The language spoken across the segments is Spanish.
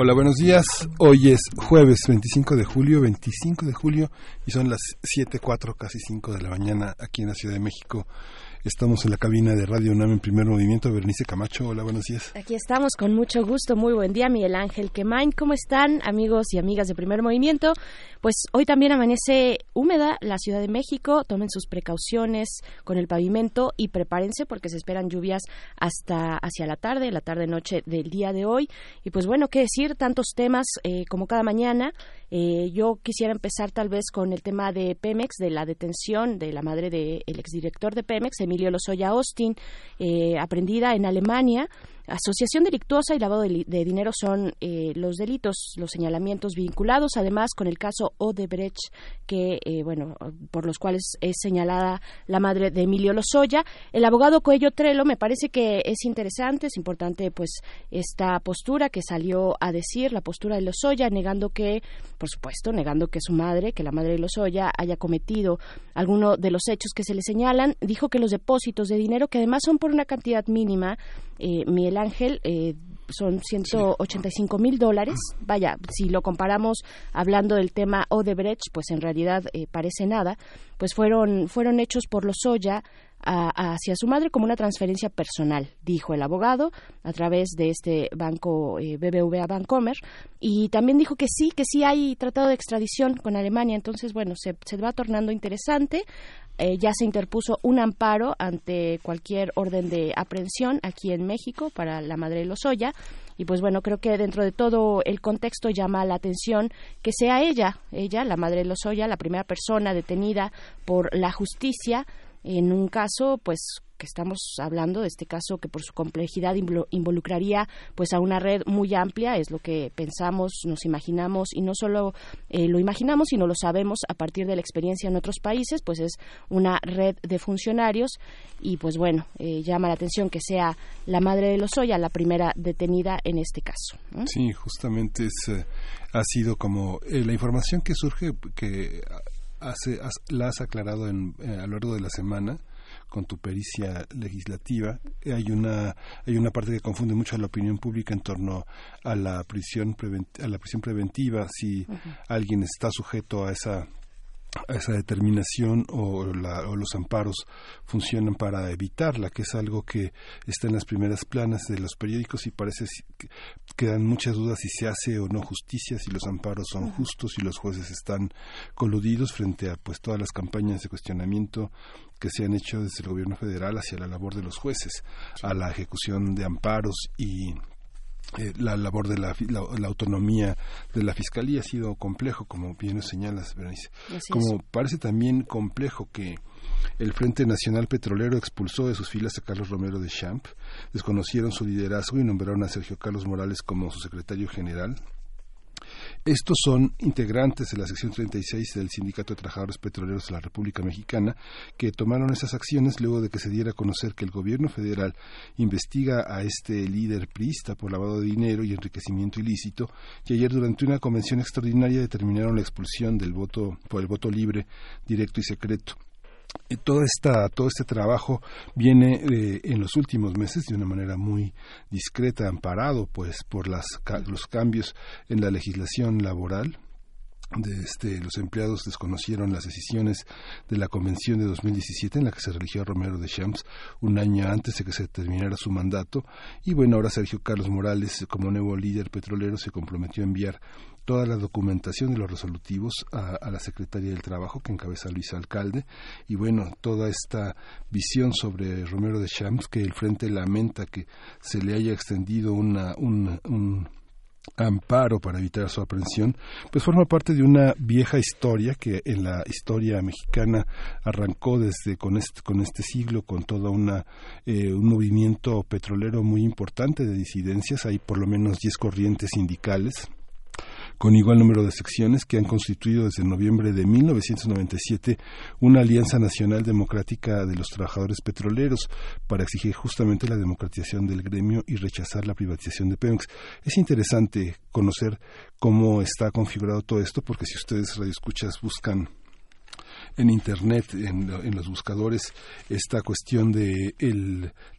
Hola, buenos días. Hoy es jueves 25 de julio, 25 de julio, y son las 7.04, casi 5 de la mañana aquí en la Ciudad de México. Estamos en la cabina de Radio UNAM en primer movimiento. Bernice Camacho, hola, buenos días. Aquí estamos con mucho gusto. Muy buen día, Miguel Ángel Quemain. ¿Cómo están, amigos y amigas de primer movimiento? Pues hoy también amanece húmeda la Ciudad de México. Tomen sus precauciones con el pavimento y prepárense porque se esperan lluvias hasta hacia la tarde, la tarde-noche del día de hoy. Y pues bueno, qué decir, tantos temas eh, como cada mañana. Eh, yo quisiera empezar tal vez con el tema de Pemex, de la detención de la madre del exdirector de Pemex, Emilio Lozoya Austin, eh, aprendida en Alemania. Asociación delictuosa y lavado de, dinero son eh, los delitos, los señalamientos vinculados, además con el caso Odebrecht, que eh, bueno, por los cuales es señalada la madre de Emilio Lozoya. El abogado Coello Trelo me parece que es interesante, es importante pues esta postura que salió a decir, la postura de Lozoya, negando que, por supuesto, negando que su madre, que la madre de Lozoya haya cometido alguno de los hechos que se le señalan, dijo que los depósitos de dinero, que además son por una cantidad mínima, eh, Ángel, eh, son 185 mil dólares. Vaya, si lo comparamos hablando del tema Odebrecht, pues en realidad eh, parece nada. Pues fueron, fueron hechos por los Soya hacia su madre como una transferencia personal, dijo el abogado, a través de este banco eh, BBVA Bancomer. Y también dijo que sí, que sí hay tratado de extradición con Alemania. Entonces, bueno, se, se va tornando interesante. Eh, ya se interpuso un amparo ante cualquier orden de aprehensión aquí en México para la madre de Lozoya. Y pues bueno, creo que dentro de todo el contexto llama la atención que sea ella, ella, la madre de Lozoya, la primera persona detenida por la justicia en un caso pues que estamos hablando de este caso que por su complejidad involucraría pues a una red muy amplia es lo que pensamos nos imaginamos y no solo eh, lo imaginamos sino lo sabemos a partir de la experiencia en otros países pues es una red de funcionarios y pues bueno eh, llama la atención que sea la madre de Lozoya la primera detenida en este caso sí justamente es eh, ha sido como la información que surge que hace, la has aclarado en, a lo largo de la semana con tu pericia legislativa. Hay una, hay una parte que confunde mucho a la opinión pública en torno a la prisión, a la prisión preventiva, si alguien está sujeto a esa esa determinación o, los amparos funcionan para evitarla, que es algo que está en las primeras planas de los periódicos y parece que quedan muchas dudas si se hace o no justicia, si los amparos son justos, si los jueces están coludidos frente a pues todas las campañas de cuestionamiento que se han hecho desde el gobierno federal hacia la labor de los jueces, a la ejecución de amparos y eh, la labor de la, autonomía de la fiscalía ha sido complejo, como bien lo señalas, Berenice. Como parece también complejo que el Frente Nacional Petrolero expulsó de sus filas a Carlos Romero de Champ, desconocieron su liderazgo y nombraron a Sergio Carlos Morales como su secretario general. Estos son integrantes de la sección 36 del Sindicato de Trabajadores Petroleros de la República Mexicana que tomaron esas acciones luego de que se diera a conocer que el gobierno federal investiga a este líder priista por lavado de dinero y enriquecimiento ilícito y ayer durante una convención extraordinaria determinaron la expulsión del voto por el voto libre, directo y secreto todo, esta, todo este trabajo viene eh, en los últimos meses de una manera muy discreta, amparado pues por las, los cambios en la legislación laboral. De este, los empleados desconocieron las decisiones de la convención de 2017 en la que se religió a Romero de Champs un año antes de que se terminara su mandato y bueno ahora Sergio Carlos Morales como nuevo líder petrolero se comprometió a enviar toda la documentación de los resolutivos a, la Secretaría del Trabajo que encabeza Luis Alcalde. Y bueno, toda esta visión sobre Romero de Champs que el Frente lamenta que se le haya extendido una, un, amparo para evitar su aprehensión, pues forma parte de una vieja historia que en la historia mexicana arrancó desde con este, con este siglo, con todo una, eh, un movimiento petrolero muy importante de disidencias, hay por lo menos 10 corrientes sindicales con igual número de secciones que han constituido desde noviembre de 1997 una Alianza Nacional Democrática de los Trabajadores Petroleros para exigir justamente la democratización del gremio y rechazar la privatización de Pemex. Es interesante conocer cómo está configurado todo esto porque si ustedes radioescuchas buscan en internet, en, los buscadores, esta cuestión de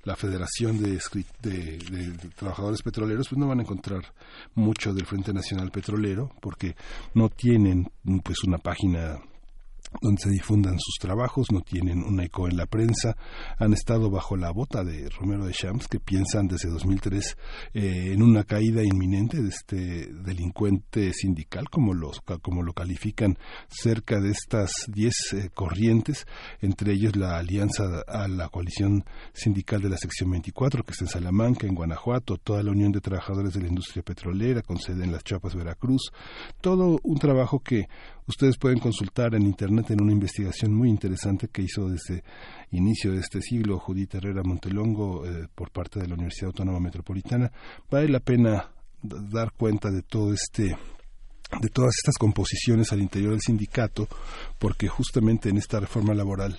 la Federación de, de, Trabajadores Petroleros, pues no van a encontrar mucho del Frente Nacional Petrolero, porque no tienen pues una página donde se difundan sus trabajos, no tienen un eco en la prensa, han estado bajo la bota de Romero de Champs, que piensan desde 2003 eh, en una caída inminente de este delincuente sindical, como, los, como lo califican cerca de estas 10 eh, corrientes, entre ellos la alianza a la coalición sindical de la sección 24, que está en Salamanca, en Guanajuato, toda la Unión de Trabajadores de la Industria Petrolera, con sede en Las Chapas, Veracruz, todo un trabajo que Ustedes pueden consultar en Internet en una investigación muy interesante que hizo desde inicio de este siglo Judith Herrera Montelongo eh, por parte de la Universidad Autónoma Metropolitana. Vale la pena dar cuenta de todo este de todas estas composiciones al interior del sindicato, porque justamente en esta reforma laboral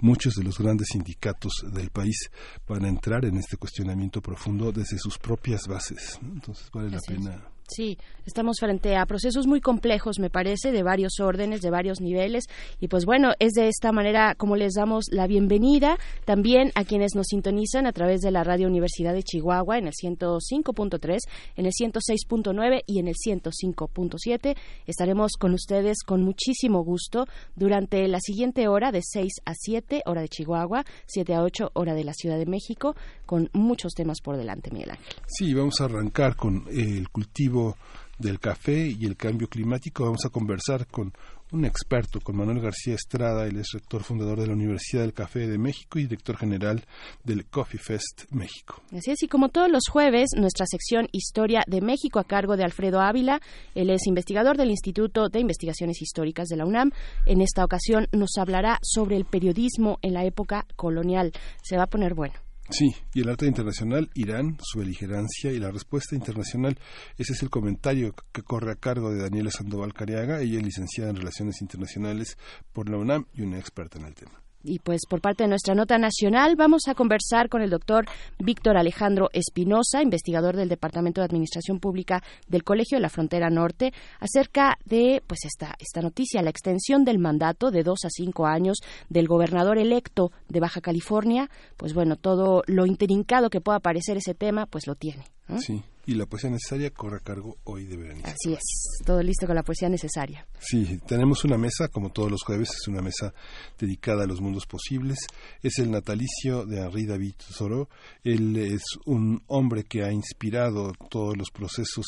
muchos de los grandes sindicatos del país van a entrar en este cuestionamiento profundo desde sus propias bases. Entonces vale la pena Sí, estamos frente a procesos muy complejos, me parece, de varios órdenes, de varios niveles. Y pues bueno, es de esta manera como les damos la bienvenida también a quienes nos sintonizan a través de la Radio Universidad de Chihuahua en el 105.3, en el 106.9 y en el 105.7. Estaremos con ustedes con muchísimo gusto durante la siguiente hora de 6 a 7, hora de Chihuahua, 7 a 8, hora de la Ciudad de México, con muchos temas por delante, Miguel Ángel. Sí, vamos a arrancar con el cultivo del café y el cambio climático. Vamos a conversar con un experto, con Manuel García Estrada, el es rector fundador de la Universidad del Café de México y director general del Coffee Fest México. Así es, y como todos los jueves, nuestra sección Historia de México a cargo de Alfredo Ávila. Él es investigador del Instituto de Investigaciones Históricas de la UNAM. En esta ocasión nos hablará sobre el periodismo en la época colonial. Se va a poner bueno. Sí, y el arte internacional, Irán, su beligerancia y la respuesta internacional. Ese es el comentario que corre a cargo de Daniela Sandoval Cariaga. Ella es licenciada en Relaciones Internacionales por la UNAM y una experta en el tema. Y pues por parte de nuestra nota nacional vamos a conversar con el doctor Víctor Alejandro Espinosa, investigador del Departamento de Administración Pública del Colegio de la Frontera Norte, acerca de pues esta, esta noticia, la extensión del mandato de dos a cinco años del gobernador electo de Baja California. Pues bueno, todo lo intrincado que pueda parecer ese tema, pues lo tiene. Sí, y la poesía necesaria corre a cargo hoy de Berenice. Así es, todo listo con la poesía necesaria. Sí, tenemos una mesa, como todos los jueves, es una mesa dedicada a los mundos posibles. Es el natalicio de Henri David Thoreau. Él es un hombre que ha inspirado todos los procesos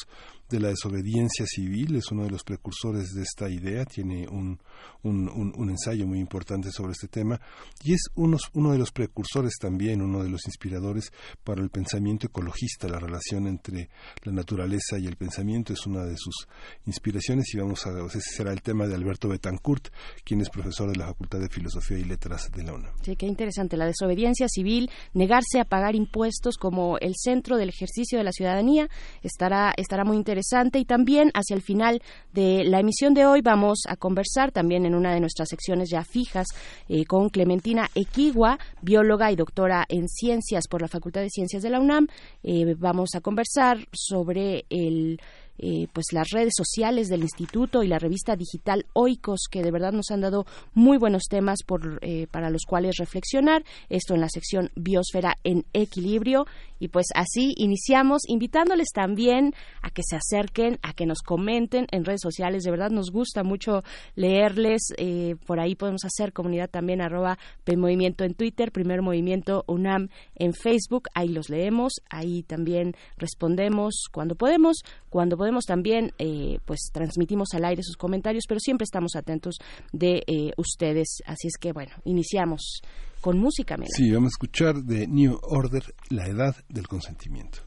de la desobediencia civil, es uno de los precursores de esta idea, tiene un, un, ensayo muy importante sobre este tema y es uno, uno de los precursores también, uno de los inspiradores para el pensamiento ecologista, la relación entre la naturaleza y el pensamiento es una de sus inspiraciones y vamos a, ese será el tema de Alberto Betancourt, quien es profesor de la Facultad de Filosofía y Letras de la UNAM. Sí, qué interesante, la desobediencia civil, negarse a pagar impuestos como el centro del ejercicio de la ciudadanía, estará, estará muy interesante y también hacia el final de la emisión de hoy vamos a conversar también en una de nuestras secciones ya fijas eh, con Clementina Equigua, bióloga y doctora en ciencias por la Facultad de Ciencias de la UNAM. Eh, vamos a conversar sobre el eh, pues las redes sociales del instituto y la revista digital Oikos que de verdad nos han dado muy buenos temas por, eh, para los cuales reflexionar esto en la sección biosfera en equilibrio y pues así iniciamos invitándoles también a que se acerquen a que nos comenten en redes sociales. De verdad nos gusta mucho leerles. Eh, por ahí podemos hacer comunidad también arroba movimiento en Twitter primer movimiento UNAM en Facebook. Ahí los leemos ahí también respondemos cuando podemos cuando podemos también, eh, pues transmitimos al aire sus comentarios, pero siempre estamos atentos de eh, ustedes. Así es que, bueno, iniciamos con música, Mela. Sí, vamos a escuchar de New Order, La Edad del Consentimiento.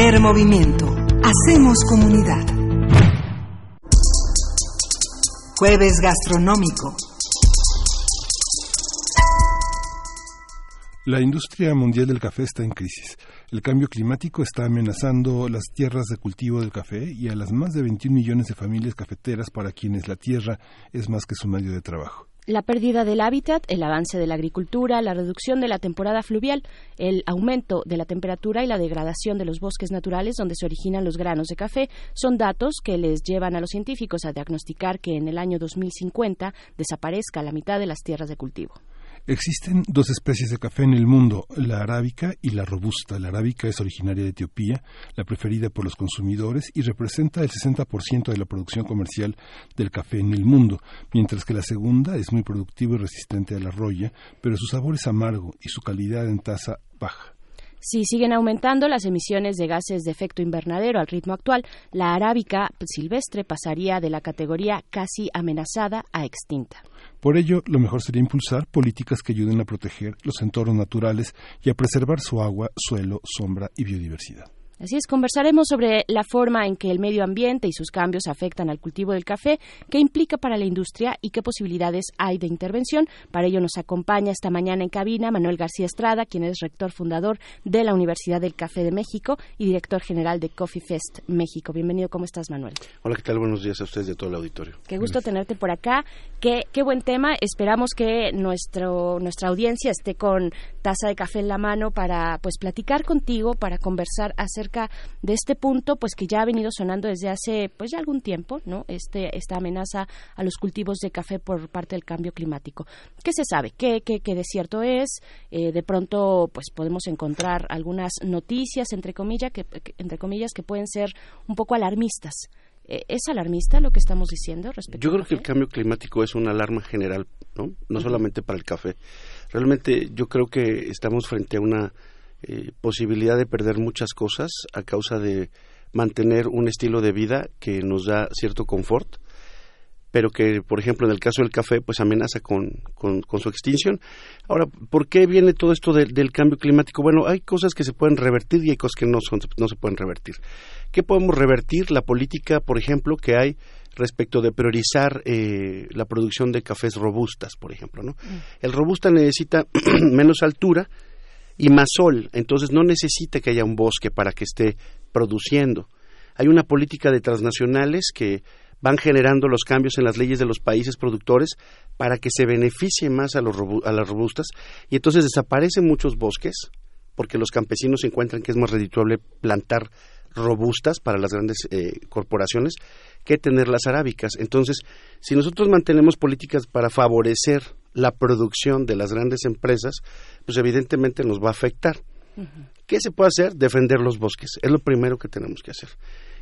Primer movimiento. Hacemos comunidad. Jueves gastronómico. La industria mundial del café está en crisis. El cambio climático está amenazando las tierras de cultivo del café y a las más de 21 millones de familias cafeteras para quienes la tierra es más que su medio de trabajo la pérdida del hábitat, el avance de la agricultura, la reducción de la temporada fluvial, el aumento de la temperatura y la degradación de los bosques naturales donde se originan los granos de café son datos que les llevan a los científicos a diagnosticar que en el año 2050 desaparezca la mitad de las tierras de cultivo. Existen dos especies de café en el mundo, la arábica y la robusta. La arábica es originaria de Etiopía, la preferida por los consumidores y representa el 60% de la producción comercial del café en el mundo, mientras que la segunda es muy productiva y resistente a la roya, pero su sabor es amargo y su calidad en taza baja. Si siguen aumentando las emisiones de gases de efecto invernadero al ritmo actual, la arábica silvestre pasaría de la categoría casi amenazada a extinta. Por ello, lo mejor sería impulsar políticas que ayuden a proteger los entornos naturales y a preservar su agua, suelo, sombra y biodiversidad. Así es, conversaremos sobre la forma en que el medio ambiente y sus cambios afectan al cultivo del café, qué implica para la industria y qué posibilidades hay de intervención. Para ello nos acompaña esta mañana en cabina Manuel García Estrada, quien es rector fundador de la Universidad del Café de México y director general de Coffee Fest México. Bienvenido, ¿cómo estás, Manuel? Hola, ¿qué tal? Buenos días a ustedes de todo el auditorio. Qué gusto tenerte por acá. Qué, qué buen tema. Esperamos que nuestro, nuestra audiencia esté con taza de café en la mano para pues platicar contigo, para conversar acerca de este punto, pues que ya ha venido sonando desde hace pues ya algún tiempo, ¿no? Este esta amenaza a los cultivos de café por parte del cambio climático. ¿Qué se sabe? ¿Qué, qué, qué desierto es? Eh, de pronto, pues podemos encontrar algunas noticias entre comillas que, entre comillas que pueden ser un poco alarmistas. Eh, ¿Es alarmista lo que estamos diciendo respecto Yo creo que el cambio climático es una alarma general, ¿no? No solamente para el café. Realmente yo creo que estamos frente a una eh, posibilidad de perder muchas cosas a causa de mantener un estilo de vida que nos da cierto confort, pero que, por ejemplo, en el caso del café, pues amenaza con, con, su extinción. Ahora, ¿por qué viene todo esto del cambio climático? Bueno, hay cosas que se pueden revertir y hay cosas que no, son, no se pueden revertir. ¿Qué podemos revertir? La política, por ejemplo, que hay respecto de priorizar eh, la producción de cafés robustas, por ejemplo. ¿no? Mm. El robusta necesita menos altura, y más sol, entonces no necesita que haya un bosque para que esté produciendo. Hay una política de transnacionales que van generando los cambios en las leyes de los países productores para que se beneficie más a, los a las robustas y entonces desaparecen muchos bosques porque los campesinos encuentran que es más redituable plantar robustas para las grandes eh, corporaciones que tener las arábicas. Entonces, si nosotros mantenemos políticas para favorecer la producción de las grandes empresas, pues evidentemente nos va a afectar. ¿Qué se puede hacer? Defender los bosques. Es lo primero que tenemos que hacer.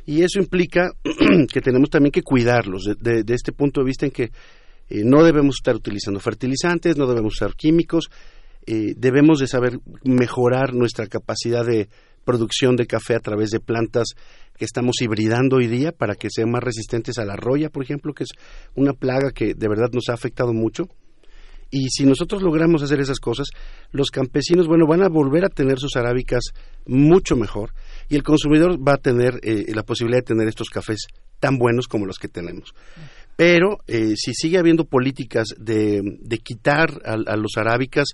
Y eso implica que tenemos también que cuidarlos de, este punto de vista en que eh, no debemos estar utilizando fertilizantes, no debemos usar químicos, eh, debemos de saber mejorar nuestra capacidad de producción de café a través de plantas que estamos hibridando hoy día para que sean más resistentes a la roya, por ejemplo, que es una plaga que de verdad nos ha afectado mucho. Y si nosotros logramos hacer esas cosas, los campesinos, bueno, van a volver a tener sus arábicas mucho mejor y el consumidor va a tener eh, la posibilidad de tener estos cafés tan buenos como los que tenemos. Pero eh, si sigue habiendo políticas de, quitar a, los arábicas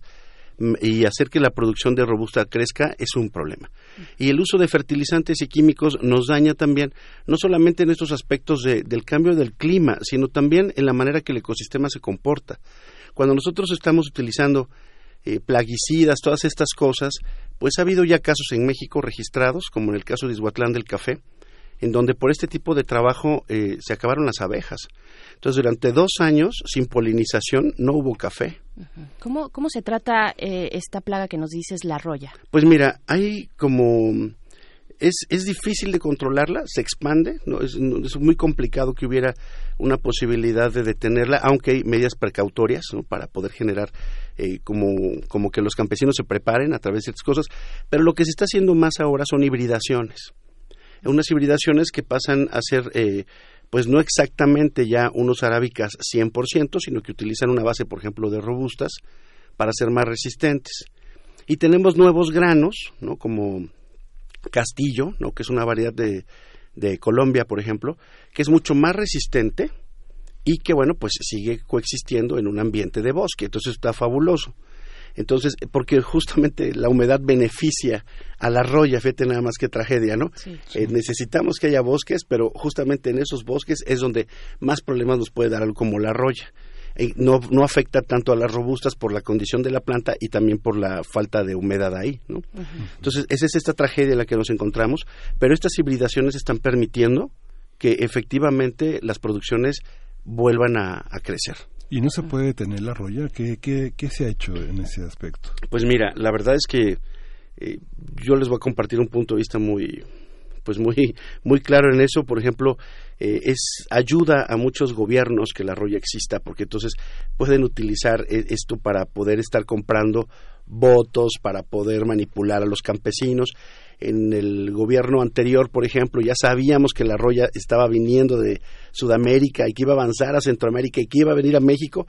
mm, y hacer que la producción de robusta crezca es un problema. Y el uso de fertilizantes y químicos nos daña también, no solamente en estos aspectos del cambio del clima, sino también en la manera que el ecosistema se comporta. Cuando nosotros estamos utilizando eh, plaguicidas, todas estas cosas, pues ha habido ya casos en México registrados, como en el caso de Izhuatlán del café, en donde por este tipo de trabajo eh, se acabaron las abejas. Entonces, durante dos años, sin polinización, no hubo café. ¿Cómo, cómo se trata eh, esta plaga que nos dices, la roya? Pues mira, hay como es, es difícil de controlarla, se expande, ¿no? Es, muy complicado que hubiera una posibilidad de detenerla, aunque hay medidas precautorias para poder generar eh, como, como que los campesinos se preparen a través de estas cosas, pero lo que se está haciendo más ahora son hibridaciones, unas hibridaciones que pasan a ser eh, pues no exactamente ya unos arábicas 100%, sino que utilizan una base, por ejemplo, de robustas para ser más resistentes. Y tenemos nuevos granos, ¿no? como Castillo, ¿no? que es una variedad de, de Colombia, por ejemplo, que es mucho más resistente y que, bueno, pues sigue coexistiendo en un ambiente de bosque. Entonces está fabuloso. Entonces, porque justamente la humedad beneficia a la roya, fíjate nada más que tragedia, ¿no? Eh, necesitamos que haya bosques, pero justamente en esos bosques es donde más problemas nos puede dar algo como la roya. No, no afecta tanto a las robustas por la condición de la planta y también por la falta de humedad ahí, ¿no? Entonces, esa es esta tragedia en la que nos encontramos, pero estas hibridaciones están permitiendo que efectivamente las producciones vuelvan a crecer. ¿Y no se puede detener la roya? ¿Qué, qué, qué se ha hecho en ese aspecto? Pues mira, la verdad es que eh, yo les voy a compartir un punto de vista muy pues muy muy claro en eso por ejemplo eh, es ayuda a muchos gobiernos que la roya exista porque entonces pueden utilizar eh, esto para poder estar comprando votos para poder manipular a los campesinos en el gobierno anterior, por ejemplo, ya sabíamos que la roya estaba viniendo de Sudamérica y que iba a avanzar a Centroamérica y que iba a venir a México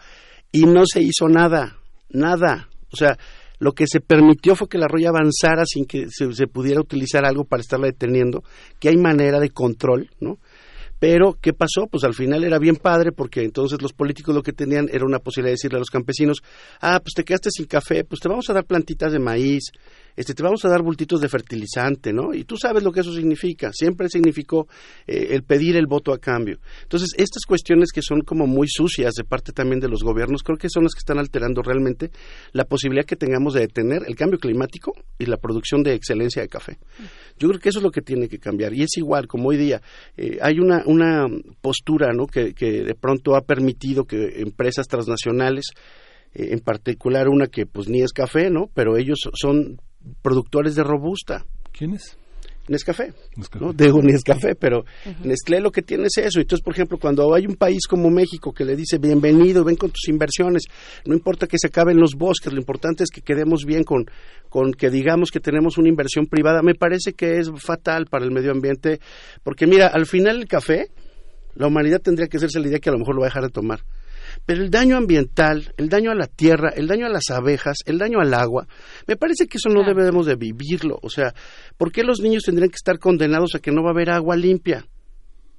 y no se hizo nada, nada. O sea, lo que se permitió fue que la roya avanzara sin que se, se pudiera utilizar algo para estarla deteniendo, que hay manera de control, ¿no? Pero, ¿qué pasó? Pues al final era bien padre porque entonces los políticos lo que tenían era una posibilidad de decirle a los campesinos, ah, pues te quedaste sin café, pues te vamos a dar plantitas de maíz, este, te vamos a dar bultitos de fertilizante, ¿no? Y tú sabes lo que eso significa. Siempre significó eh, el pedir el voto a cambio. Entonces, estas cuestiones que son como muy sucias de parte también de los gobiernos, creo que son las que están alterando realmente la posibilidad que tengamos de detener el cambio climático y la producción de excelencia de café. Yo creo que eso es lo que tiene que cambiar. Y es igual, como hoy día eh, hay una, una postura, ¿no? Que, de pronto ha permitido que empresas transnacionales eh, en particular una que pues ni es café, ¿no? Pero ellos son productores de robusta. ¿Quiénes? Nescafé, ¿no? Digo Nescafé, pero Nestlé lo que tiene es eso. Entonces, por ejemplo, cuando hay un país como México que le dice bienvenido, ven con tus inversiones, no importa que se acaben los bosques, lo importante es que quedemos bien con, con que digamos que tenemos una inversión privada, me parece que es fatal para el medio ambiente, porque mira, al final el café, la humanidad tendría que hacerse la idea que a lo mejor lo va a dejar de tomar. Pero el daño ambiental, el daño a la tierra, el daño a las abejas, el daño al agua, me parece que eso no debemos de vivirlo. O sea, ¿por qué los niños tendrían que estar condenados a que no va a haber agua limpia?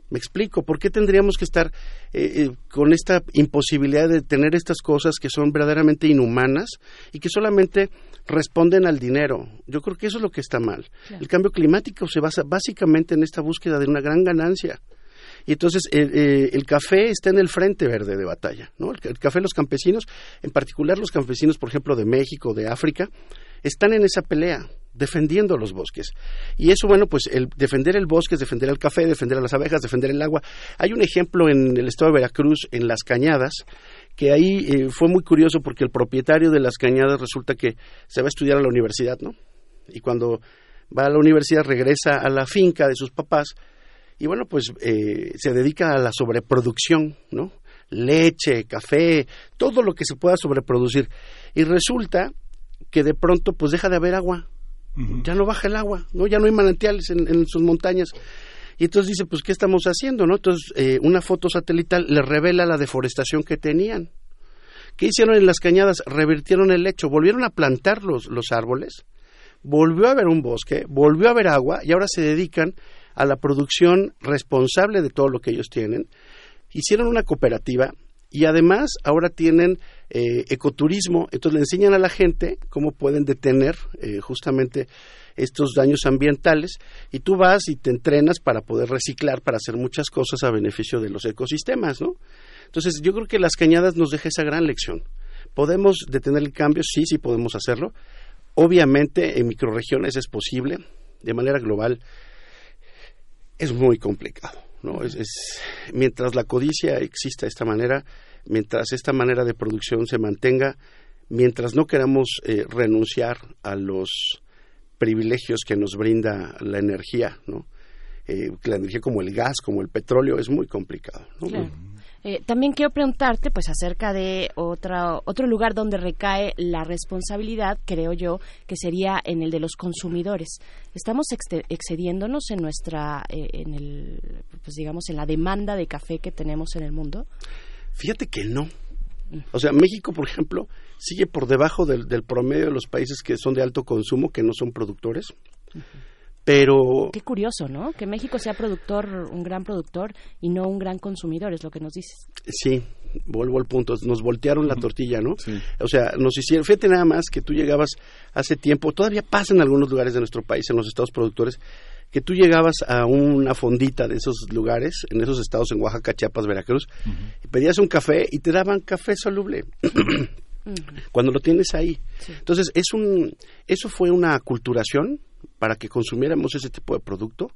Me explico, ¿por qué tendríamos que estar eh, eh, con esta imposibilidad de tener estas cosas que son verdaderamente inhumanas y que solamente responden al dinero? Yo creo que eso es lo que está mal. El cambio climático se basa básicamente en esta búsqueda de una gran ganancia. Y entonces eh, el café está en el frente verde de batalla, ¿no? El, café, los campesinos, en particular los campesinos, por ejemplo, de México, de África, están en esa pelea defendiendo los bosques. Y eso, bueno, pues el defender el bosque es defender el café, defender a las abejas, defender el agua. Hay un ejemplo en el estado de Veracruz, en Las Cañadas, que ahí eh, fue muy curioso porque el propietario de Las Cañadas resulta que se va a estudiar a la universidad, ¿no? Y cuando va a la universidad regresa a la finca de sus papás y bueno, pues eh, se dedica a la sobreproducción, ¿no? Leche, café, todo lo que se pueda sobreproducir. Y resulta que de pronto pues deja de haber agua, ya no baja el agua, ¿no? Ya no hay manantiales en, sus montañas. Y entonces dice, pues, ¿qué estamos haciendo, no? Entonces, eh, una foto satelital le revela la deforestación que tenían. ¿Qué hicieron en las cañadas? Revirtieron el lecho, volvieron a plantar los, los árboles, volvió a haber un bosque, volvió a haber agua y ahora se dedican a la producción responsable de todo lo que ellos tienen. Hicieron una cooperativa y además ahora tienen eh, ecoturismo, entonces le enseñan a la gente cómo pueden detener eh, justamente estos daños ambientales y tú vas y te entrenas para poder reciclar, para hacer muchas cosas a beneficio de los ecosistemas, ¿no? Entonces yo creo que las cañadas nos deja esa gran lección. ¿Podemos detener el cambio? Sí, sí podemos hacerlo. Obviamente en microregiones es posible, de manera global es muy complicado. ¿no? Es, mientras la codicia exista de esta manera, mientras esta manera de producción se mantenga, mientras no queramos eh, renunciar a los privilegios que nos brinda la energía, ¿no? Eh, la energía como el gas, como el petróleo, es muy complicado. ¿no? Eh, también quiero preguntarte pues acerca de otra, otro lugar donde recae la responsabilidad, creo yo, que sería en el de los consumidores. Estamos excediéndonos en nuestra, eh, en el, pues digamos, en la demanda de café que tenemos en el mundo. Fíjate que no. Mm. O sea, México, por ejemplo, sigue por debajo del, promedio de los países que son de alto consumo, que no son productores. Pero... Qué curioso, ¿no? Que México sea productor, un gran productor y no un gran consumidor, es lo que nos dices. Sí, vuelvo al punto, nos voltearon la tortilla, ¿no? O sea, nos hicieron, fíjate nada más que tú llegabas hace tiempo, todavía pasa en algunos lugares de nuestro país, en los estados productores, que tú llegabas a una fondita de esos lugares, en esos estados, en Oaxaca, Chiapas, Veracruz, y pedías un café y te daban café soluble. Cuando lo tienes ahí. Entonces, es un, eso fue una aculturación para que consumiéramos ese tipo de producto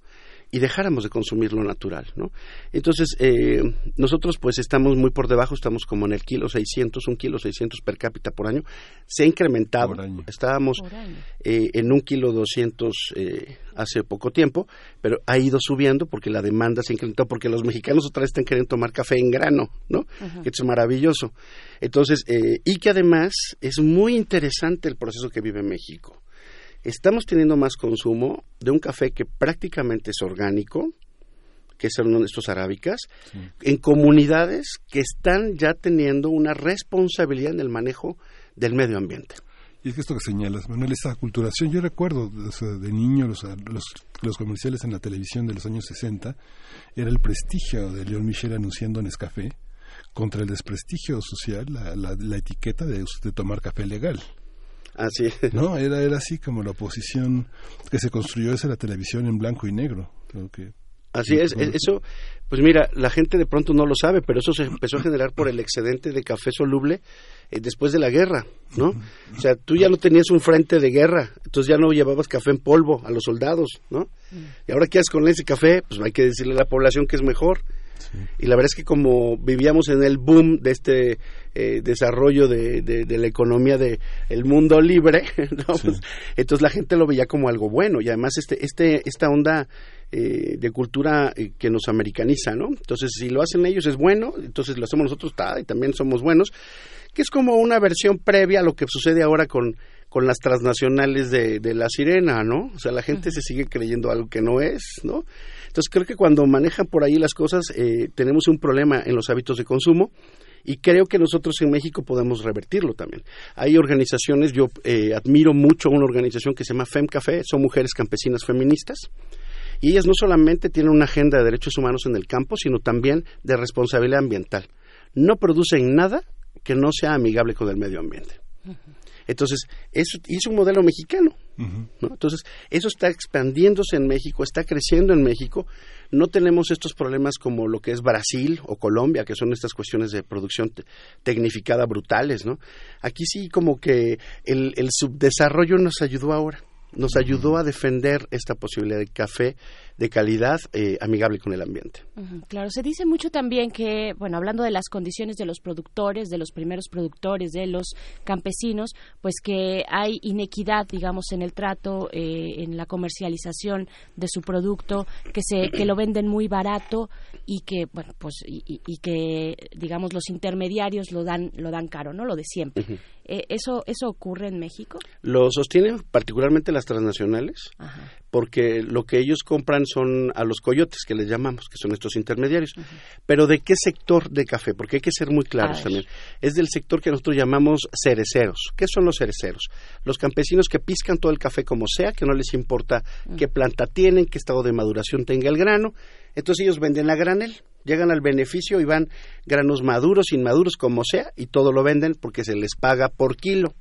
y dejáramos de consumir lo natural, ¿no? Entonces, eh, nosotros pues estamos muy por debajo, estamos como en el kilo 600, un kilo 600 per cápita por año. Se ha incrementado, estábamos eh, en un kilo 200 eh, hace poco tiempo, pero ha ido subiendo porque la demanda se ha incrementado, porque los mexicanos otra vez están queriendo tomar café en grano, ¿no? Que es maravilloso. Entonces, y que además es muy interesante el proceso que vive México estamos teniendo más consumo de un café que prácticamente es orgánico, que son estos arábicas, en comunidades que están ya teniendo una responsabilidad en el manejo del medio ambiente. Y es que esto que señalas, Manuel, esa aculturación, yo recuerdo de niño los, los, comerciales en la televisión de los años 60, era el prestigio de León Michel anunciando Nescafé contra el desprestigio social, la, la, etiqueta de, de tomar café legal. Así. No, era, era así como la oposición que se construyó esa la televisión en blanco y negro. que Así es, eso, pues mira, la gente de pronto no lo sabe, pero eso se empezó a generar por el excedente de café soluble eh, después de la guerra, ¿no? O sea, tú ya no tenías un frente de guerra, entonces ya no llevabas café en polvo a los soldados, ¿no? Y ahora, ¿qué haces con ese café? Pues hay que decirle a la población que es mejor. Y la verdad es que como vivíamos en el boom de este eh, desarrollo de, de, la economía del el mundo libre, pues, entonces la gente lo veía como algo bueno y además este, este, esta onda eh, de cultura eh, que nos americaniza, ¿no? Entonces si lo hacen ellos es bueno, entonces lo hacemos nosotros y también somos buenos, que es como una versión previa a lo que sucede ahora con con las transnacionales de, de la sirena, ¿no? O sea, la gente se sigue creyendo algo que no es, ¿no? Entonces creo que cuando manejan por ahí las cosas eh, tenemos un problema en los hábitos de consumo y creo que nosotros en México podemos revertirlo también. Hay organizaciones, yo eh, admiro mucho una organización que se llama FemCafé, son mujeres campesinas feministas, y ellas no solamente tienen una agenda de derechos humanos en el campo, sino también de responsabilidad ambiental. No producen nada que no sea amigable con el medio ambiente. Eso, y es un modelo mexicano. Entonces, eso está expandiéndose en México, está creciendo en México. No tenemos estos problemas como lo que es Brasil o Colombia, que son estas cuestiones de producción tecnificada brutales. ¿no? Aquí sí como que el, el subdesarrollo nos ayudó ahora nos ayudó a defender esta posibilidad de café de calidad eh, amigable con el ambiente. claro, se dice mucho también que, bueno, hablando de las condiciones de los productores, de los primeros productores, de los campesinos, pues que hay inequidad, digamos, en el trato, eh, en la comercialización de su producto, que se que lo venden muy barato y que, bueno, pues y, que, digamos, los intermediarios lo dan lo dan caro, ¿no? Lo de siempre. Eh, ¿Eso eso ocurre en México? Lo sostienen particularmente las transnacionales, porque lo que ellos compran son a los coyotes, que les llamamos, que son estos intermediarios. Pero ¿de qué sector de café? Porque hay que ser muy claros también. Es del sector que nosotros llamamos cereceros. ¿Qué son los cereceros? Los campesinos que piscan todo el café como sea, que no les importa qué planta tienen, qué estado de maduración tenga el grano. Entonces ellos venden a granel, llegan al beneficio y van granos maduros, inmaduros, como sea, y todo lo venden porque se les paga por kilo.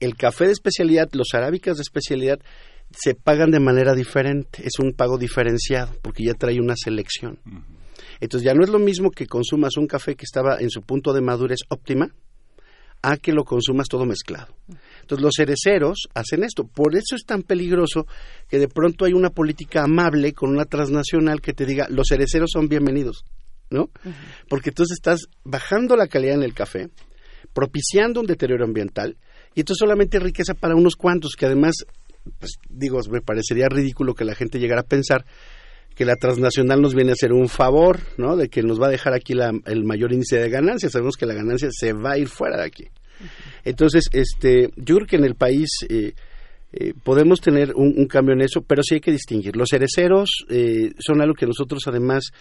El café de especialidad, los arábicas de especialidad, se pagan de manera diferente, es un pago diferenciado porque ya trae una selección. Entonces ya no es lo mismo que consumas un café que estaba en su punto de madurez óptima a que lo consumas todo mezclado. Entonces los cereceros hacen esto. Por eso es tan peligroso que de pronto hay una política amable con una transnacional que te diga los cereceros son bienvenidos, ¿no? Porque entonces estás bajando la calidad en el café, propiciando un deterioro ambiental y entonces solamente riqueza para unos cuantos que además pues digo, me parecería ridículo que la gente llegara a pensar que la transnacional nos viene a hacer un favor, ¿no? De que nos va a dejar aquí el mayor índice de ganancias. Sabemos que la ganancia se va a ir fuera de aquí. Entonces, este, yo creo que en el país eh, eh, podemos tener un, cambio en eso, pero sí hay que distinguir. Los cereceros eh, son algo que nosotros además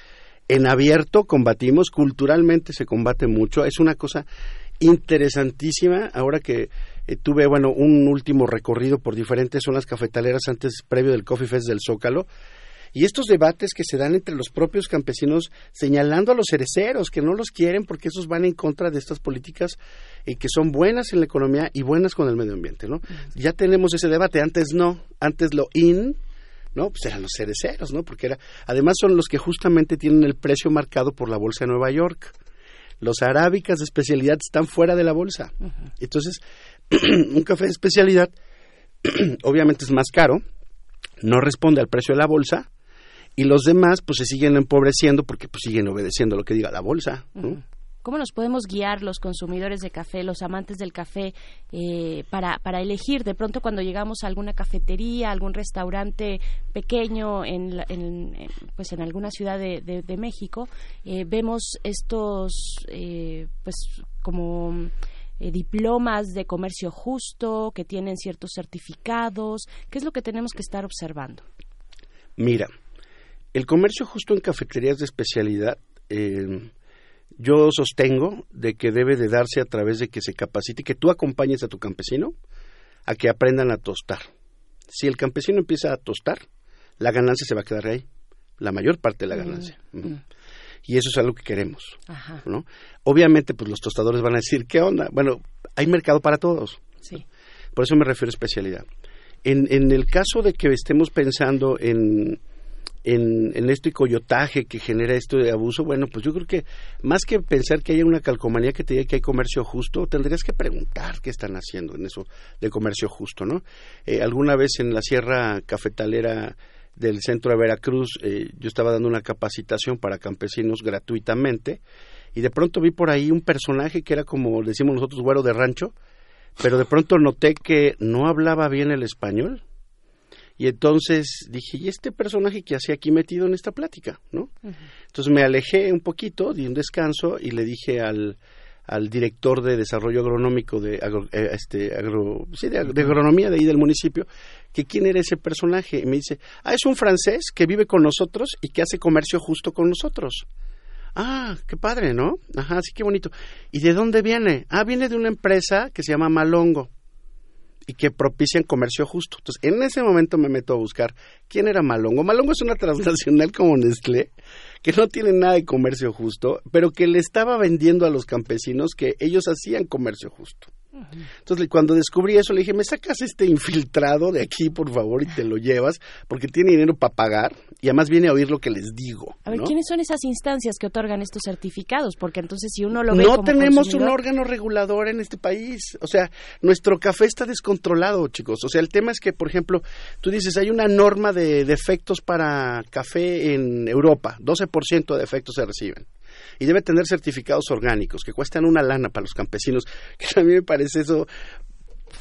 en abierto combatimos, culturalmente se combate mucho, es una cosa interesantísima ahora que eh, tuve, bueno, un último recorrido por diferentes zonas cafetaleras antes, previo del Coffee Fest del Zócalo. Y estos debates que se dan entre los propios campesinos señalando a los cereceros que no los quieren porque esos van en contra de estas políticas y que son buenas en la economía y buenas con el medio ambiente, ¿no? Ya tenemos ese debate, antes no, antes lo in, ¿no? Pues eran los cereceros, ¿no? Porque era, además son los que justamente tienen el precio marcado por la bolsa de Nueva York. Los arábicas de especialidad están fuera de la bolsa. Entonces, un café de especialidad obviamente es más caro, no responde al precio de la bolsa y los demás pues se siguen empobreciendo porque pues siguen obedeciendo lo que diga la bolsa. ¿Cómo nos podemos guiar los consumidores de café, los amantes del café, eh, para, para elegir de pronto cuando llegamos a alguna cafetería, algún restaurante pequeño en, pues en alguna ciudad de, de, México, eh, vemos estos eh, pues como diplomas de comercio justo que tienen ciertos certificados? ¿Qué es lo que tenemos que estar observando? Mira, el comercio justo en cafeterías de especialidad, eh, yo sostengo de que debe de darse a través de que se capacite, que tú acompañes a tu campesino a que aprendan a tostar. Si el campesino empieza a tostar, la ganancia se va a quedar ahí, la mayor parte de la mm, ganancia. Mm. Y eso es algo que queremos, ¿no? Obviamente, pues los tostadores van a decir, ¿qué onda? Bueno, hay mercado para todos. Sí. Por eso me refiero a especialidad. En, en el caso de que estemos pensando en en, en este coyotaje que genera esto de abuso, bueno, pues yo creo que más que pensar que haya una calcomanía que te diga que hay comercio justo, tendrías que preguntar qué están haciendo en eso de comercio justo, ¿no? Eh, alguna vez en la Sierra Cafetalera del centro de Veracruz, eh, yo estaba dando una capacitación para campesinos gratuitamente y de pronto vi por ahí un personaje que era como decimos nosotros güero de rancho, pero de pronto noté que no hablaba bien el español y entonces dije, ¿y este personaje que hacía aquí metido en esta plática? ¿no? Entonces me alejé un poquito, di un descanso y le dije al, al director de desarrollo agronómico de, eh, este, agro, sí, de, agronomía de ahí del municipio, que quién era ese personaje. Y me dice, ah, es un francés que vive con nosotros y que hace comercio justo con nosotros. Ah, qué padre, ¿no? Ajá, sí, qué bonito. ¿Y de dónde viene? Ah, viene de una empresa que se llama Malongo y que propician comercio justo. Entonces, en ese momento me meto a buscar quién era Malongo. Malongo es una transnacional como Nestlé, que no tiene nada de comercio justo, pero que le estaba vendiendo a los campesinos que ellos hacían comercio justo. Entonces, cuando descubrí eso, le dije, me sacas este infiltrado de aquí, por favor, y te lo llevas, porque tiene dinero para pagar y además viene a oír lo que les digo. A ver, ¿quiénes son esas instancias que otorgan estos certificados? Porque entonces, si uno lo ve. No tenemos un órgano regulador en este país. O sea, nuestro café está descontrolado, chicos. O sea, el tema es que, por ejemplo, tú dices, hay una norma de defectos para café en Europa, 12% de defectos se reciben y debe tener certificados orgánicos que cuestan una lana para los campesinos, que a mí me parece eso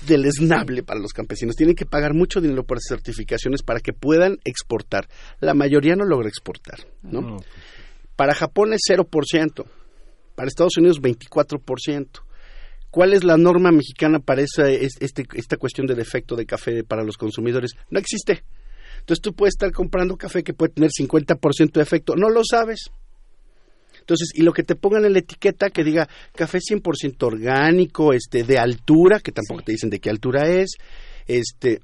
deleznable para los campesinos. Tienen que pagar mucho dinero por esas certificaciones para que puedan exportar. La mayoría no logra exportar, ¿no? Para Japón es 0%, para Estados Unidos 24%. ¿Cuál es la norma mexicana para esa, este, esta cuestión de defecto de café para los consumidores? No existe. Entonces tú puedes estar comprando café que puede tener 50% de efecto. No lo sabes. Entonces, y lo que te pongan en la etiqueta que diga café 100% orgánico, este, de altura, que tampoco te dicen de qué altura es, este,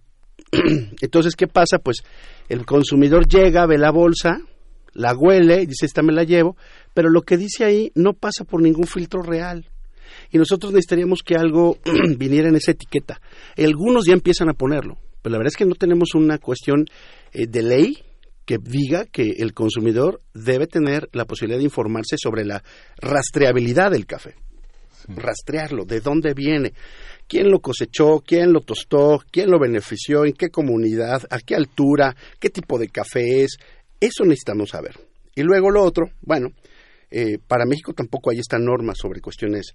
entonces, ¿qué pasa? Pues el consumidor llega, ve la bolsa, la huele y dice, esta me la llevo, pero lo que dice ahí no pasa por ningún filtro real. Y nosotros necesitaríamos que algo viniera en esa etiqueta. Algunos ya empiezan a ponerlo, pero la verdad es que no tenemos una cuestión eh, de ley que diga que el consumidor debe tener la posibilidad de informarse sobre la rastreabilidad del café. Rastrearlo, de dónde viene, quién lo cosechó, quién lo tostó, quién lo benefició, en qué comunidad, a qué altura, qué tipo de café es. Eso necesitamos saber. Y luego lo otro, bueno, eh, para México tampoco hay esta norma sobre cuestiones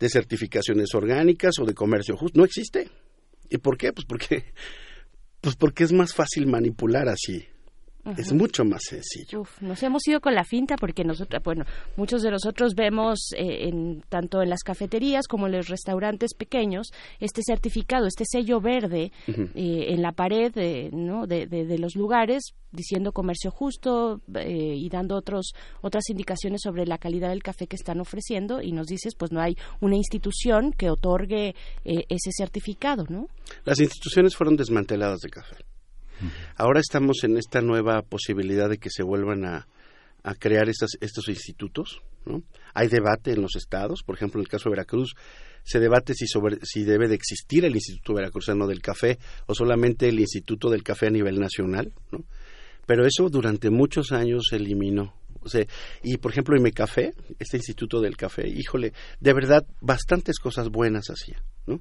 de certificaciones orgánicas o de comercio justo. No existe. ¿Y por qué? Pues porque, pues porque es más fácil manipular así Es mucho más sencillo. Uf, nos hemos ido con la finta porque nosotros, bueno, muchos de nosotros vemos eh, en, tanto en las cafeterías como en los restaurantes pequeños este certificado, este sello verde eh, en la pared ¿no? de, de, los lugares diciendo comercio justo eh, y dando otros otras indicaciones sobre la calidad del café que están ofreciendo y nos dices pues no hay una institución que otorgue ese certificado, ¿no? Las instituciones fueron desmanteladas de café. Ahora estamos en esta nueva posibilidad de que se vuelvan a, crear estos institutos. ¿no? Hay debate en los estados, por ejemplo, en el caso de Veracruz, se debate si, sobre, si debe de existir el Instituto Veracruzano del Café o solamente el Instituto del Café a nivel nacional. ¿no? Pero eso durante muchos años se eliminó. O sea, y por ejemplo, Café, este Instituto del Café, híjole, de verdad, bastantes cosas buenas hacía. ¿no?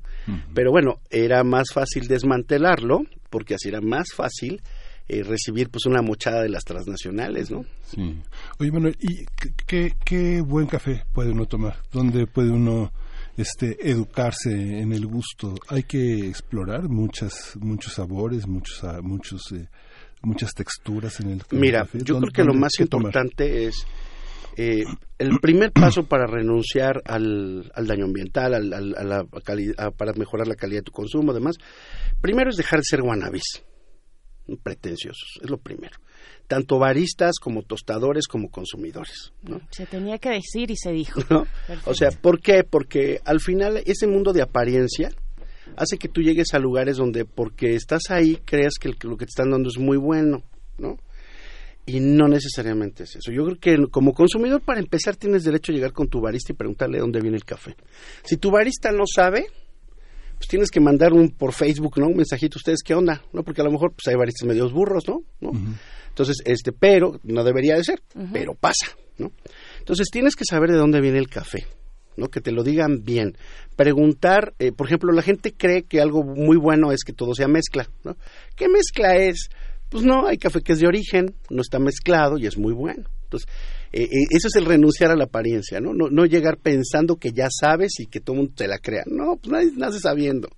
Pero bueno, era más fácil desmantelarlo, porque así era más fácil eh, recibir pues una mochada de las transnacionales, ¿no? Sí. Oye, Manuel, ¿y qué, qué buen café puede uno tomar? ¿Dónde puede uno este educarse en el gusto? Hay que explorar muchas muchos sabores, muchos muchos eh, muchas texturas en el, Mira, yo creo que lo más importante es eh, el primer paso para renunciar al, daño ambiental, al, a la para mejorar la calidad de tu consumo, además, primero es dejar de ser guanabis, pretenciosos, es lo primero. Tanto baristas como tostadores como consumidores. Se tenía que decir y se dijo. O sea, ¿por qué? Porque al final ese mundo de apariencia hace que tú llegues a lugares donde porque estás ahí creas que lo que te están dando es muy bueno, ¿no? Y no necesariamente es eso. Yo creo que como consumidor, para empezar, tienes derecho a llegar con tu barista y preguntarle dónde viene el café. Si tu barista no sabe, pues tienes que mandar un por Facebook, ¿no? Un mensajito, ustedes qué onda, ¿no? Porque a lo mejor pues hay baristas medios burros, ¿no? Entonces, este, pero no debería de ser, pero pasa, ¿no? Entonces tienes que saber de dónde viene el café. ¿no? que te lo digan bien. Preguntar, eh, por ejemplo, la gente cree que algo muy bueno es que todo sea mezcla. ¿no? ¿Qué mezcla es? Pues no, hay café que es de origen, no está mezclado y es muy bueno. Entonces, eh, eh, eso es el renunciar a la apariencia, ¿no? ¿no? No llegar pensando que ya sabes y que todo el mundo te la crea. No, pues nadie nace sabiendo.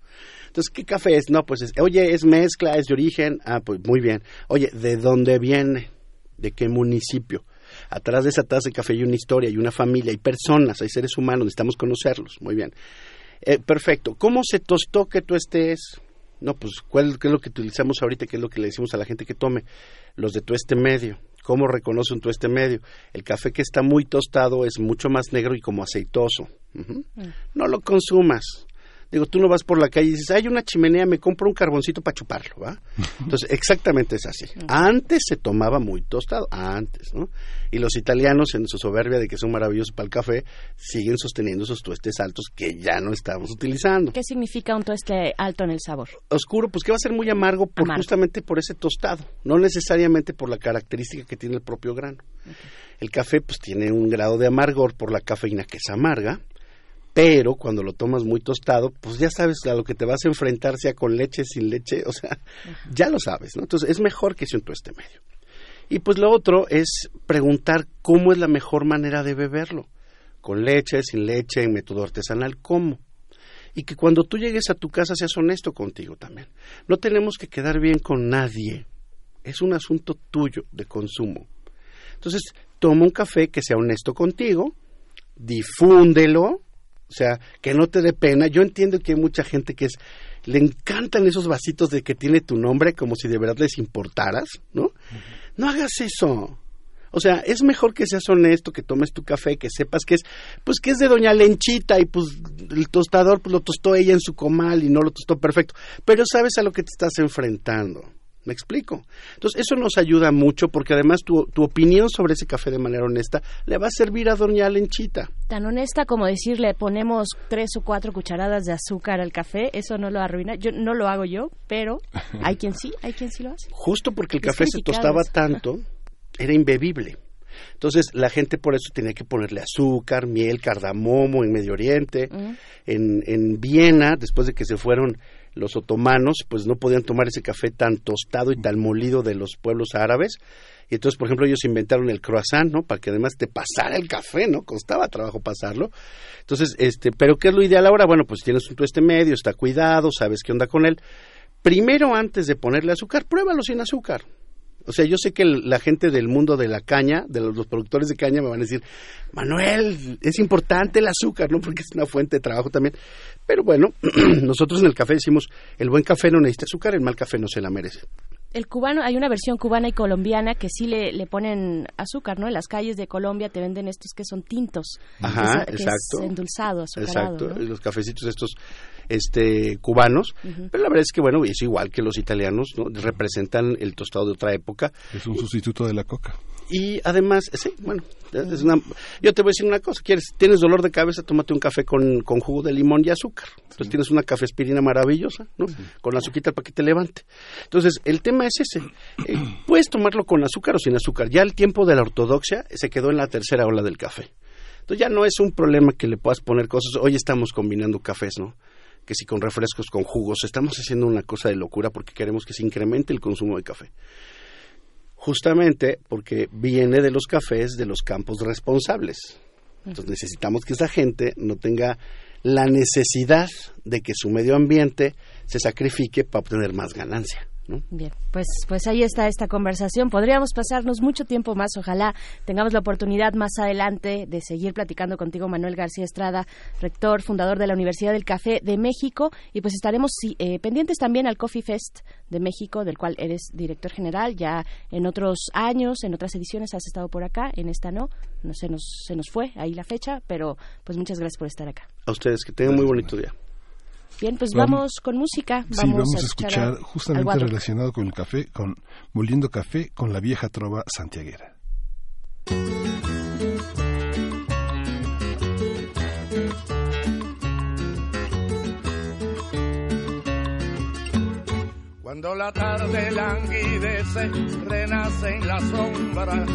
Entonces, ¿qué café es? No, pues es, oye, es mezcla, es de origen. Ah, pues muy bien. Oye, ¿de dónde viene? ¿De qué municipio? Atrás de esa taza de café hay una historia, hay una familia, hay personas, hay seres humanos, necesitamos conocerlos. Muy bien. Eh, perfecto. ¿Cómo se tostó que tú estés? No, pues, ¿cuál qué es lo que utilizamos ahorita? ¿Qué es lo que le decimos a la gente que tome? Los de tueste medio. ¿Cómo reconoce un tueste medio? El café que está muy tostado es mucho más negro y como aceitoso. Mm. No lo consumas. Digo, tú no vas por la calle y dices, hay una chimenea, me compro un carboncito para chuparlo, ¿va? Entonces, exactamente es así. Antes se tomaba muy tostado, antes, ¿no? Y los italianos, en su soberbia de que son maravillosos para el café, siguen sosteniendo esos tuestes altos que ya no estamos utilizando. ¿Qué significa un tueste alto en el sabor? Oscuro, pues que va a ser muy amargo, por, justamente por ese tostado, no necesariamente por la característica que tiene el propio grano. El café, pues tiene un grado de amargor por la cafeína que es amarga, pero cuando lo tomas muy tostado, pues ya sabes a lo que te vas a enfrentar, sea con leche, sin leche, o sea, ya lo sabes, ¿no? Entonces es mejor que sea un tueste medio. Y pues lo otro es preguntar cómo es la mejor manera de beberlo, con leche, sin leche, en método artesanal, cómo. Y que cuando tú llegues a tu casa seas honesto contigo también. No tenemos que quedar bien con nadie. Es un asunto tuyo de consumo. Entonces, toma un café que sea honesto contigo, difúndelo, o sea, que no te dé pena. Yo entiendo que hay mucha gente que es, le encantan esos vasitos de que tiene tu nombre como si de verdad les importaras, ¿no? No hagas eso. O sea, es mejor que seas honesto, que tomes tu café, que sepas que es, pues que es de doña Lenchita y pues el tostador pues lo tostó ella en su comal y no lo tostó perfecto. Pero sabes a lo que te estás enfrentando. ¿Me explico? Entonces, eso nos ayuda mucho porque además tu, tu, opinión sobre ese café de manera honesta le va a servir a doña Lenchita. Tan honesta como decirle ponemos tres o cuatro cucharadas de azúcar al café, eso no lo arruina. Yo no lo hago yo, pero hay quien sí, hay quien sí lo hace. Justo porque el café se tostaba tanto, era imbebible. Entonces la gente por eso tenía que ponerle azúcar, miel, cardamomo en Medio Oriente, en, en Viena, después de que se fueron los otomanos pues no podían tomar ese café tan tostado y tan molido de los pueblos árabes. Y entonces, por ejemplo, ellos inventaron el croissant, ¿no? Para que además te pasara el café, ¿no? Costaba trabajo pasarlo. Entonces, este, pero ¿qué es lo ideal ahora? Bueno, pues tienes un tueste medio, está cuidado, sabes qué onda con él. Primero, antes de ponerle azúcar, pruébalo sin azúcar. O sea, yo sé que la gente del mundo de la caña, de los, productores de caña, me van a decir, Manuel, es importante el azúcar, ¿no? Porque es una fuente de trabajo también. Pero bueno, nosotros en el café decimos, el buen café no necesita azúcar, el mal café no se la merece el cubano, hay una versión cubana y colombiana que sí le, le ponen azúcar, ¿no? En las calles de Colombia te venden estos que son tintos. Ajá, exacto. endulzado, azucarado. Exacto, los cafecitos estos este cubanos, pero la verdad es que bueno, es igual que los italianos, ¿no? representan el tostado de otra época. Es un sustituto de la coca. Y además, sí, bueno, es una, yo te voy a decir una cosa, quieres, tienes dolor de cabeza, tómate un café con, con jugo de limón y azúcar. Entonces tienes una café espirina maravillosa, ¿no? Con azúcar para que te levante. Entonces, el tema es ese. Eh, puedes tomarlo con azúcar o sin azúcar. Ya el tiempo de la ortodoxia se quedó en la tercera ola del café. Entonces ya no es un problema que le puedas poner cosas. Hoy estamos combinando cafés, ¿no? Que si con refrescos, con jugos, estamos haciendo una cosa de locura porque queremos que se incremente el consumo de café justamente porque viene de los cafés de los campos responsables. Entonces necesitamos que esa gente no tenga la necesidad de que su medio ambiente se sacrifique para obtener más ganancia. Bien, pues, pues ahí está esta conversación. Podríamos pasarnos mucho tiempo más. Ojalá tengamos la oportunidad más adelante de seguir platicando contigo, Manuel García Estrada, rector, fundador de la Universidad del Café de México. Y pues estaremos eh, pendientes también al Coffee Fest de México, del cual eres director general. Ya en otros años, en otras ediciones has estado por acá, en esta no. No se nos, se nos fue ahí la fecha, pero pues muchas gracias por estar acá. A ustedes, que tengan muy bonito día. Bien, pues vamos, con música. Vamos sí, vamos a escuchar, justamente relacionado con el café, con Moliendo Café, con la vieja trova santiaguera. Cuando la tarde languidece, renacen las sombras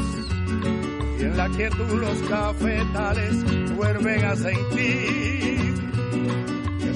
y en la quietud los cafetales vuelven a sentir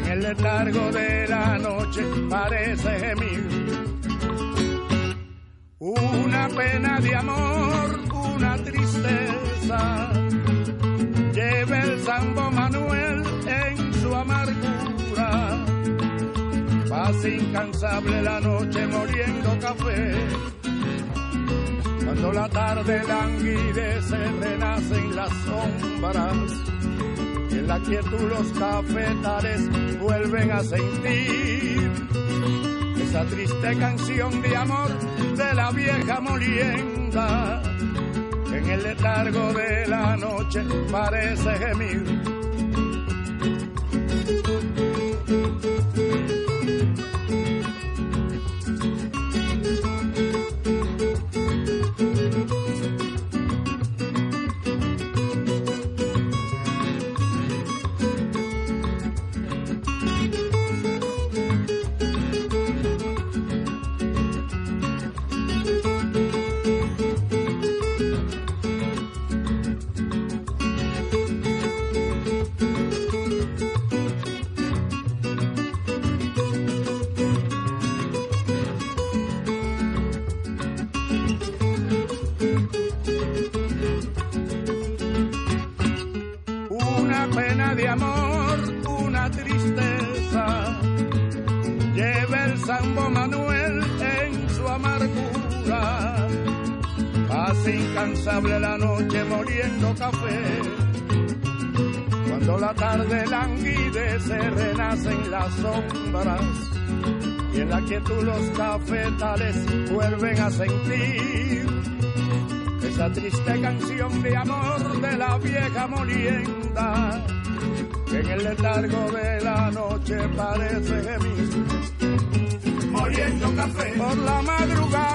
en el letargo de la noche parece gemir. Una pena de amor, una tristeza, lleva el Sambo Manuel en su amargura. Pasa incansable la noche moliendo café. Cuando la tarde languidece, renacen las sombras en la quietud los cafetales vuelven a sentir esa triste canción de amor de la vieja molienda. En el letargo de la noche parece gemir incansable la noche moliendo café. Cuando la tarde languidece, renacen las sombras. Y en la quietud los cafetales vuelven a sentir esa triste canción de amor de la vieja molienda. Que en el letargo de la noche parece gemir moliendo café. Por la madrugada,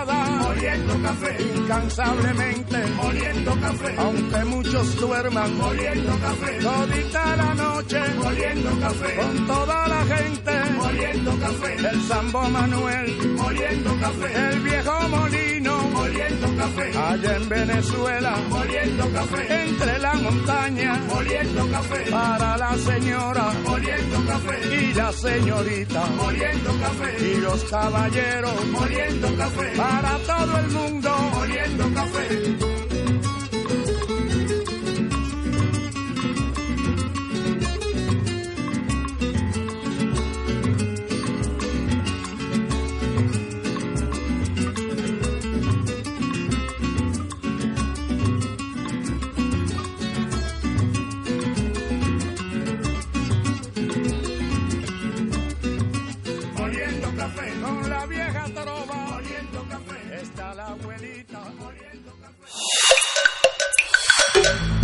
moliendo café. Incansablemente, moliendo café. Aunque muchos duerman, moliendo café. Todita la noche, moliendo café. Con toda la gente, moliendo café. El Sambo Manuel, moliendo café. El viejo molino, moliendo café. Allá en Venezuela, moliendo café. Entre la montaña, moliendo café. Para la señora, moliendo café. Y la señorita, moliendo café. Y los caballeros, moliendo café. Para todo el mundo, moliendo café.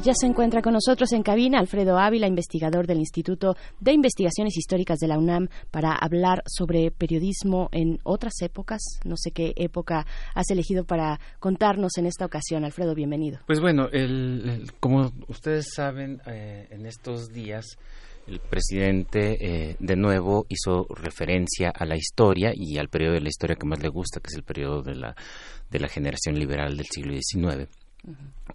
Ya se encuentra con nosotros en cabina Alfredo Ávila, investigador del Instituto de Investigaciones Históricas de la UNAM, para hablar sobre periodismo en otras épocas. No sé qué época has elegido para contarnos en esta ocasión. Alfredo, bienvenido. Pues bueno, como ustedes saben, eh, en estos días el presidente eh, de nuevo hizo referencia a la historia y al periodo de la historia que más le gusta, que es el periodo de la, de la generación liberal del siglo XIX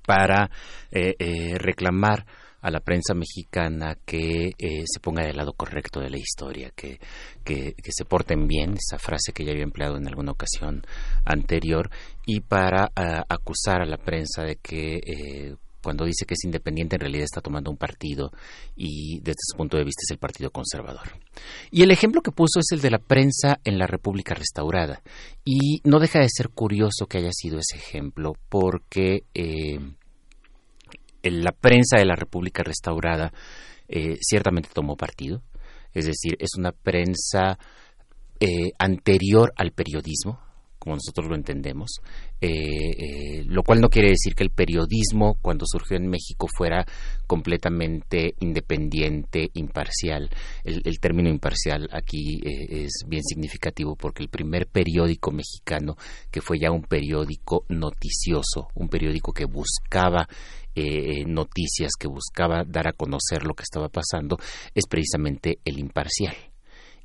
para eh, eh, reclamar a la prensa mexicana que eh, se ponga del lado correcto de la historia, que, que, se porten bien, esa frase que ya había empleado en alguna ocasión anterior, y para acusar a la prensa de que cuando dice que es independiente en realidad está tomando un partido y desde su punto de vista es el Partido Conservador. Y el ejemplo que puso es el de la prensa en la República Restaurada. Y no deja de ser curioso que haya sido ese ejemplo porque eh, la prensa de la República Restaurada eh, ciertamente tomó partido. Es decir, es una prensa eh, anterior al periodismo, como nosotros lo entendemos, eh, eh, lo cual no quiere decir que el periodismo cuando surgió en México fuera completamente independiente, imparcial. El, término imparcial aquí eh, es bien significativo porque el primer periódico mexicano, que fue ya un periódico noticioso, un periódico que buscaba noticias, que buscaba dar a conocer lo que estaba pasando, es precisamente el imparcial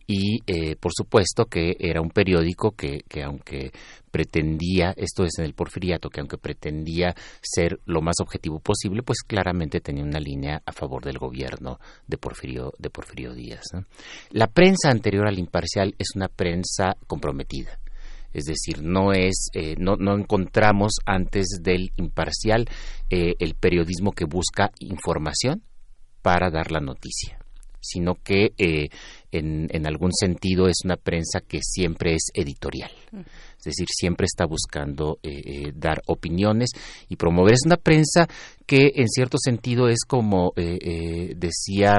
y eh, por supuesto que era un periódico que, que, aunque pretendía, esto es en el porfiriato, que aunque pretendía ser lo más objetivo posible, pues claramente tenía una línea a favor del gobierno de Porfirio, de Porfirio Díaz. La prensa anterior al imparcial es una prensa comprometida. Es decir, no es, eh, no, no, encontramos antes del imparcial eh, el periodismo que busca información para dar la noticia sino que eh, en, en, algún sentido es una prensa que siempre es editorial. Es decir, siempre está buscando eh, eh, dar opiniones y promover. Es una prensa que en cierto sentido es como decía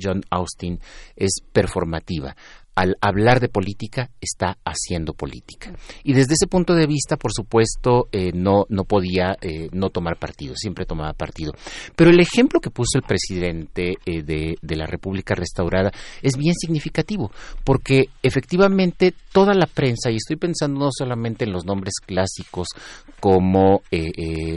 John Austin, es performativa al hablar de política está haciendo política. Y desde ese punto de vista, por supuesto, eh, no, no podía eh, no tomar partido, siempre tomaba partido. Pero el ejemplo que puso el presidente eh, de, de, la República Restaurada es bien significativo, porque efectivamente toda la prensa, y estoy pensando no solamente en los nombres clásicos como,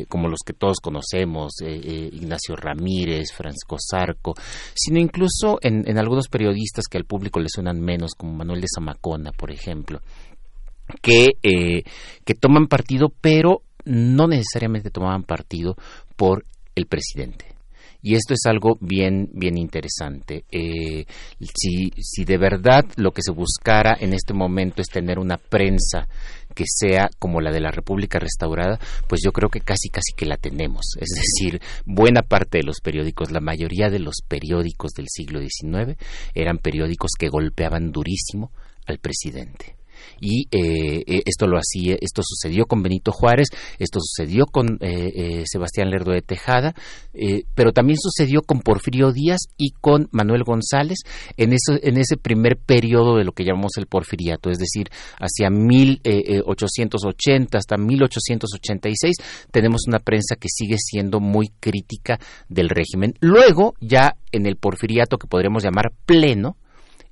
como los que todos conocemos, Ignacio Ramírez, Francisco Zarco, sino incluso en, en algunos periodistas que al público le suenan menos, como Manuel de Zamacona, por ejemplo, que, eh, que toman partido, pero no necesariamente tomaban partido por el presidente. Y esto es algo bien, bien interesante. Eh, si, si de verdad lo que se buscara en este momento es tener una prensa que sea como la de la República Restaurada, pues yo creo que casi casi que la tenemos. Es decir, buena parte de los periódicos, la mayoría de los periódicos del siglo XIX eran periódicos que golpeaban durísimo al presidente y eh, eh, esto lo hacía, esto sucedió con Benito Juárez, esto sucedió con eh, Sebastián Lerdo de Tejada, pero también sucedió con Porfirio Díaz y con Manuel González en, eso, en ese primer periodo de lo que llamamos el porfiriato, es decir, hacia 1880 hasta 1886 tenemos una prensa que sigue siendo muy crítica del régimen. Luego, ya en el porfiriato que podríamos llamar pleno,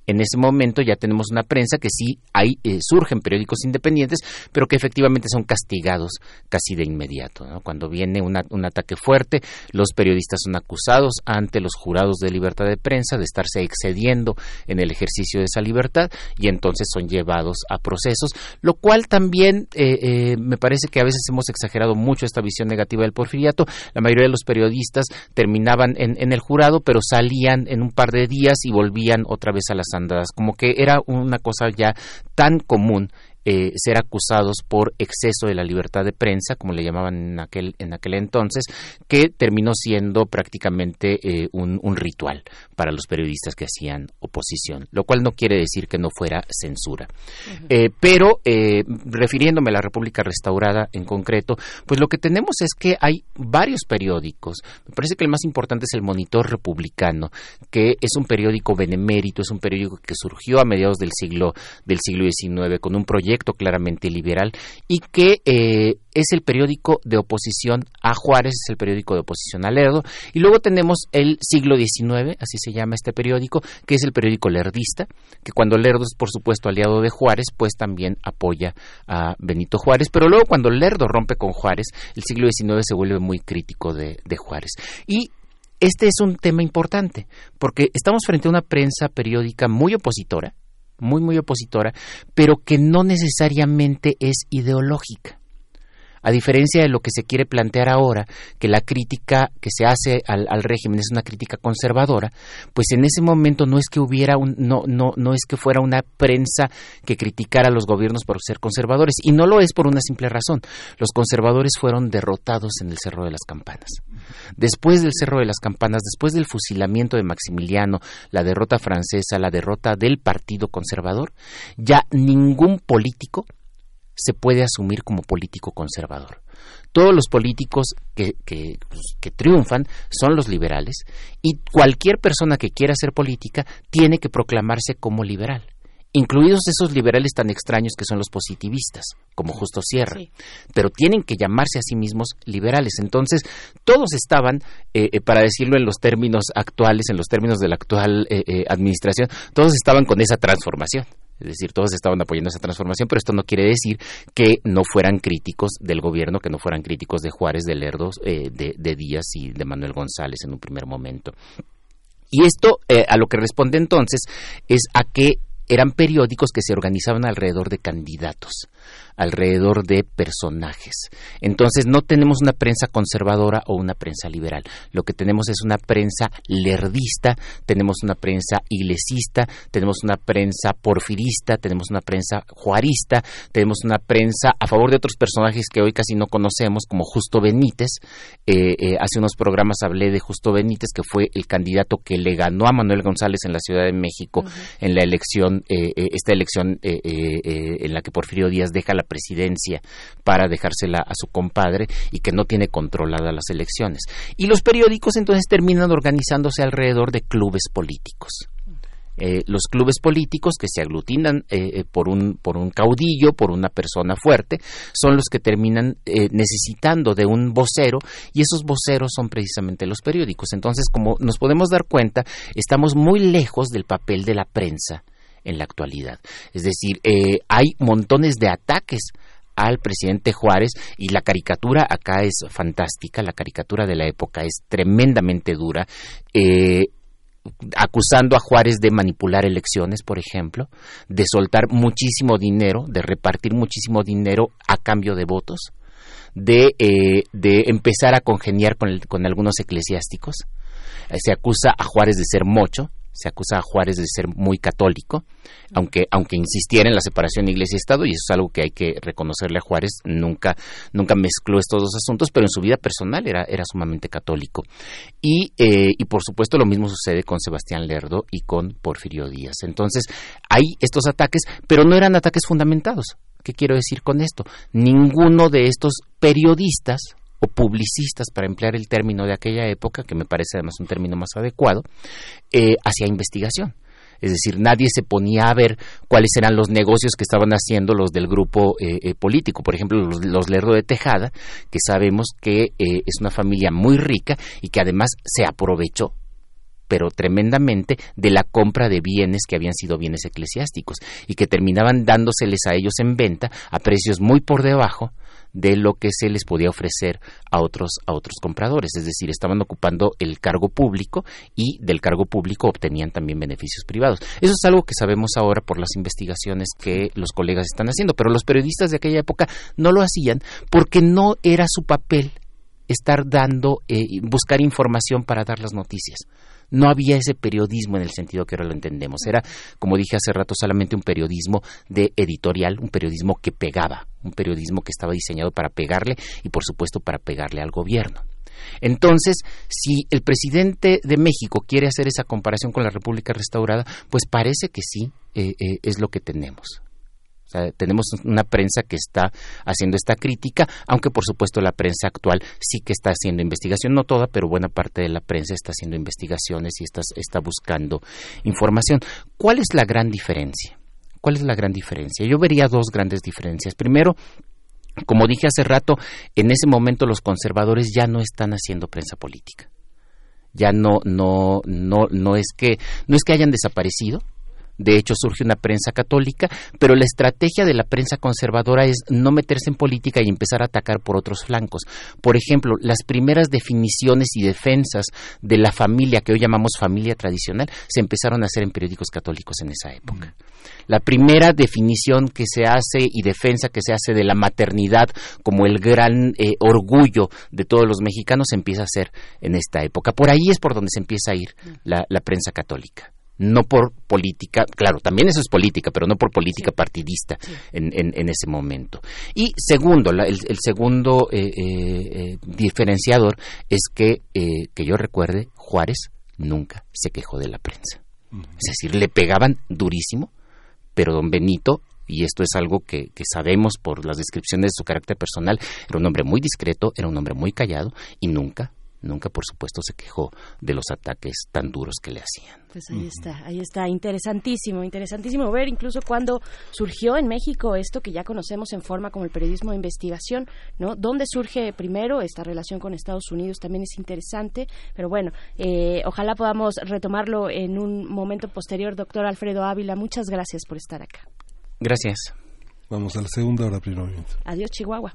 en ese momento ya tenemos una prensa que sí hay, eh, surgen periódicos independientes, pero que efectivamente son castigados casi de inmediato. Cuando viene un ataque fuerte, los periodistas son acusados ante los jurados de libertad de prensa de estarse excediendo en el ejercicio de esa libertad y entonces son llevados a procesos, lo cual también eh, eh, me parece que a veces hemos exagerado mucho esta visión negativa del porfiriato. La mayoría de los periodistas terminaban en, en el jurado, pero salían en un par de días y volvían otra vez a las como que era una cosa ya tan común eh, ser acusados por exceso de la libertad de prensa, como le llamaban en aquel, en aquel entonces, que terminó siendo prácticamente eh, un, ritual para los periodistas que hacían oposición, lo cual no quiere decir que no fuera censura. Eh, pero, refiriéndome a la República Restaurada en concreto, pues lo que tenemos es que hay varios periódicos. Me parece que el más importante es el Monitor Republicano, que es un periódico benemérito, es un periódico que surgió a mediados del siglo, del siglo XIX con un proyecto claramente liberal y que eh, es el periódico de oposición a Juárez, es el periódico de oposición a Lerdo. Y luego tenemos el siglo XIX, así se llama este periódico, que es el periódico lerdista, que cuando Lerdo es por supuesto aliado de Juárez, pues también apoya a Benito Juárez. Pero luego cuando Lerdo rompe con Juárez, el siglo XIX se vuelve muy crítico de, de Juárez. Y este es un tema importante, porque estamos frente a una prensa periódica muy opositora, muy, muy opositora, pero que no necesariamente es ideológica. A diferencia de lo que se quiere plantear ahora, que la crítica que se hace al, régimen es una crítica conservadora, pues en ese momento no es que hubiera un, no, no, no es que fuera una prensa que criticara a los gobiernos por ser conservadores, y no lo es por una simple razón. Los conservadores fueron derrotados en el Cerro de las Campanas. Después del Cerro de las Campanas, después del fusilamiento de Maximiliano, la derrota francesa, la derrota del Partido Conservador, ya ningún político se puede asumir como político conservador. Todos los políticos que, que, que, triunfan son los liberales y cualquier persona que quiera hacer política tiene que proclamarse como liberal incluidos esos liberales tan extraños que son los positivistas, como Justo Sierra, pero tienen que llamarse a sí mismos liberales. Entonces, todos estaban, eh, eh, para decirlo en los términos actuales, en los términos de la actual eh, administración, todos estaban con esa transformación. Es decir, todos estaban apoyando esa transformación, pero esto no quiere decir que no fueran críticos del gobierno, que no fueran críticos de Juárez, de Lerdo, de, de, Díaz y de Manuel González en un primer momento. Y esto a lo que responde entonces es a que eran periódicos que se organizaban alrededor de candidatos alrededor de personajes. Entonces no tenemos una prensa conservadora o una prensa liberal. Lo que tenemos es una prensa lerdista, tenemos una prensa iglesista, tenemos una prensa porfirista, tenemos una prensa juarista, tenemos una prensa a favor de otros personajes que hoy casi no conocemos, como Justo Benítez. Eh, eh, hace unos programas hablé de Justo Benítez, que fue el candidato que le ganó a Manuel González en la Ciudad de México en la elección, eh, esta elección en la que Porfirio Díaz deja la presidencia para dejársela a su compadre y que no tiene controlada las elecciones. Y los periódicos entonces terminan organizándose alrededor de clubes políticos. Eh, los clubes políticos que se aglutinan eh, eh, por, un, por un caudillo, por una persona fuerte, son los que terminan necesitando de un vocero y esos voceros son precisamente los periódicos. Entonces, como nos podemos dar cuenta, estamos muy lejos del papel de la prensa en la actualidad. Es decir, eh, hay montones de ataques al presidente Juárez y la caricatura acá es fantástica, la caricatura de la época es tremendamente dura. Eh, acusando a Juárez de manipular elecciones, por ejemplo, de soltar muchísimo dinero, de repartir muchísimo dinero a cambio de votos, de, eh, empezar a congeniar con, con algunos eclesiásticos. se acusa a Juárez de ser mocho, se acusa a Juárez de ser muy católico, aunque, aunque insistiera en la separación iglesia-estado, y eso es algo que hay que reconocerle a Juárez, nunca, nunca mezcló estos dos asuntos, pero en su vida personal era, era sumamente católico. Y, eh, y por supuesto lo mismo sucede con Sebastián Lerdo y con Porfirio Díaz. Entonces, hay estos ataques, pero no eran ataques fundamentados. ¿Qué quiero decir con esto? Ninguno de estos periodistas o publicistas, para emplear el término de aquella época, que me parece además un término más adecuado, eh, hacia investigación. Es decir, nadie se ponía a ver cuáles eran los negocios que estaban haciendo los del grupo eh, eh, político. Por ejemplo, los, Lerdo de Tejada, que sabemos que es una familia muy rica y que además se aprovechó pero tremendamente de la compra de bienes que habían sido bienes eclesiásticos y que terminaban dándoseles a ellos en venta a precios muy por debajo de lo que se les podía ofrecer a otros a otros compradores, es decir, estaban ocupando el cargo público y del cargo público obtenían también beneficios privados. Eso es algo que sabemos ahora por las investigaciones que los colegas están haciendo, pero los periodistas de aquella época no lo hacían porque no era su papel estar dando eh, buscar información para dar las noticias no había ese periodismo en el sentido que ahora lo entendemos. Era, como dije hace rato, solamente un periodismo de editorial, un periodismo que pegaba, un periodismo que estaba diseñado para pegarle y, por supuesto, para pegarle al gobierno. Entonces, si el presidente de México quiere hacer esa comparación con la República restaurada, pues parece que sí eh, eh, es lo que tenemos tenemos una prensa que está haciendo esta crítica, aunque por supuesto la prensa actual sí que está haciendo investigación, no toda, pero buena parte de la prensa está haciendo investigaciones y está, está buscando información. ¿Cuál es la gran diferencia? ¿Cuál es la gran diferencia? Yo vería dos grandes diferencias. Primero, como dije hace rato, en ese momento los conservadores ya no están haciendo prensa política. Ya no, no, no, no es que, no es que hayan desaparecido, de hecho, surge una prensa católica, pero la estrategia de la prensa conservadora es no meterse en política y empezar a atacar por otros flancos. Por ejemplo, las primeras definiciones y defensas de la familia que hoy llamamos familia tradicional se empezaron a hacer en periódicos católicos en esa época. La primera definición que se hace y defensa que se hace de la maternidad como el gran eh, orgullo de todos los mexicanos se empieza a hacer en esta época. Por ahí es por donde se empieza a ir la prensa católica no por política, claro, también eso es política, pero no por política partidista en, en, ese momento. Y segundo, el, segundo eh, eh, eh, diferenciador es que, que yo recuerde, Juárez nunca se quejó de la prensa. Es decir, le pegaban durísimo, pero don Benito y esto es algo que, que, sabemos por las descripciones de su carácter personal, era un hombre muy discreto, era un hombre muy callado y nunca nunca por supuesto se quejó de los ataques tan duros que le hacían. Pues ahí está, ahí está, interesantísimo, interesantísimo ver incluso cuando surgió en México esto que ya conocemos en forma como el periodismo de investigación, ¿no? ¿Dónde surge primero esta relación con Estados Unidos? También es interesante, pero bueno, eh, ojalá podamos retomarlo en un momento posterior. Doctor Alfredo Ávila, muchas gracias por estar acá. Gracias. Vamos a la segunda hora, primero. Adiós, Chihuahua.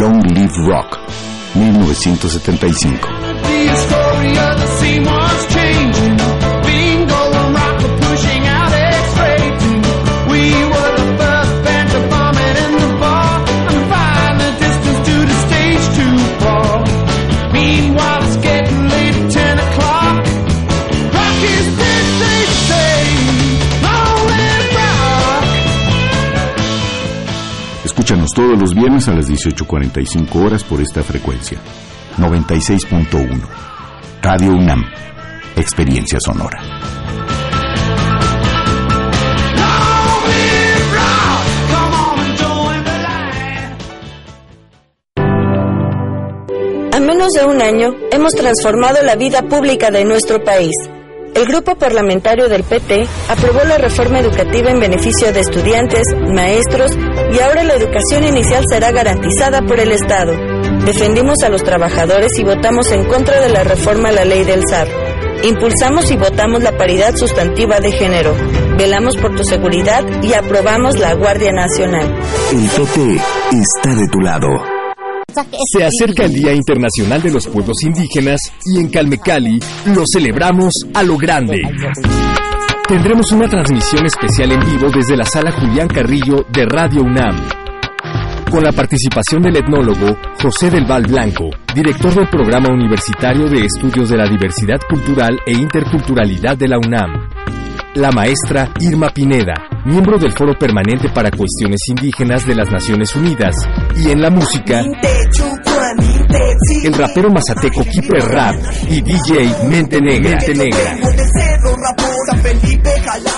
Long Live Rock, 1975. Todos los viernes a las 18.45 horas por esta frecuencia. 96.1. Radio UNAM. Experiencia sonora. A menos de un año, hemos transformado la vida pública de nuestro país el grupo parlamentario del PT aprobó la reforma educativa en beneficio de estudiantes, maestros y ahora la educación inicial será garantizada por el Estado. Defendimos a los trabajadores y votamos en contra de la reforma a la ley del SAR. Impulsamos y votamos la paridad sustantiva de género. Velamos por tu seguridad y aprobamos la Guardia Nacional. El PT está de tu lado. Se acerca el Día Internacional de los Pueblos Indígenas y en Calmecali lo celebramos a lo grande. Tendremos una transmisión especial en vivo desde la sala Julián Carrillo de Radio UNAM. Con la participación del etnólogo José del Val Blanco, director del Programa Universitario de Estudios de la Diversidad Cultural e Interculturalidad de la UNAM la maestra Irma Pineda, miembro del Foro Permanente para Cuestiones Indígenas de las Naciones Unidas, y en la música... el rapero mazateco Keeper Rap y DJ Mente Negra. Mente Negra.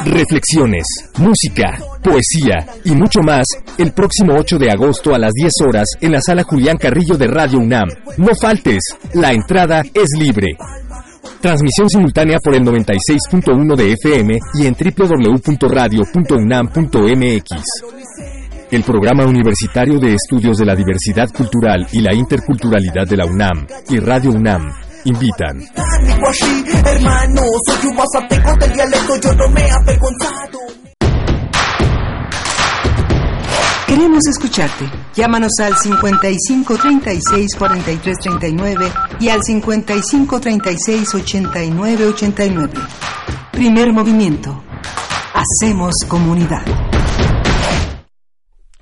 Reflexiones, música, poesía y mucho más el próximo 8 de agosto a las 10 horas en la sala Julián Carrillo de Radio UNAM. No faltes, la entrada es libre. Transmisión simultánea por el 96.1 de FM y en www.radio.unam.mx. El Programa Universitario de Estudios de la Diversidad Cultural y la Interculturalidad de la UNAM y Radio UNAM invitan. Queremos escucharte. Llámanos al 55 36 43 39 y al 55 36 89 89. Primer movimiento. Hacemos comunidad.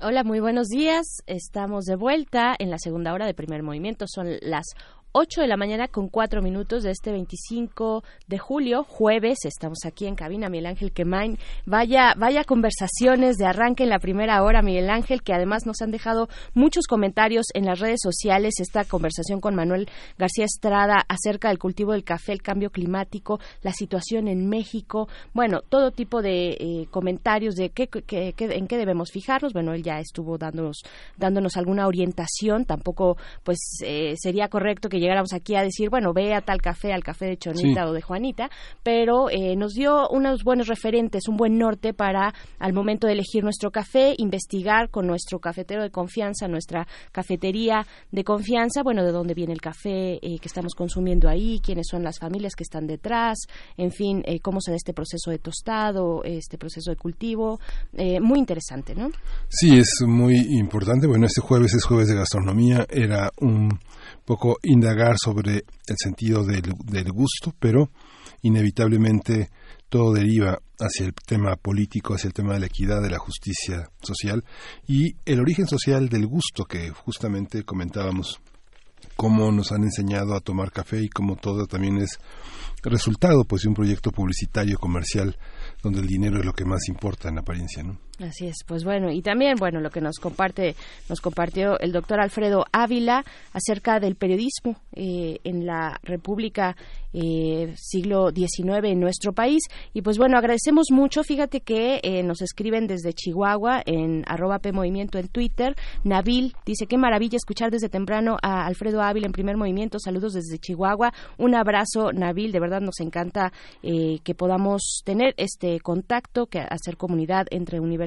Hola, muy buenos días. Estamos de vuelta en la segunda hora de primer movimiento. Son las 8 de la mañana con 4 minutos de este 25 de julio, jueves. Estamos aquí en cabina, Miguel Ángel Quemain. Vaya, vaya conversaciones de arranque en la primera hora, Miguel Ángel, que además nos han dejado muchos comentarios en las redes sociales. Esta conversación con Manuel García Estrada acerca del cultivo del café, el cambio climático, la situación en México. Bueno, todo tipo de eh, comentarios de qué, en qué debemos fijarnos. Bueno, él ya estuvo dándonos, dándonos alguna orientación. Tampoco, pues, eh, sería correcto que llegáramos aquí a decir, bueno, ve a tal café, al café de Chonita o de Juanita, pero eh, nos dio unos buenos referentes, un buen norte para al momento de elegir nuestro café, investigar con nuestro cafetero de confianza, nuestra cafetería de confianza, bueno, de dónde viene el café eh, que estamos consumiendo ahí, quiénes son las familias que están detrás, en fin, eh, cómo se da este proceso de tostado, este proceso de cultivo, muy interesante, ¿no? Sí, es muy importante. Bueno, este jueves es jueves de gastronomía, era un poco indagar sobre el sentido del, gusto, pero inevitablemente todo deriva hacia el tema político, hacia el tema de la equidad, de la justicia social y el origen social del gusto que justamente comentábamos, cómo nos han enseñado a tomar café y cómo todo también es resultado pues de un proyecto publicitario comercial donde el dinero es lo que más importa en apariencia, ¿no? Así es, pues bueno, y también, bueno, lo que nos comparte, nos compartió el doctor Alfredo Ávila acerca del periodismo eh, en la República eh, siglo XIX en nuestro país. Y pues bueno, agradecemos mucho. Fíjate que eh, nos escriben desde Chihuahua en arroba P Movimiento en Twitter. Nabil dice, qué maravilla escuchar desde temprano a Alfredo Ávila en primer movimiento. Saludos desde Chihuahua. Un abrazo, Nabil. De verdad nos encanta que podamos tener este contacto, que hacer comunidad entre universidades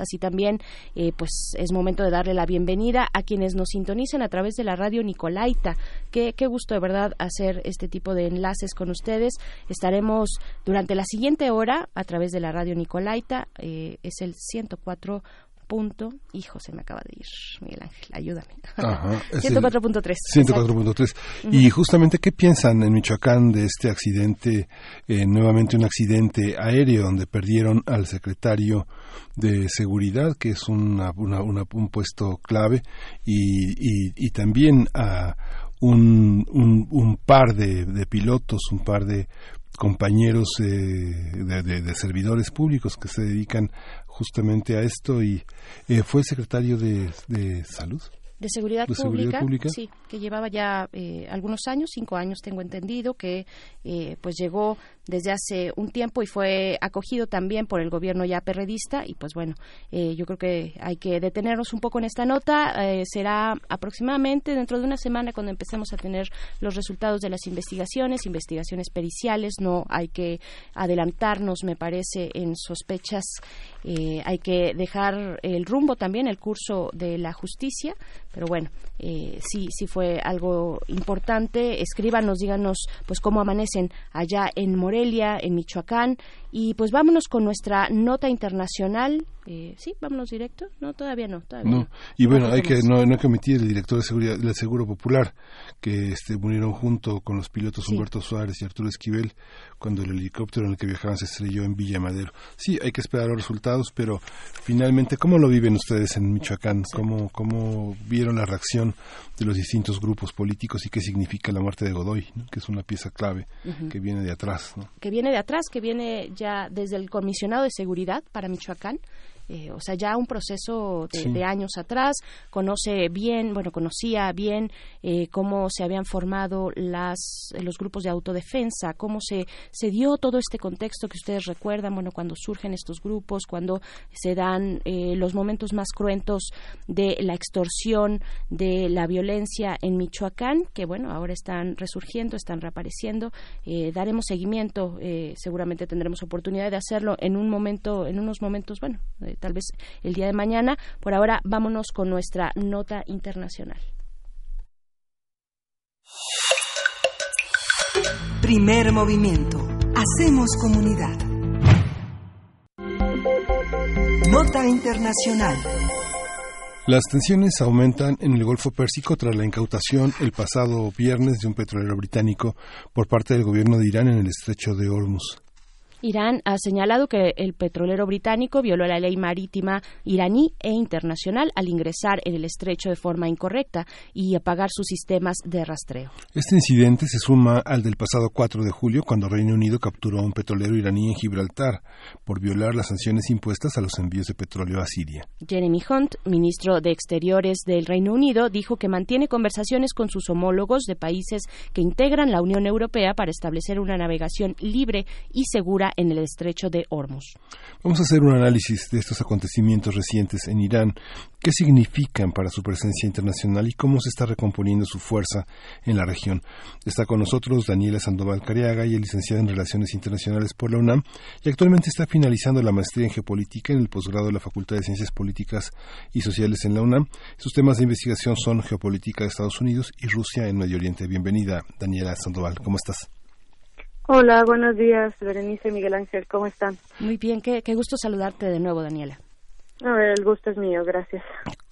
Así también, eh, pues es momento de darle la bienvenida a quienes nos sintonicen a través de la radio Nicolaita. Qué, qué gusto de verdad hacer este tipo de enlaces con ustedes. Estaremos durante la siguiente hora a través de la radio Nicolaita. Eh, es el 104 punto, hijo, se me acaba de ir, Miguel Ángel, ayúdame. 104.3. 104.3. Y justamente, ¿qué piensan en Michoacán de este accidente, eh, nuevamente un accidente aéreo donde perdieron al secretario de seguridad, que es una, un puesto clave, y, y, también a un, un, par de, de pilotos, un par de compañeros eh, de, servidores públicos que se dedican justamente a esto y eh, fue secretario de, de salud. De seguridad, pública, sí que llevaba ya eh, algunos años cinco años tengo entendido que eh, pues llegó desde hace un tiempo y fue acogido también por el gobierno ya perredista. Y pues bueno eh, yo creo que hay que detenernos un poco en esta nota. Será aproximadamente dentro de una semana cuando empecemos a tener los resultados de las investigaciones investigaciones periciales. No hay que adelantarnos me parece en sospechas. Hay que dejar el rumbo también el curso de la justicia. Pero bueno, eh, sí, sí fue algo importante. Escríbanos, díganos pues cómo amanecen allá en Morelia, en Michoacán. Y pues vámonos con nuestra nota internacional. Eh, sí, vámonos directo. No, todavía no. Todavía no. Y bueno, hay que, no, hay que omitir el director de seguridad del Seguro Popular, que este, murieron junto con los pilotos Humberto Suárez y Arturo Esquivel cuando el helicóptero en el que viajaban se estrelló en Villa Madero. Sí, hay que esperar los resultados, pero finalmente, ¿cómo lo viven ustedes en Michoacán? ¿Cómo, cómo vieron la reacción de los distintos grupos políticos y qué significa la muerte de Godoy, que es una pieza clave que viene de atrás? Que viene de atrás, que viene ya desde el comisionado de seguridad para Michoacán eh, o sea, ya un proceso de, años atrás, conoce bien, bueno, conocía bien eh, cómo se habían formado las, los grupos de autodefensa, cómo se, se dio todo este contexto que ustedes recuerdan, bueno, cuando surgen estos grupos, cuando se dan eh, los momentos más cruentos de la extorsión, de la violencia en Michoacán, que bueno, ahora están resurgiendo, están reapareciendo. daremos seguimiento, seguramente tendremos oportunidad de hacerlo en un momento, en unos momentos, bueno, tal vez el día de mañana. Por ahora, vámonos con nuestra nota internacional. Primer movimiento. Hacemos comunidad. Nota internacional. Las tensiones aumentan en el Golfo Pérsico tras la incautación el pasado viernes de un petrolero británico por parte del gobierno de Irán en el estrecho de Hormuz. Irán ha señalado que el petrolero británico violó la ley marítima iraní e internacional al ingresar en el estrecho de forma incorrecta y apagar sus sistemas de rastreo. Este incidente se suma al del pasado 4 de julio, cuando Reino Unido capturó a un petrolero iraní en Gibraltar por violar las sanciones impuestas a los envíos de petróleo a Siria. Jeremy Hunt, ministro de Exteriores del Reino Unido, dijo que mantiene conversaciones con sus homólogos de países que integran la Unión Europea para establecer una navegación libre y segura en el estrecho de Hormuz. Vamos a hacer un análisis de estos acontecimientos recientes en Irán, qué significan para su presencia internacional y cómo se está recomponiendo su fuerza en la región. Está con nosotros Daniela Sandoval Cariaga y es licenciada en Relaciones Internacionales por la UNAM y actualmente está finalizando la maestría en Geopolítica en el posgrado de la Facultad de Ciencias Políticas y Sociales en la UNAM. Sus temas de investigación son geopolítica de Estados Unidos y Rusia en Medio Oriente. Bienvenida, Daniela Sandoval. ¿Cómo estás? Hola, buenos días, Berenice Miguel Ángel, ¿cómo están? Muy bien, qué, gusto saludarte de nuevo, Daniela. A ver, el gusto es mío, gracias.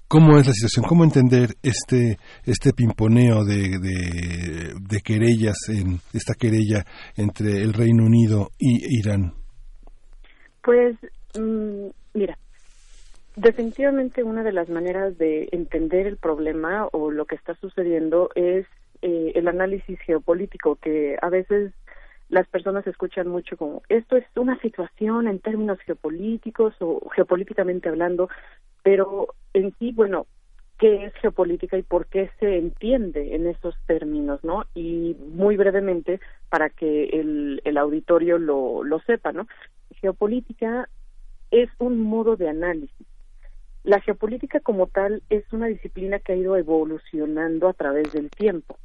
¿Cómo es la situación? ¿Cómo entender este este pimponeo de, de, querellas, en esta querella entre el Reino Unido y Irán? Pues, mm, mira, definitivamente una de las maneras de entender el problema o lo que está sucediendo es eh, el análisis geopolítico, que a veces las personas escuchan mucho como esto es una situación en términos geopolíticos o geopolíticamente hablando, pero en sí, bueno, ¿qué es geopolítica y por qué se entiende en esos términos, no? Y muy brevemente, para que el, el auditorio lo, lo sepa, ¿no? Geopolítica es un modo de análisis. La geopolítica como tal es una disciplina que ha ido evolucionando a través del tiempo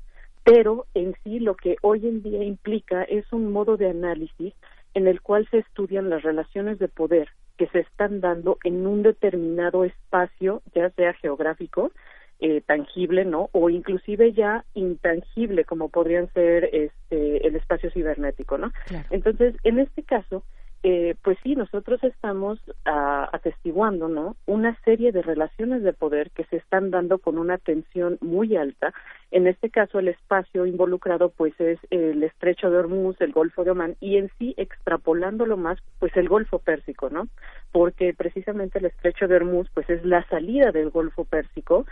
pero en sí lo que hoy en día implica es un modo de análisis en el cual se estudian las relaciones de poder que se están dando en un determinado espacio, ya sea geográfico, eh, tangible, ¿no? O inclusive ya intangible, como podrían ser este, el espacio cibernético, ¿no? Entonces, en este caso, eh, pues sí, nosotros estamos atestiguando, ¿no? Una serie de relaciones de poder que se están dando con una tensión muy alta. En este caso, el espacio involucrado, pues, es el Estrecho de Hormuz, el Golfo de Omán y en sí, extrapolándolo más, pues, el Golfo Pérsico, ¿no? Porque precisamente el Estrecho de Hormuz, pues, es la salida del Golfo Pérsico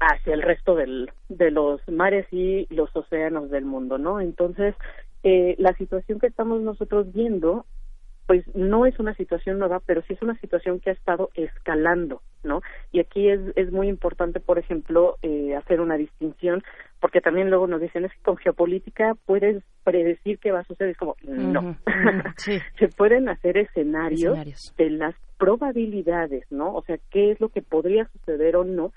hacia el resto del, de los mares y los océanos del mundo, ¿no? Entonces, eh, la situación que estamos nosotros viendo pues no es una situación nueva, pero sí es una situación que ha estado escalando, ¿no? Y aquí es, es muy importante, por ejemplo, eh, hacer una distinción, porque también luego nos dicen, es que con geopolítica puedes predecir qué va a suceder, es como, no, se pueden hacer escenarios, de las probabilidades, ¿no? O sea, qué es lo que podría suceder o no,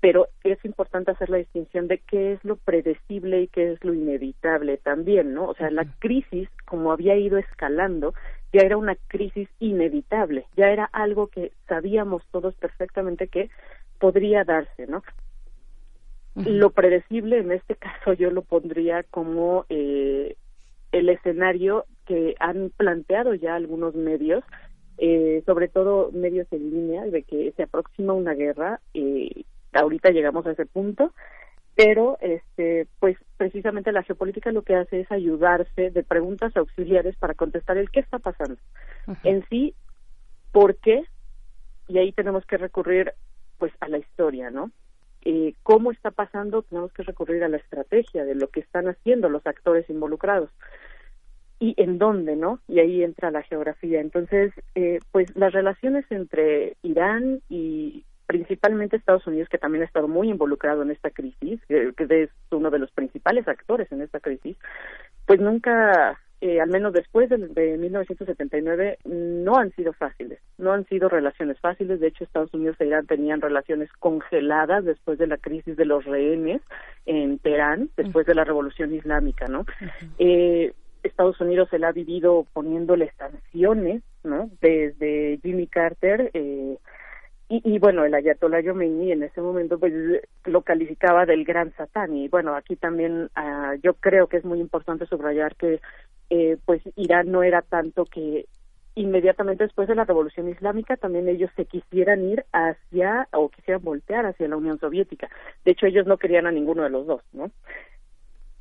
pero es importante hacer la distinción de qué es lo predecible y qué es lo inevitable también, ¿no? O sea, la crisis, como había ido escalando, ya era una crisis inevitable, ya era algo que sabíamos todos perfectamente que podría darse, ¿no? Lo predecible en este caso yo lo pondría como eh, el escenario que han planteado ya algunos medios, eh, sobre todo medios en línea, de que se aproxima una guerra. Eh, ahorita llegamos a ese punto pero este pues precisamente la geopolítica lo que hace es ayudarse de preguntas auxiliares para contestar el qué está pasando. En sí por qué y ahí tenemos que recurrir pues a la historia no eh, cómo está pasando tenemos que recurrir a la estrategia de lo que están haciendo los actores involucrados. Y en dónde, ¿no? Y ahí entra la geografía. Entonces, eh, pues las relaciones entre Irán y principalmente Estados Unidos, que también ha estado muy involucrado en esta crisis, que es uno de los principales actores en esta crisis, pues nunca, eh, al menos después de, de 1979, no han sido fáciles, no han sido relaciones fáciles. De hecho, Estados Unidos e Irán tenían relaciones congeladas después de la crisis de los rehenes en Teherán, después de la Revolución Islámica, ¿no? eh, Estados Unidos se la ha vivido poniéndole sanciones, ¿no? Desde Jimmy Carter, eh, y, bueno, el Ayatollah Khomeini en ese momento pues lo calificaba del gran satán y bueno, aquí también uh, yo creo que es muy importante subrayar que eh, pues Irán no era tanto que inmediatamente después de la revolución islámica también ellos se quisieran ir hacia o quisieran voltear hacia la Unión Soviética. De hecho ellos no querían a ninguno de los dos, ¿no?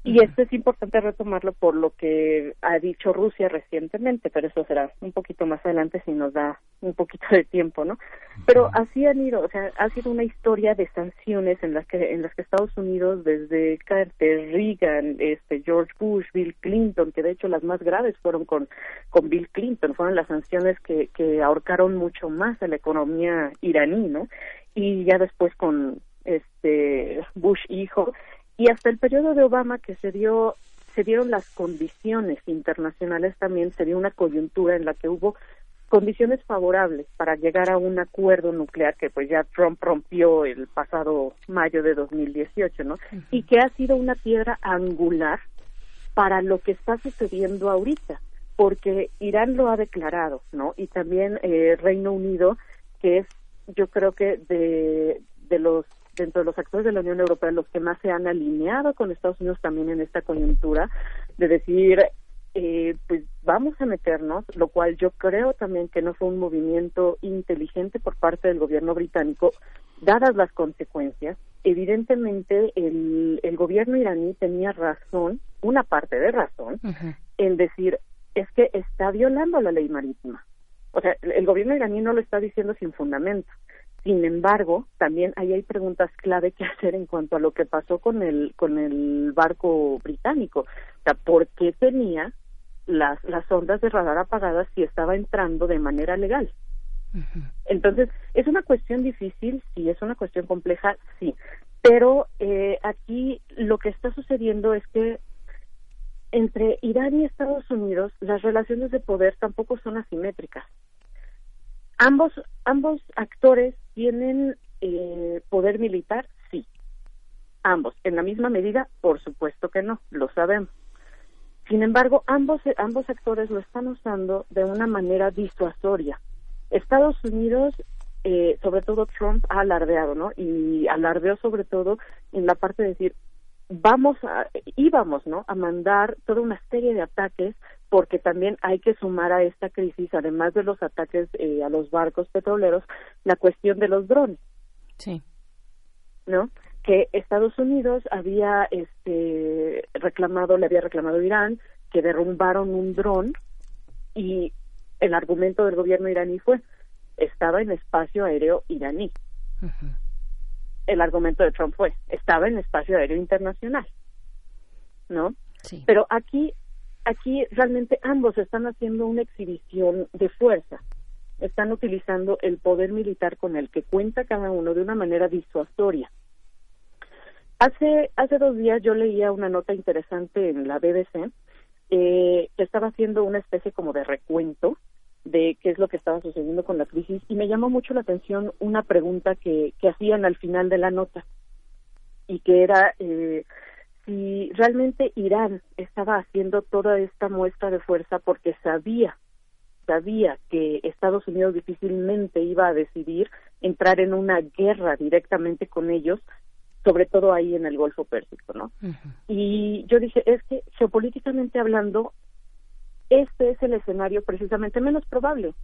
Y esto es importante retomarlo por lo que ha dicho Rusia recientemente, pero eso será un poquito más adelante si nos da un poquito de tiempo, ¿no? Pero así han ido, o sea, ha sido una historia de sanciones en las que en las que Estados Unidos desde Carter, Reagan, este George Bush, Bill Clinton, que de hecho las más graves fueron con con Bill Clinton, fueron las sanciones que que ahorcaron mucho más a la economía iraní, ¿no? Y ya después con este Bush hijo y hasta el periodo de Obama que se dio se dieron las condiciones internacionales también se dio una coyuntura en la que hubo condiciones favorables para llegar a un acuerdo nuclear que pues ya Trump rompió el pasado mayo de 2018, ¿no? Y que ha sido una piedra angular para lo que está sucediendo ahorita, porque Irán lo ha declarado, ¿no? Y también eh, Reino Unido, que es yo creo que de, de los dentro de los actores de la Unión Europea los que más se han alineado con Estados Unidos también en esta coyuntura de decir eh, pues vamos a meternos, lo cual yo creo también que no fue un movimiento inteligente por parte del gobierno británico, dadas las consecuencias. Evidentemente, el, el gobierno iraní tenía razón, una parte de razón, en decir, es que está violando la ley marítima. O sea, el gobierno iraní no lo está diciendo sin fundamento. Sin embargo, también ahí hay preguntas clave que hacer en cuanto a lo que pasó con el con el barco británico. O sea, ¿por qué tenía las las ondas de radar apagadas si estaba entrando de manera legal? Entonces, es una cuestión difícil, sí, es una cuestión compleja, sí, pero eh, aquí lo que está sucediendo es que entre Irán y Estados Unidos las relaciones de poder tampoco son asimétricas ambos ambos actores tienen eh, poder militar sí. Ambos en la misma medida por supuesto que no lo sabemos. Sin embargo ambos ambos actores lo están usando de una manera disuasoria. Estados Unidos eh, sobre todo Trump ha alardeado no y alardeó sobre todo en la parte de decir vamos a íbamos no a mandar toda una serie de ataques porque también hay que sumar a esta crisis, además de los ataques eh, a los barcos petroleros, la cuestión de los drones. Sí. ¿No? Que Estados Unidos había este reclamado, le había reclamado a Irán que derrumbaron un dron y el argumento del gobierno iraní fue estaba en espacio aéreo iraní. El argumento de Trump fue estaba en espacio aéreo internacional. ¿No? Sí. Pero aquí aquí realmente ambos están haciendo una exhibición de fuerza. Están utilizando el poder militar con el que cuenta cada uno de una manera disuasoria. Hace, hace dos días yo leía una nota interesante en la BBC eh, que estaba haciendo una especie como de recuento de qué es lo que estaba sucediendo con la crisis y me llamó mucho la atención una pregunta que, que hacían al final de la nota y que era eh, si realmente Irán estaba haciendo toda esta muestra de fuerza porque sabía sabía que Estados Unidos difícilmente iba a decidir entrar en una guerra directamente con ellos, sobre todo ahí en el Golfo Pérsico, ¿no? Y yo dije, es que geopolíticamente hablando, este es el escenario precisamente menos probable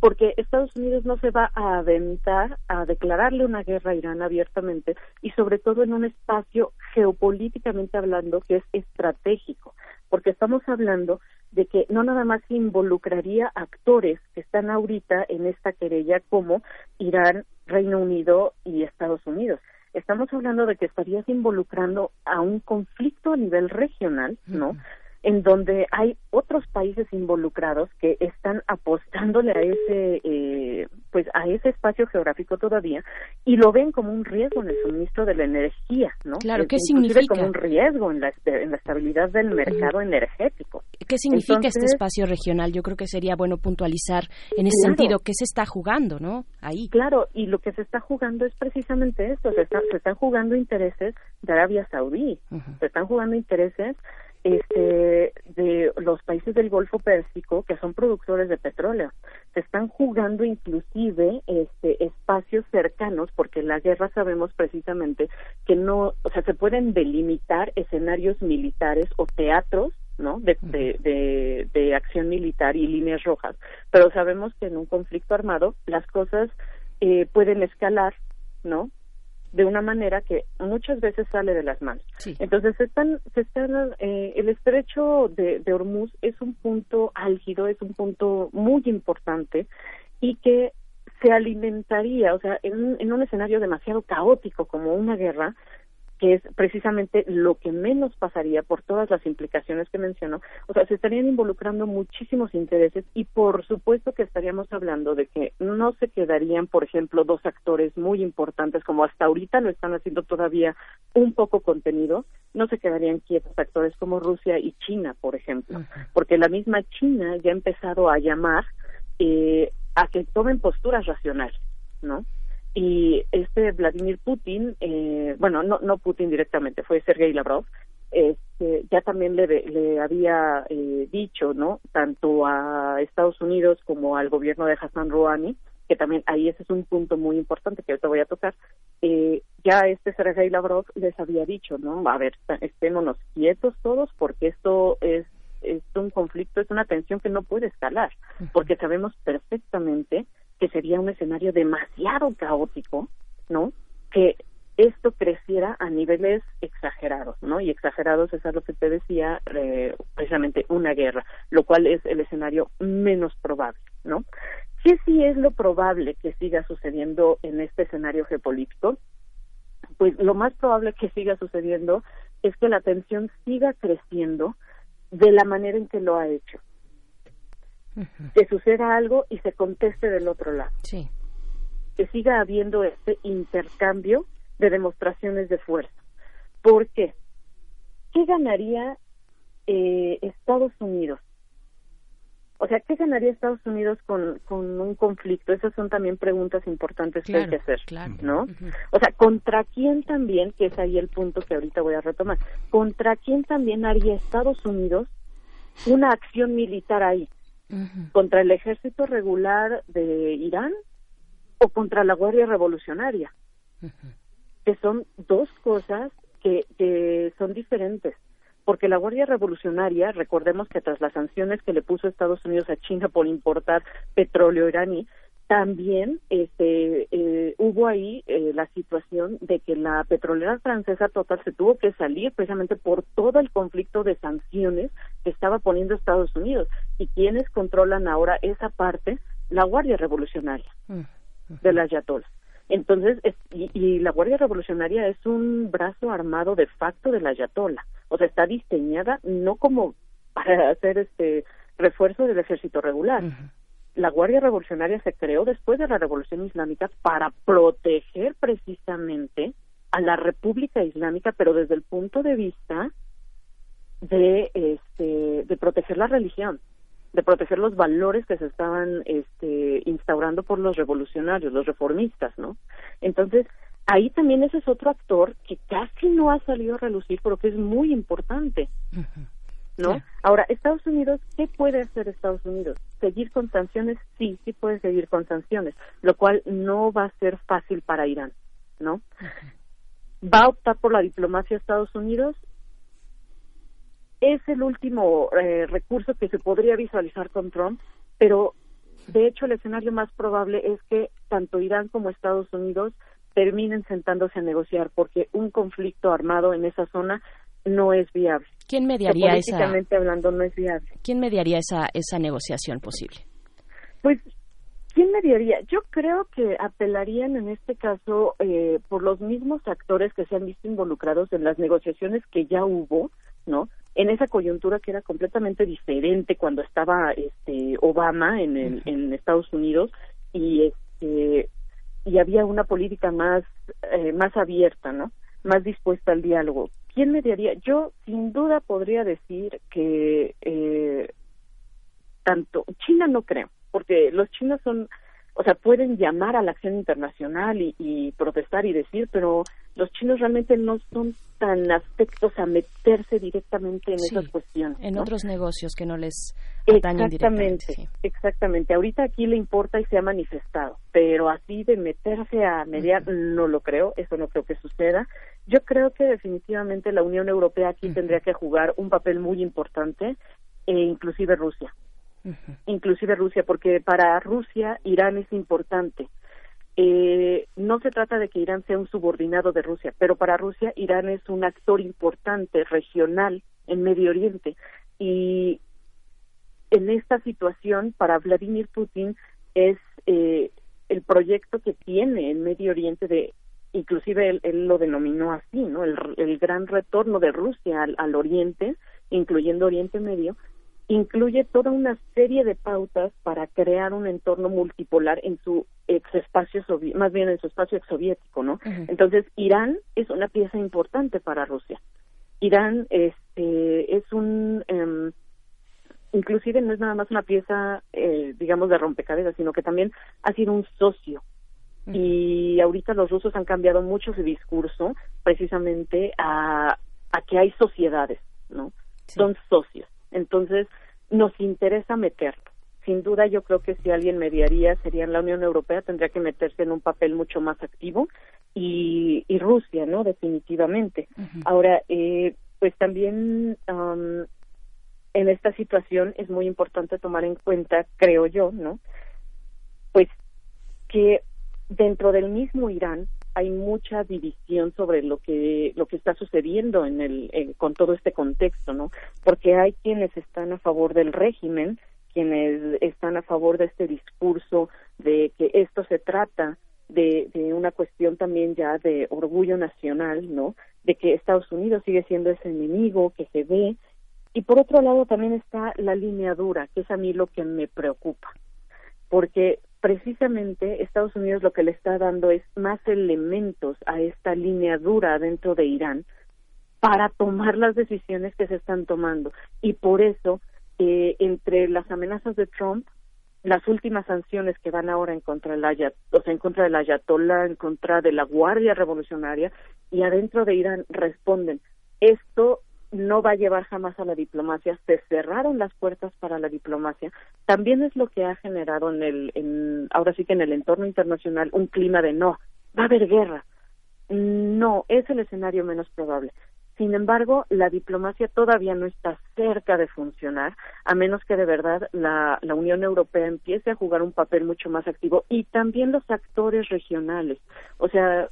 porque Estados Unidos no se va a aventar a declararle una guerra a Irán abiertamente y sobre todo en un espacio geopolíticamente hablando que es estratégico, porque estamos hablando de que no nada más involucraría actores que están ahorita en esta querella como Irán, Reino Unido y Estados Unidos. Estamos hablando de que estarías involucrando a un conflicto a nivel regional, ¿no? En donde hay otros países involucrados que están apostándole a ese eh, pues a ese espacio geográfico todavía y lo ven como un riesgo en el suministro de la energía no claro qué significa como un riesgo en la, en la estabilidad del mercado energético. Qué significa este espacio regional yo creo que sería bueno puntualizar en ese sentido qué se está jugando no ahí. Claro y lo que se está jugando es precisamente esto se, se están jugando intereses de Arabia Saudí se están jugando intereses este, de los países del Golfo Pérsico que son productores de petróleo. Se están jugando inclusive este, espacios cercanos porque en la guerra sabemos precisamente que no, o sea, se pueden delimitar escenarios militares o teatros ¿no? De, de, de, acción militar y líneas rojas, pero sabemos que en un conflicto armado las cosas eh, pueden escalar, ¿no? De una manera que muchas veces sale de las manos. Entonces, están, se están, eh, el estrecho de, de Hormuz es un punto álgido, es un punto muy importante y que se alimentaría, o sea, en, en un escenario demasiado caótico como una guerra, que es precisamente lo que menos pasaría por todas las implicaciones que menciono. O sea, se estarían involucrando muchísimos intereses y por supuesto que estaríamos hablando de que no se quedarían, por ejemplo, dos actores muy importantes como hasta ahorita lo están haciendo todavía un poco contenido, no se quedarían quietos actores como Rusia y China, por ejemplo, porque la misma China ya ha empezado a llamar eh, a que tomen posturas racionales, ¿no? Y este Vladimir Putin, eh, bueno, no, no Putin directamente, fue Sergei Lavrov, este, ya también le, le había eh, dicho, ¿no? Tanto a Estados Unidos como al gobierno de Hassan Rouhani, que también ahí ese es un punto muy importante que ahorita voy a tocar, eh, ya este Sergei Lavrov les había dicho, ¿no? A ver, estémonos quietos todos porque esto es, es un conflicto, es una tensión que no puede escalar, porque sabemos perfectamente que sería un escenario demasiado caótico, ¿no? Que esto creciera a niveles exagerados, ¿no? Y exagerados es a lo que te decía eh, precisamente una guerra, lo cual es el escenario menos probable, ¿no? ¿Qué sí es lo probable que siga sucediendo en este escenario geopolítico? Pues lo más probable que siga sucediendo es que la tensión siga creciendo de la manera en que lo ha hecho, que suceda algo y se conteste del otro lado. Sí. Que siga habiendo este intercambio de demostraciones de fuerza. ¿Por qué? ¿Qué ganaría eh, Estados Unidos? O sea, ¿qué ganaría Estados Unidos con, con un conflicto? Esas son también preguntas importantes que hay que hacer, ¿no? O sea, ¿contra quién también, que es ahí el punto que ahorita voy a retomar, contra quién también haría Estados Unidos una acción militar ahí? Contra el ejército regular de Irán o contra la Guardia Revolucionaria, que son dos cosas que, que son diferentes. Porque la Guardia Revolucionaria, recordemos que tras las sanciones que le puso Estados Unidos a China por importar petróleo iraní, también este, eh, hubo ahí eh, la situación de que la petrolera francesa total se tuvo que salir precisamente por todo el conflicto de sanciones que estaba poniendo Estados Unidos. ¿Y quienes controlan ahora esa parte? La Guardia Revolucionaria mm, de la Ayatollah. Entonces, y, y, la Guardia Revolucionaria es un brazo armado de facto de la Ayatollah. O sea, está diseñada no como para hacer este refuerzo del ejército regular, la Guardia Revolucionaria se creó después de la Revolución Islámica para proteger precisamente a la República Islámica, pero desde el punto de vista de este de proteger la religión, de proteger los valores que se estaban este instaurando por los revolucionarios, los reformistas, ¿no? Entonces, ahí también ese es otro actor que casi no ha salido a relucir, pero que es muy importante. ¿No? Ahora, Estados Unidos, ¿qué puede hacer Estados Unidos? ¿Seguir con sanciones? Sí, sí puede seguir con sanciones, lo cual no va a ser fácil para Irán, ¿no? ¿Va a optar por la diplomacia Estados Unidos? Es el último eh, recurso que se podría visualizar con Trump, pero de hecho el escenario más probable es que tanto Irán como Estados Unidos terminen sentándose a negociar porque un conflicto armado en esa zona no es viable. ¿Quién mediaría políticamente hablando no es viable. ¿Quién mediaría esa esa negociación posible? Pues ¿Quién mediaría? Yo creo que apelarían en este caso eh, por los mismos actores que se han visto involucrados en las negociaciones que ya hubo, ¿no? en esa coyuntura que era completamente diferente cuando estaba este Obama en el, en Estados Unidos y este y había una política más eh, más abierta, ¿no? Más dispuesta al diálogo. ¿Quién mediaría? Yo sin duda podría decir que eh, tanto China no creo, porque los chinos son o sea, pueden llamar a la acción internacional y, protestar y decir, pero los chinos realmente no son tan aspectos a meterse directamente en esas cuestiones. En otros negocios que no les atañen Exactamente, exactamente. Ahorita aquí le importa y se ha manifestado, pero así de meterse a mediar no lo creo, eso no creo que suceda. Yo creo que definitivamente la Unión Europea aquí tendría que jugar un papel muy importante, e inclusive Rusia. Inclusive Rusia, porque para Rusia Irán es importante. Eh, no se trata de que Irán sea un subordinado de Rusia, pero para Rusia Irán es un actor importante regional en Medio Oriente. Y en esta situación para Vladimir Putin es eh, el proyecto que tiene en Medio Oriente de inclusive él, lo denominó así, ¿no? El, gran retorno de Rusia al, al Oriente, incluyendo Oriente Medio, incluye toda una serie de pautas para crear un entorno multipolar en su ex espacio más bien en su espacio exsoviético, ¿no? Entonces Irán es una pieza importante para Rusia. Irán este es un eh, inclusive no es nada más una pieza eh, digamos de rompecabezas, sino que también ha sido un socio. Y ahorita los rusos han cambiado mucho su discurso precisamente a, a que hay sociedades, ¿no? Son socios entonces, nos interesa meterlo. Sin duda, yo creo que si alguien mediaría sería en la Unión Europea, tendría que meterse en un papel mucho más activo y, y Rusia, ¿no? Definitivamente. Ahora, eh, pues también um, en esta situación es muy importante tomar en cuenta, creo yo, ¿no? Pues que dentro del mismo Irán hay mucha división sobre lo que lo que está sucediendo en el con todo este contexto no porque hay quienes están a favor del régimen quienes están a favor de este discurso de que esto se trata de, de una cuestión también ya de orgullo nacional no de que Estados Unidos sigue siendo ese enemigo que se ve. Y por otro lado también está la línea dura que es a mí lo que me preocupa porque precisamente Estados Unidos lo que le está dando es más elementos a esta línea dura dentro de Irán para tomar las decisiones que se están tomando. Y por eso, eh, entre las amenazas de Trump, las últimas sanciones que van ahora en contra del Ayat, o sea, en contra del Ayatollah, en contra de la Guardia Revolucionaria, y adentro de Irán responden, esto no va a llevar jamás a la diplomacia, se cerraron las puertas para la diplomacia, también es lo que ha generado en el, en, ahora sí que en el entorno internacional un clima de no, va a haber guerra. No, es el escenario menos probable. Sin embargo, la diplomacia todavía no está cerca de funcionar, a menos que de verdad la, la Unión Europea empiece a jugar un papel mucho más activo y también los actores regionales. O sea,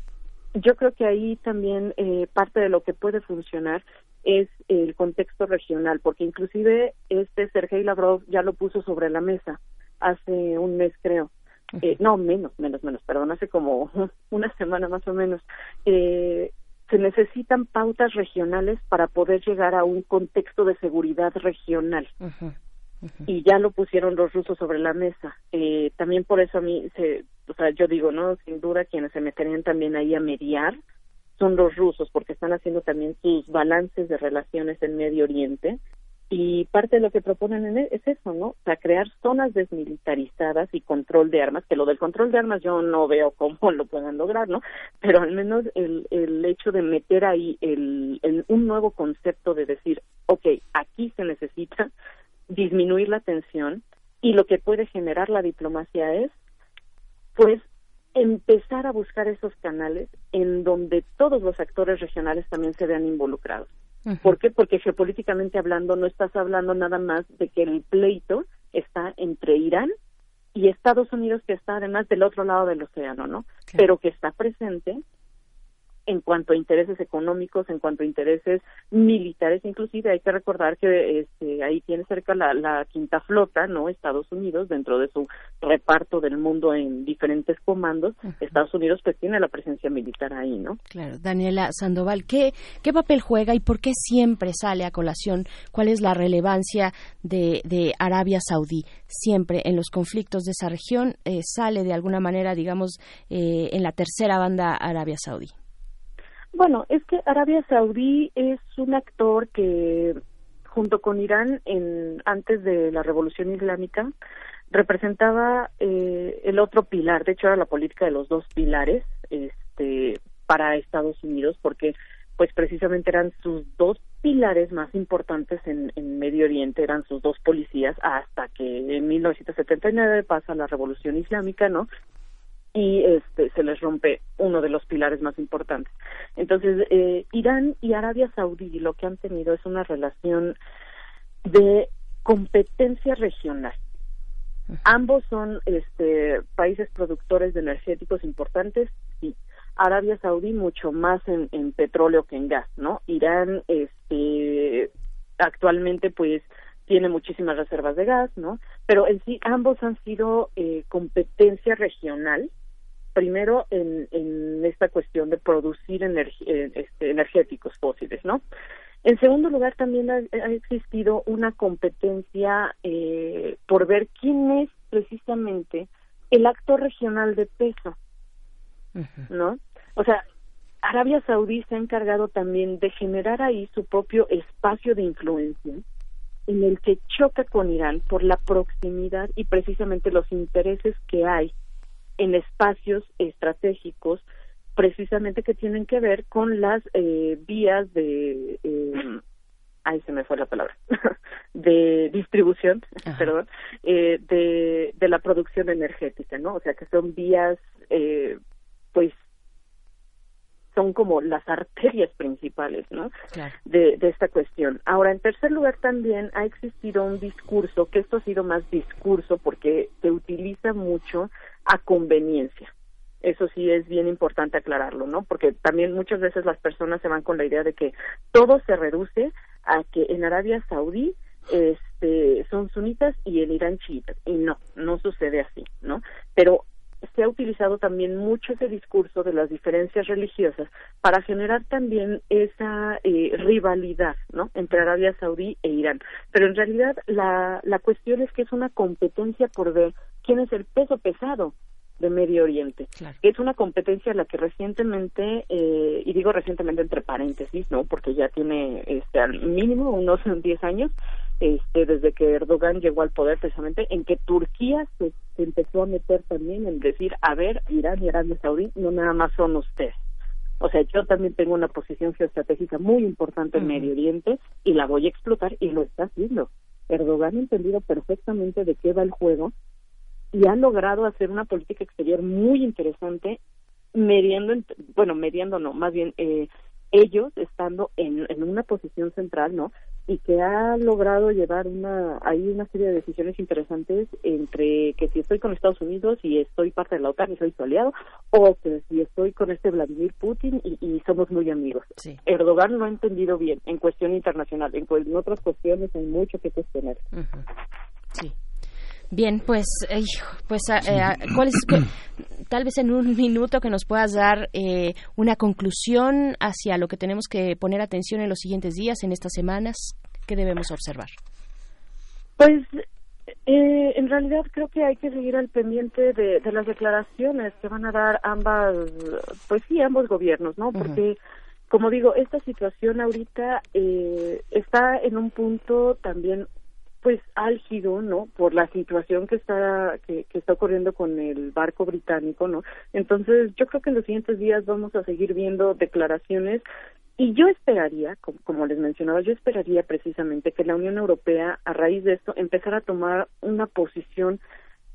yo creo que ahí también eh, parte de lo que puede funcionar es el contexto regional, porque inclusive este Sergei Lavrov ya lo puso sobre la mesa hace un mes, creo. Eh, no, menos, menos, menos, perdón, hace como una semana más o menos. Eh, se necesitan pautas regionales para poder llegar a un contexto de seguridad regional. Y ya lo pusieron los rusos sobre la mesa. Eh, también por eso a mí, se, o sea, yo digo, ¿no? Sin duda quienes se meterían también ahí a mediar son los rusos, porque están haciendo también sus balances de relaciones en Medio Oriente. Y parte de lo que proponen e, es eso, ¿no? O crear zonas desmilitarizadas y control de armas, que lo del control de armas yo no veo cómo lo puedan lograr, ¿no? Pero al menos el, el hecho de meter ahí el, el, un nuevo concepto de decir, ok, aquí se necesita disminuir la tensión y lo que puede generar la diplomacia es, pues, empezar a buscar esos canales en donde todos los actores regionales también se vean involucrados. ¿Por qué? Porque geopolíticamente hablando no estás hablando nada más de que el pleito está entre Irán y Estados Unidos que está además del otro lado del océano, ¿no? Pero que está presente en cuanto a intereses económicos, en cuanto a intereses militares, inclusive hay que recordar que este, ahí tiene cerca la, la quinta flota, ¿no? Estados Unidos, dentro de su reparto del mundo en diferentes comandos, Estados Unidos pues tiene la presencia militar ahí, ¿no? Claro, Daniela Sandoval, ¿qué, ¿qué papel juega y por qué siempre sale a colación? ¿Cuál es la relevancia de, de Arabia Saudí? Siempre en los conflictos de esa región eh, sale de alguna manera, digamos, eh, en la tercera banda Arabia Saudí. Bueno, es que Arabia Saudí es un actor que junto con Irán en antes de la Revolución Islámica representaba eh, el otro pilar, de hecho era la política de los dos pilares este para Estados Unidos porque pues precisamente eran sus dos pilares más importantes en, en Medio Oriente, eran sus dos policías hasta que en 1979 pasa la Revolución Islámica, ¿no? Y este se les rompe uno de los pilares más importantes. Entonces, eh, Irán y Arabia Saudí lo que han tenido es una relación de competencia regional. Ambos son este, países productores de energéticos importantes, sí. Arabia Saudí mucho más en, en petróleo que en gas, ¿no? Irán, este, actualmente, pues, tiene muchísimas reservas de gas, ¿no? Pero en sí ambos han sido eh, competencia regional primero en, en esta cuestión de producir eh, este, energéticos fósiles, ¿no? En segundo lugar, también ha, existido una competencia eh, por ver quién es precisamente el actor regional de peso, ¿no? O sea, Arabia Saudí se ha encargado también de generar ahí su propio espacio de influencia en el que choca con Irán por la proximidad y precisamente los intereses que hay en espacios estratégicos precisamente que tienen que ver con las eh, vías de eh, ahí se me fue la palabra de distribución perdón eh, de, de la producción energética no o sea que son vías eh, pues son como las arterias principales ¿no? De, de esta cuestión. Ahora, en tercer lugar, también ha existido un discurso, que esto ha sido más discurso porque se utiliza mucho a conveniencia. Eso sí es bien importante aclararlo, ¿no? Porque también muchas veces las personas se van con la idea de que todo se reduce a que en Arabia Saudí este, son sunitas y en Irán chiitas. Y no, no sucede así, ¿no? Pero se ha utilizado también mucho ese discurso de las diferencias religiosas para generar también esa eh, rivalidad ¿no? entre Arabia Saudí e Irán. Pero en realidad la, la cuestión es que es una competencia por ver quién es el peso pesado de Medio Oriente. Es una competencia a la que recientemente, eh, y digo recientemente entre paréntesis, ¿no? Porque ya tiene este, al mínimo unos 10 años, este, desde que Erdogan llegó al poder precisamente, en que Turquía se, empezó a meter también en decir, a ver, Irán y Arabia Saudí no nada más son ustedes. O sea, yo también tengo una posición geoestratégica muy importante en Medio Oriente y la voy a explotar y lo está haciendo. Erdogan ha entendido perfectamente de qué va el juego y ha logrado hacer una política exterior muy interesante mediando, bueno, mediando no, más bien eh, ellos estando en, en una posición central, ¿no? Y que ha logrado llevar una, hay una serie de decisiones interesantes entre que si estoy con Estados Unidos y estoy parte de la OTAN y soy su aliado, o que si estoy con este Vladimir Putin y, somos muy amigos. Erdogan lo ha entendido bien en cuestión internacional, en, en otras cuestiones hay mucho que cuestionar. Sí. Bien, pues, pues ah, eh, ah, ¿cuál es, tal vez en un minuto que nos puedas dar eh, una conclusión hacia lo que tenemos que poner atención en los siguientes días, en estas semanas, ¿qué debemos observar? Pues eh, en realidad creo que hay que seguir al pendiente de, las declaraciones que van a dar ambas, pues sí, ambos gobiernos, ¿no? Porque, como digo, esta situación ahorita eh, está en un punto también pues álgido, ¿no? Por la situación que está que, está ocurriendo con el barco británico, ¿no? Entonces, yo creo que en los siguientes días vamos a seguir viendo declaraciones y yo esperaría, como, como, les mencionaba, yo esperaría precisamente que la Unión Europea, a raíz de esto, empezara a tomar una posición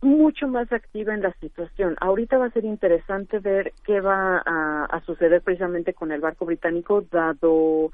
mucho más activa en la situación. Ahorita va a ser interesante ver qué va a, a suceder precisamente con el barco británico, dado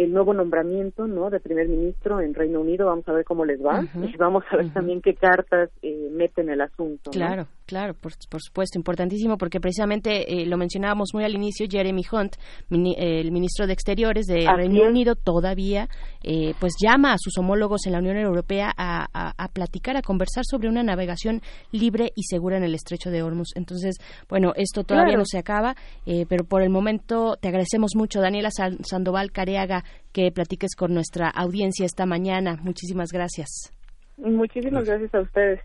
el nuevo nombramiento no de primer ministro en Reino Unido. Vamos a ver cómo les va y vamos a ver también qué cartas eh, meten el asunto claro Claro, por, supuesto, importantísimo porque precisamente eh, lo mencionábamos muy al inicio, Jeremy Hunt, el ministro de Exteriores de Reino Unido, todavía eh, pues llama a sus homólogos en la Unión Europea a, platicar, a conversar sobre una navegación libre y segura en el estrecho de Hormuz. Entonces, bueno, esto todavía no se acaba, eh, pero por el momento te agradecemos mucho, Daniela Sandoval Careaga, que platiques con nuestra audiencia esta mañana. Muchísimas gracias. Muchísimas gracias a ustedes.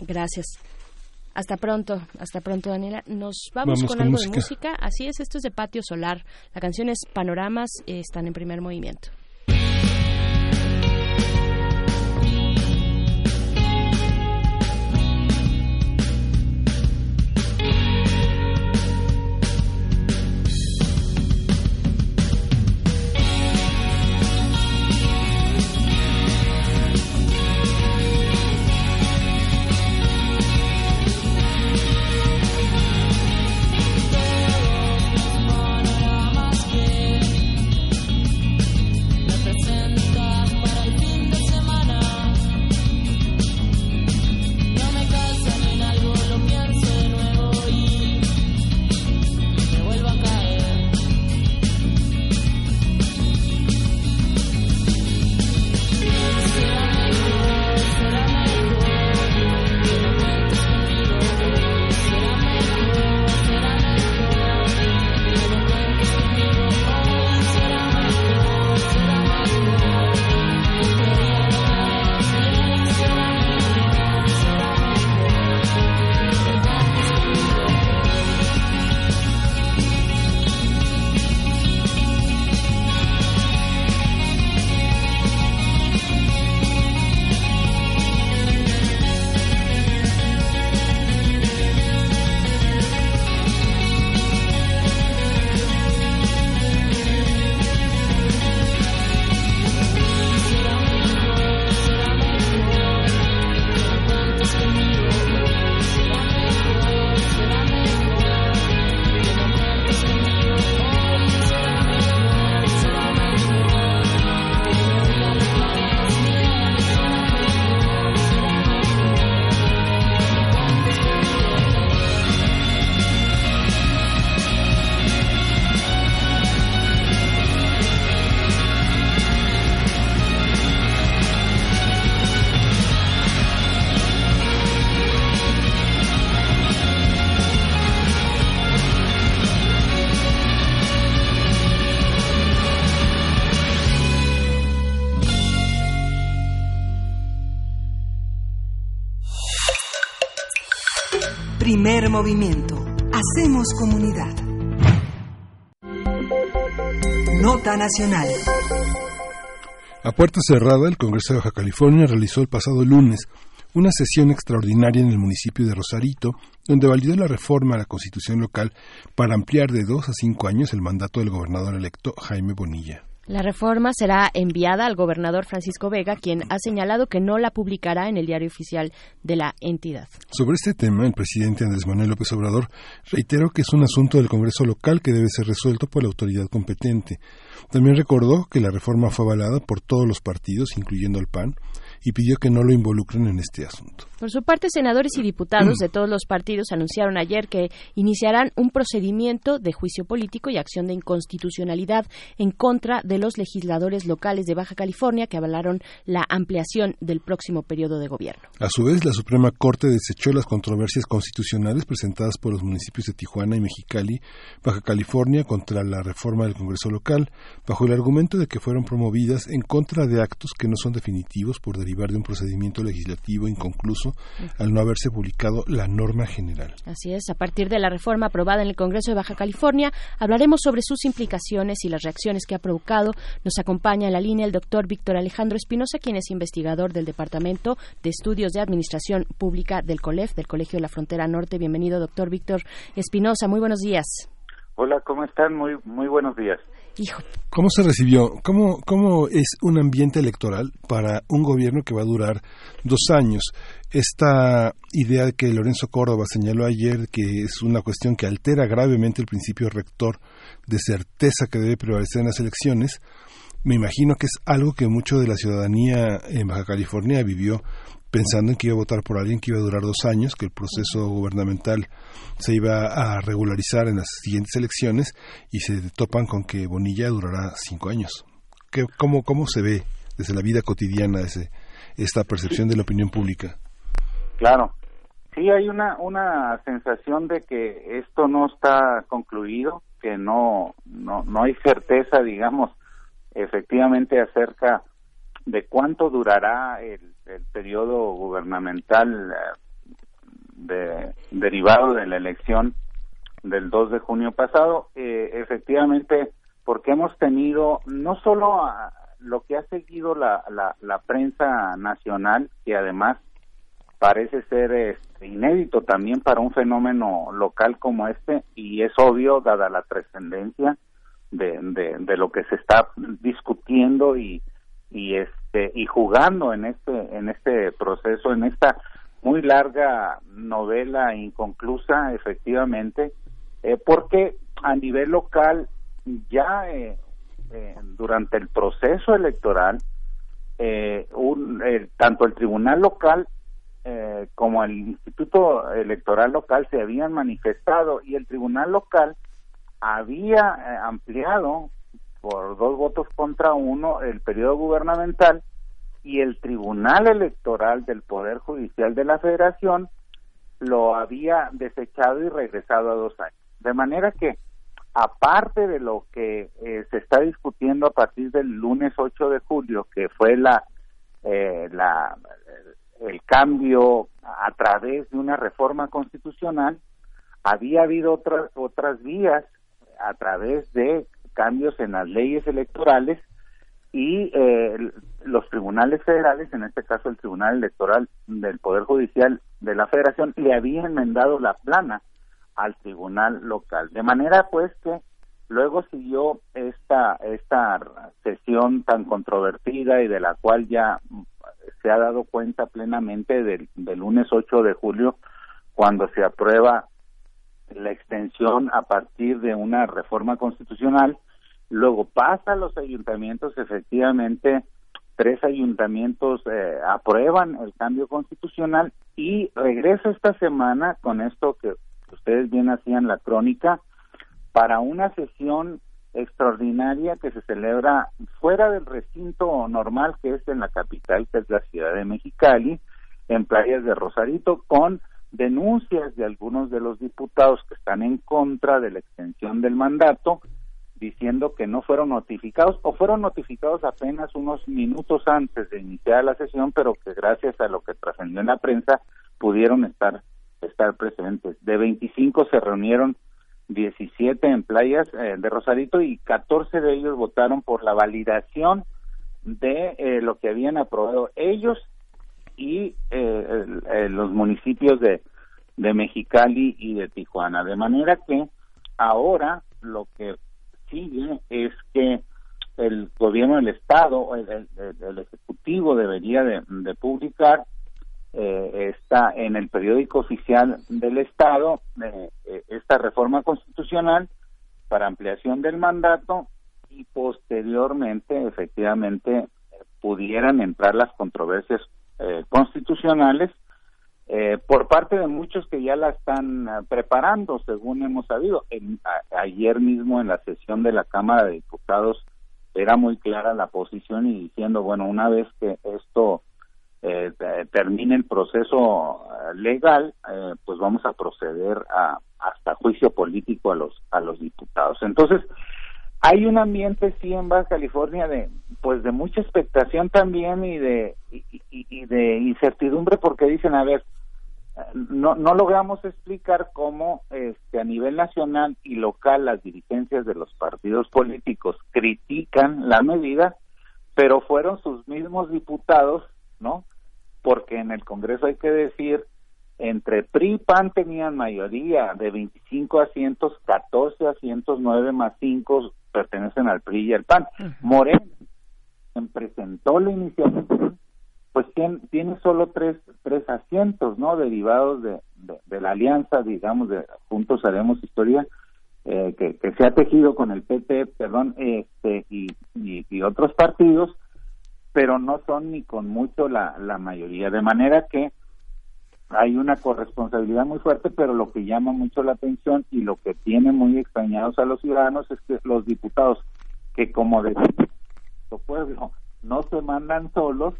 Gracias. Hasta pronto, hasta pronto Daniela. Nos vamos, con, algo de música. Así es, esto es de Patio Solar. La canción es Panoramas, eh, están en primer movimiento. Primer movimiento. Hacemos comunidad. Nota Nacional. A puerta cerrada, el Congreso de Baja California realizó el pasado lunes una sesión extraordinaria en el municipio de Rosarito, donde validó la reforma a la constitución local para ampliar de dos a cinco años el mandato del gobernador electo Jaime Bonilla. La reforma será enviada al gobernador Francisco Vega, quien ha señalado que no la publicará en el diario oficial de la entidad. Sobre este tema, el presidente Andrés Manuel López Obrador reiteró que es un asunto del Congreso local que debe ser resuelto por la autoridad competente. También recordó que la reforma fue avalada por todos los partidos, incluyendo el PAN, y pidió que no lo involucren en este asunto. Por su parte, senadores y diputados de todos los partidos anunciaron ayer que iniciarán un procedimiento de juicio político y acción de inconstitucionalidad en contra de los legisladores locales de Baja California que avalaron la ampliación del próximo periodo de gobierno. A su vez, la Suprema Corte desechó las controversias constitucionales presentadas por los municipios de Tijuana y Mexicali, Baja California, contra la reforma del Congreso local, bajo el argumento de que fueron promovidas en contra de actos que no son definitivos por derivar de un procedimiento legislativo inconcluso al no haberse publicado la norma general. Así es, a partir de la reforma aprobada en el Congreso de Baja California, hablaremos sobre sus implicaciones y las reacciones que ha provocado. Nos acompaña en la línea el doctor Víctor Alejandro Espinosa, quien es investigador del Departamento de Estudios de Administración Pública del COLEF, del Colegio de la Frontera Norte. Bienvenido, doctor Víctor Espinosa. Muy buenos días. Hola, ¿cómo están? Muy, muy buenos días. ¿Cómo se recibió? ¿Cómo, ¿Cómo es un ambiente electoral para un gobierno que va a durar dos años? Esta idea que Lorenzo Córdoba señaló ayer, que es una cuestión que altera gravemente el principio rector de certeza que debe prevalecer en las elecciones, me imagino que es algo que mucho de la ciudadanía en Baja California vivió pensando en que iba a votar por alguien que iba a durar dos años, que el proceso gubernamental se iba a regularizar en las siguientes elecciones y se topan con que Bonilla durará cinco años. ¿Qué, cómo, ¿Cómo se ve desde la vida cotidiana ese, esta percepción de la opinión pública? Claro, sí hay una, una sensación de que esto no está concluido, que no, no, no hay certeza, digamos, efectivamente acerca de cuánto durará el, el periodo gubernamental eh, de, derivado de la elección del 2 de junio pasado, eh, efectivamente, porque hemos tenido no solo lo que ha seguido la, la, la, prensa nacional, que además parece ser este, inédito también para un fenómeno local como este, y es obvio, dada la trascendencia de, de, de, lo que se está discutiendo y, y este y jugando en este en este proceso en esta muy larga novela inconclusa efectivamente eh, porque a nivel local ya eh, eh, durante el proceso electoral un, tanto el tribunal local como el instituto electoral local se habían manifestado y el tribunal local había ampliado por dos votos contra uno el periodo gubernamental y el Tribunal Electoral del Poder Judicial de la Federación lo había desechado y regresado a dos años. De manera que, aparte de lo que eh, se está discutiendo a partir del lunes 8 de julio, que fue la, eh, la el cambio a través de una reforma constitucional, había habido otras otras vías a través de cambios en las leyes electorales y eh, los tribunales federales, en este caso el Tribunal Electoral del Poder Judicial de la Federación, le había enmendado la plana al tribunal local. De manera pues que luego siguió esta, esta sesión tan controvertida y de la cual ya se ha dado cuenta plenamente del, del lunes 8 de julio, cuando se aprueba la extensión a partir de una reforma constitucional, luego pasa a los ayuntamientos, efectivamente, tres ayuntamientos eh, aprueban el cambio constitucional y regresa esta semana con esto que ustedes bien hacían la crónica para una sesión extraordinaria que se celebra fuera del recinto normal que es en la capital, que es la ciudad de Mexicali, en playas de Rosarito, con denuncias de algunos de los diputados que están en contra de la extensión del mandato, diciendo que no fueron notificados o fueron notificados apenas unos minutos antes de iniciar la sesión, pero que gracias a lo que trascendió en la prensa pudieron estar estar presentes. De 25 se reunieron 17 en playas eh, de Rosarito y 14 de ellos votaron por la validación de eh, lo que habían aprobado ellos y eh, los municipios de, de Mexicali y de Tijuana. De manera que ahora lo que sigue es que el gobierno del Estado, el, el, Ejecutivo debería de, publicar eh, está en el periódico oficial del Estado eh, esta reforma constitucional para ampliación del mandato y posteriormente efectivamente pudieran entrar las controversias eh, constitucionales eh, por parte de muchos que ya la están eh, preparando, según hemos sabido. ayer mismo en la sesión de la Cámara de Diputados era muy clara la posición y diciendo, bueno, una vez que esto termine el proceso legal, pues vamos a proceder a hasta juicio político a los a los diputados. Entonces, hay un ambiente sí en Baja California de pues de mucha expectación también y de y, de incertidumbre porque dicen a ver no no logramos explicar cómo este a nivel nacional y local las dirigencias de los partidos políticos critican la medida pero fueron sus mismos diputados no porque en el Congreso hay que decir entre PRI y PAN tenían mayoría de 25 asientos, 14 asientos, 9 más 5 pertenecen al PRI y al PAN. Moreno presentó la iniciativa, pues tiene, tiene solo tres, tres asientos, ¿no? Derivados de, de, la alianza, digamos, de Juntos Haremos Historia, eh, que, se ha tejido con el PP, perdón, este, y, y, otros partidos, pero no son ni con mucho la, la mayoría. De manera que hay una corresponsabilidad muy fuerte, pero lo que llama mucho la atención y lo que tiene muy extrañados a los ciudadanos es que los diputados que como de pueblo no se mandan solos,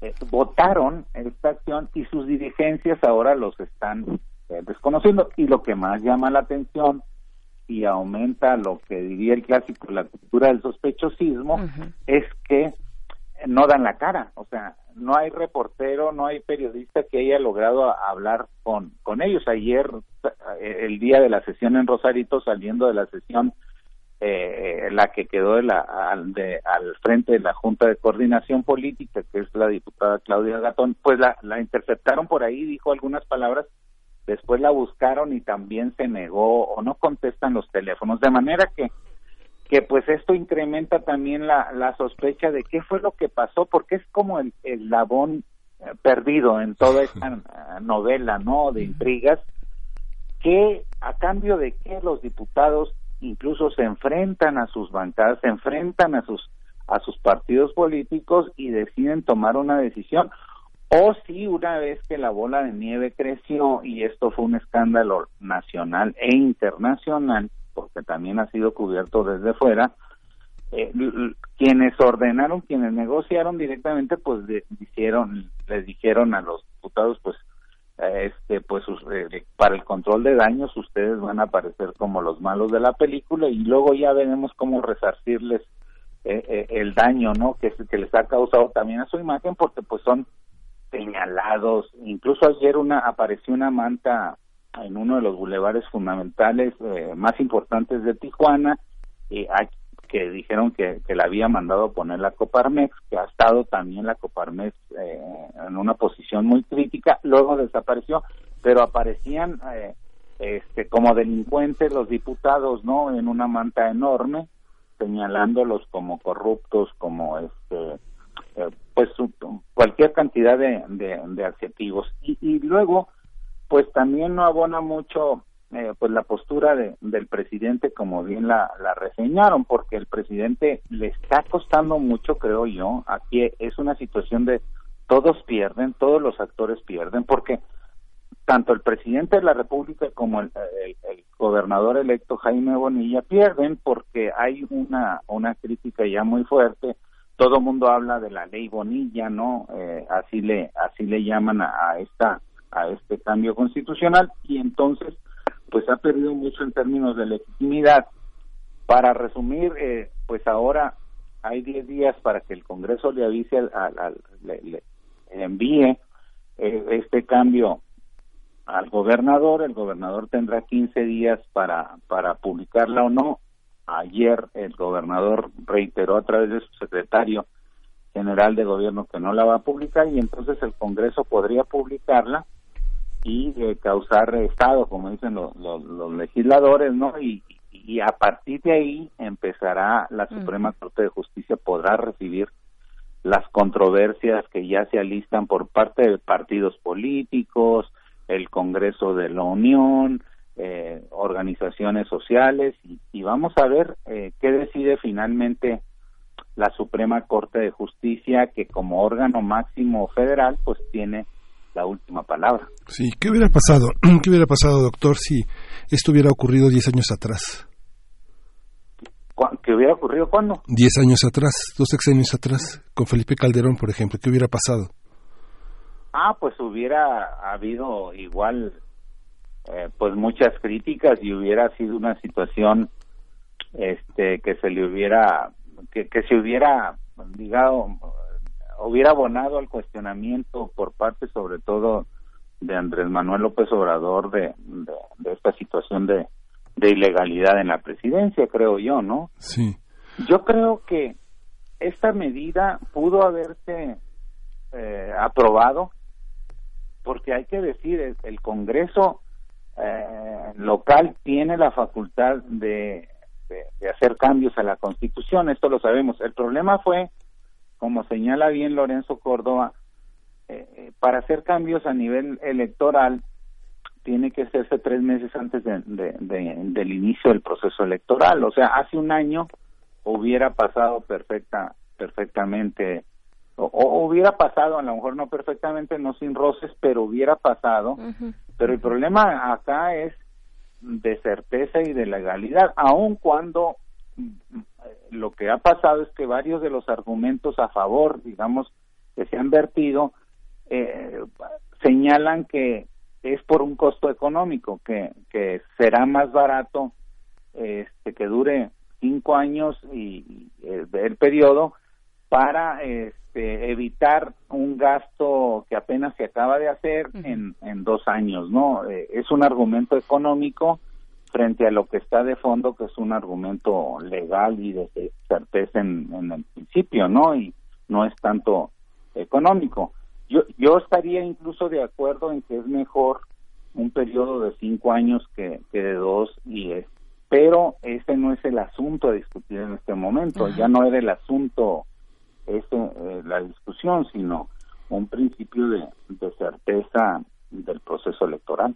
eh, votaron esta acción y sus dirigencias ahora los están eh, desconociendo. Y lo que más llama la atención y aumenta lo que diría el clásico, la cultura del sospechosismo, es que no dan la cara, o sea, no hay reportero, no hay periodista que haya logrado hablar con, con ellos. Ayer, eh, el día de la sesión en Rosarito, saliendo de la sesión, eh, la que quedó de la, al, de, al frente de la Junta de Coordinación Política, que es la diputada Claudia Gatón, pues la, la interceptaron por ahí, dijo algunas palabras, después la buscaron y también se negó o no contestan los teléfonos, de manera que que pues esto incrementa también la, la sospecha de qué fue lo que pasó, porque es como el, el labón eh, perdido en toda esta eh, novela, ¿no? De intrigas, que a cambio de que los diputados incluso se enfrentan a sus bancadas, se enfrentan a sus a sus partidos políticos y deciden tomar una decisión o si una vez que la bola de nieve creció y esto fue un escándalo nacional e internacional porque también ha sido cubierto desde fuera, eh, quienes ordenaron, quienes negociaron directamente, pues hicieron, les dijeron a los diputados, pues, eh, este, pues, eh, para el control de daños ustedes van a aparecer como los malos de la película y luego ya veremos cómo resarcirles el daño, ¿no? Que, que les ha causado también a su imagen, porque pues son señalados. Incluso ayer una apareció una manta en uno de los bulevares fundamentales eh, más importantes de Tijuana, eh, que dijeron que, que la había mandado poner la Coparmex, que ha estado también la Coparmex eh, en una posición muy crítica, luego desapareció, pero aparecían eh, este, como delincuentes los diputados, ¿no? En una manta enorme, señalándolos como corruptos, como este, pues cualquier cantidad de, de, de adjetivos. Y, y luego, pues también no abona mucho eh, pues la postura de, del presidente como bien la, la reseñaron porque el presidente le está costando mucho creo yo. Aquí es una situación de todos pierden todos los actores pierden porque tanto el presidente de la república como el, el, gobernador electo Jaime Bonilla pierden porque hay una una crítica ya muy fuerte. Todo el mundo habla de la ley Bonilla no eh, así le así le llaman a esta a este cambio constitucional y entonces pues ha perdido mucho en términos de legitimidad. Para resumir, eh, pues ahora hay 10 días para que el Congreso le avise, al, le, envíe eh, este cambio al gobernador, el gobernador tendrá 15 días para, para publicarla o no. Ayer el gobernador reiteró a través de su secretario general de gobierno que no la va a publicar y entonces el Congreso podría publicarla y causar estado, como dicen los, legisladores, ¿no? Y, y a partir de ahí empezará la Suprema Corte de Justicia podrá recibir las controversias que ya se alistan por parte de partidos políticos, el Congreso de la Unión, eh, organizaciones sociales y, vamos a ver eh, qué decide finalmente la Suprema Corte de Justicia que como órgano máximo federal pues tiene la última palabra. Sí, ¿qué hubiera pasado? ¿Qué hubiera pasado, doctor, si esto hubiera ocurrido 10 años atrás? ¿Qué hubiera ocurrido cuándo? 10 años atrás, dos años atrás, con Felipe Calderón, por ejemplo, ¿qué hubiera pasado? Ah, pues hubiera habido igual, eh, pues muchas críticas y hubiera sido una situación este que se le hubiera que, que se hubiera digamos hubiera abonado al cuestionamiento por parte sobre todo de Andrés Manuel López Obrador de, de, esta situación de, de ilegalidad en la presidencia, creo yo, ¿no? Sí. Yo creo que esta medida pudo haberse eh, aprobado porque hay que decir, el, el Congreso eh, local tiene la facultad de, de, hacer cambios a la Constitución, esto lo sabemos. El problema fue como señala bien Lorenzo Córdoba, eh, eh, para hacer cambios a nivel electoral tiene que hacerse tres meses antes de, del inicio del proceso electoral. O sea, hace un año hubiera pasado perfecta, perfectamente o, hubiera pasado, a lo mejor no perfectamente, no sin roces, pero hubiera pasado. Pero el problema acá es de certeza y de legalidad, aun cuando lo que ha pasado es que varios de los argumentos a favor, digamos, que se han vertido, eh, señalan que es por un costo económico, que, que será más barato este, que dure cinco años y, eh, el periodo para este, evitar un gasto que apenas se acaba de hacer en, en dos años, ¿no? Eh, es un argumento económico frente a lo que está de fondo, que es un argumento legal y de certeza en, en el principio, ¿no? Y no es tanto económico. Yo, yo estaría incluso de acuerdo en que es mejor un periodo de cinco años que, que de dos y es pero ese no es el asunto a discutir en este momento, ya no era el asunto este, eh, la discusión, sino un principio de, certeza del proceso electoral.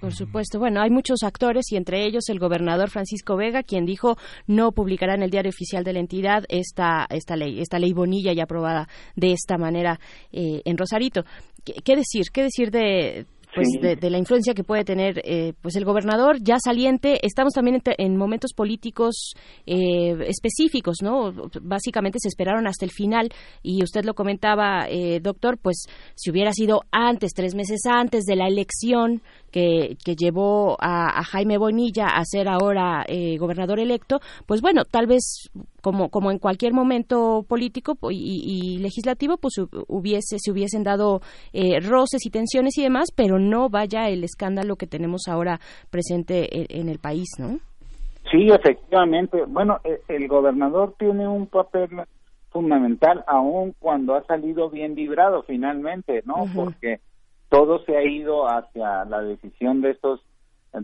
por supuesto. Bueno, hay muchos actores y entre ellos el gobernador Francisco Vega, quien dijo no publicará en el diario oficial de la entidad esta esta ley, esta ley Bonilla ya aprobada de esta manera eh, en Rosarito. ¿Qué, decir? ¿Qué decir de pues de, la influencia que puede tener eh, pues el gobernador ya saliente. Estamos también en, momentos políticos eh, específicos no básicamente se esperaron hasta el final y usted lo comentaba eh, doctor pues si hubiera sido antes tres meses antes de la elección que, que llevó a, Jaime Bonilla a ser ahora gobernador electo pues bueno tal vez como, como en cualquier momento político y, legislativo, pues hubiese, se hubiesen dado eh, roces y tensiones y demás, pero no vaya el escándalo que tenemos ahora presente en, el país, ¿no? Sí, efectivamente. Bueno, e, el, gobernador tiene un papel fundamental, aun cuando ha salido bien librado finalmente, ¿no? Porque todo se ha ido hacia la decisión de estos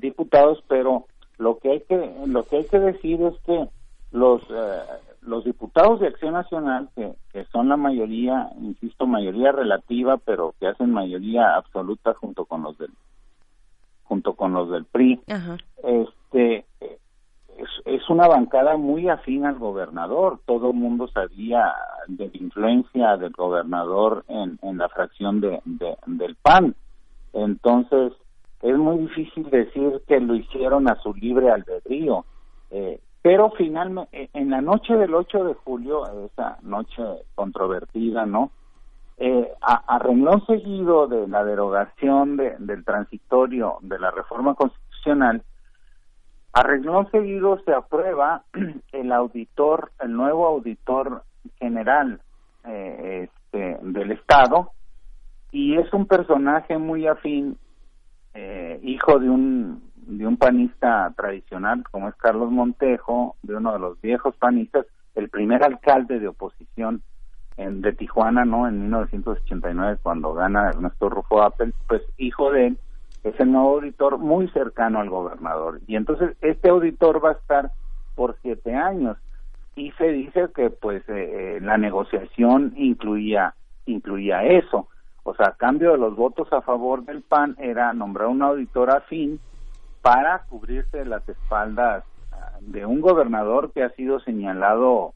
diputados, pero lo que hay que lo que hay que decir es que los eh, los diputados de Acción Nacional que, que, son la mayoría insisto mayoría relativa pero que hacen mayoría absoluta junto con los del junto con los del PRI este es, una bancada muy afín al gobernador. Todo el mundo sabía de la influencia del gobernador en, en la fracción de, del PAN. Entonces es muy difícil decir que lo hicieron a su libre albedrío. Eh, pero finalmente, eh, en la noche del 8 de julio, esa noche controvertida, ¿no? Eh, a, renglón seguido de la derogación del transitorio de la reforma constitucional, a renglón seguido se aprueba el auditor, el nuevo auditor general eh, este, del Estado, y es un personaje muy afín, eh, hijo de un de un panista tradicional como es Carlos Montejo, de uno de los viejos panistas, el primer alcalde de oposición en, de Tijuana, ¿no? En 1989 cuando gana Ernesto Rufo Appel, pues hijo de él es el nuevo auditor muy cercano al gobernador. Y entonces este auditor va a estar por siete años y se dice que pues eh, eh, la negociación incluía incluía eso. O sea, a cambio de los votos a favor del PAN era nombrar un auditor afín para cubrirse las espaldas ah, de un gobernador que ha sido señalado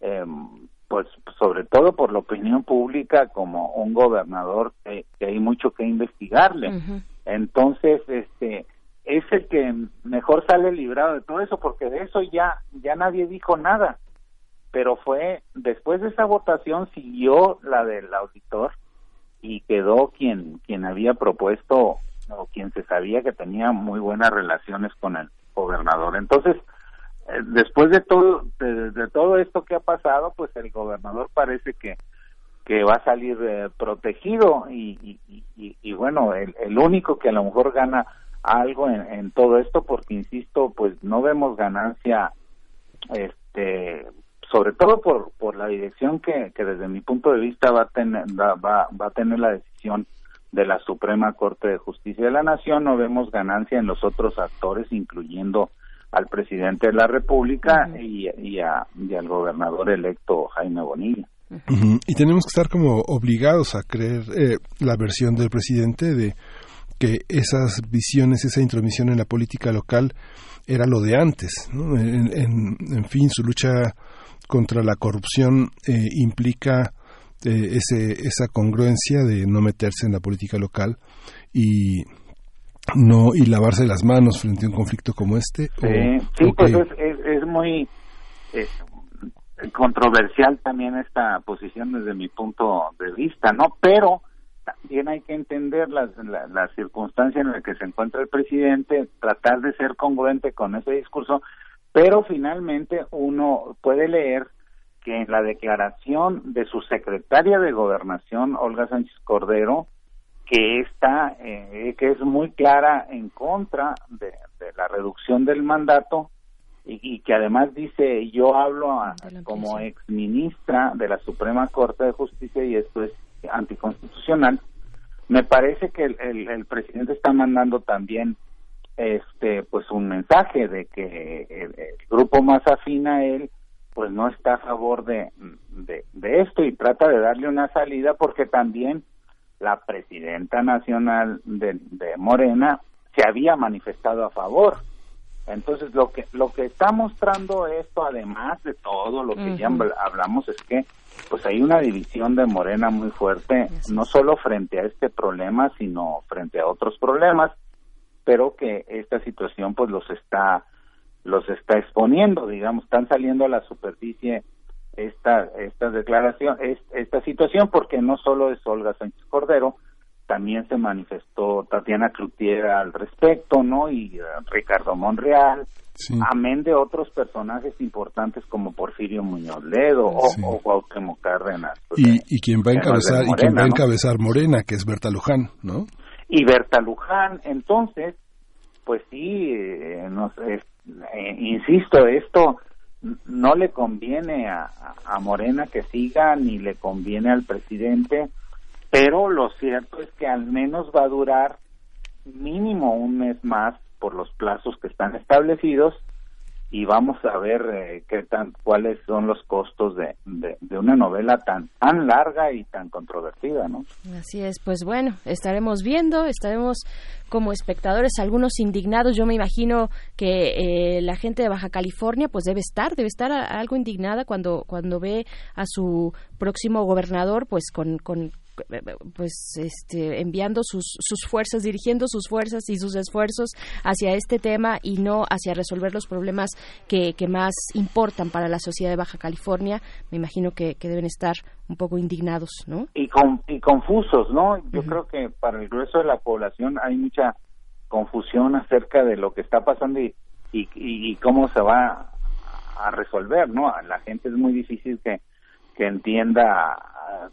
em, pues sobre todo por la opinión pública como un gobernador que, hay mucho que investigarle entonces este es el que mejor sale librado de todo eso porque de eso ya ya nadie dijo nada pero fue después de esa votación siguió la del auditor y quedó quien quien había propuesto o quien se sabía que tenía muy buenas relaciones con el gobernador. Entonces, eh, después de todo de, todo esto que ha pasado, pues el gobernador parece que que va a salir eh, protegido y, y, bueno, el, el, único que a lo mejor gana algo en, todo esto, porque insisto, pues no vemos ganancia, este, sobre todo por por la dirección que, que desde mi punto de vista va a tener va, va, va a tener la decisión de la Suprema Corte de Justicia de la Nación, no vemos ganancia en los otros actores, incluyendo al presidente de la República y, y, al gobernador electo Jaime Bonilla. Y tenemos que estar como obligados a creer eh, la versión del presidente de que esas visiones, esa intromisión en la política local era lo de antes. En, fin, su lucha contra la corrupción eh, implica eh, ese, esa congruencia de no meterse en la política local y no y lavarse las manos frente a un conflicto como este. Sí, pues es, es, muy controversial también esta posición desde mi punto de vista, ¿no? Pero también hay que entender las, la, circunstancia en la que se encuentra el presidente, tratar de ser congruente con ese discurso, pero finalmente uno puede leer que en la declaración de su secretaria de gobernación, Olga Sánchez Cordero, que está, eh, que es muy clara en contra de, la reducción del mandato y, que además dice yo hablo como ex ministra de la Suprema Corte de Justicia y esto es anticonstitucional, me parece que el, presidente está mandando también este pues un mensaje de que el, grupo más afín a él pues no está a favor de, de, esto y trata de darle una salida porque también la presidenta nacional de, de Morena se había manifestado a favor entonces lo que lo que está mostrando esto además de todo lo que ya hablamos es que pues hay una división de Morena muy fuerte, no solo frente a este problema, sino frente a otros problemas, pero que esta situación pues los está los está exponiendo, digamos, están saliendo a la superficie esta esta declaración, esta situación porque no solo es Olga Sánchez Cordero, también se manifestó Tatiana Cloutier al respecto, ¿no? Y eh, Ricardo Monreal, amén de otros personajes importantes como Porfirio Muñoz Ledo o, o, Cuauhtémoc Cárdenas. Pues, y, quien va a encabezar, y quien va a encabezar Morena, que es Berta Luján, ¿no? Y Berta Luján, entonces, pues sí, eh, eh, insisto, esto no le conviene a, a Morena que siga, ni le conviene al presidente, pero lo cierto es que al menos va a durar mínimo un mes más por los plazos que están establecidos y vamos a ver eh, qué tan cuáles son los costos de, de, una novela tan tan larga y tan controvertida, ¿no? Así es, pues bueno, estaremos viendo, estaremos como espectadores algunos indignados. Yo me imagino que eh, la gente de Baja California pues debe estar, debe estar algo indignada cuando cuando ve a su próximo gobernador pues con, con pues este enviando sus, sus fuerzas dirigiendo sus fuerzas y sus esfuerzos hacia este tema y no hacia resolver los problemas que, que más importan para la sociedad de Baja California me imagino que, deben estar un poco indignados no y con, y confusos no yo creo que para el grueso de la población hay mucha confusión acerca de lo que está pasando y, y, y cómo se va a resolver no a la gente es muy difícil que que entienda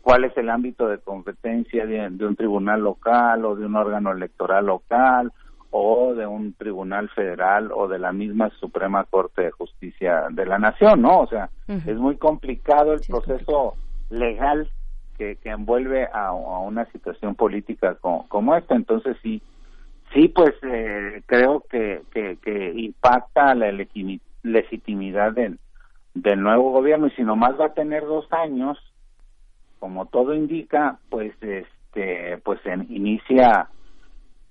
cuál es el ámbito de competencia de, un tribunal local o de un órgano electoral local o de un tribunal federal o de la misma Suprema Corte de Justicia de la Nación, ¿no? O sea, es muy complicado el proceso legal que, que envuelve a, una situación política como, esta. Entonces, sí, sí, pues eh, creo que, que, que impacta la legitimidad del, del nuevo gobierno y si nomás va a tener dos años como todo indica pues este pues inicia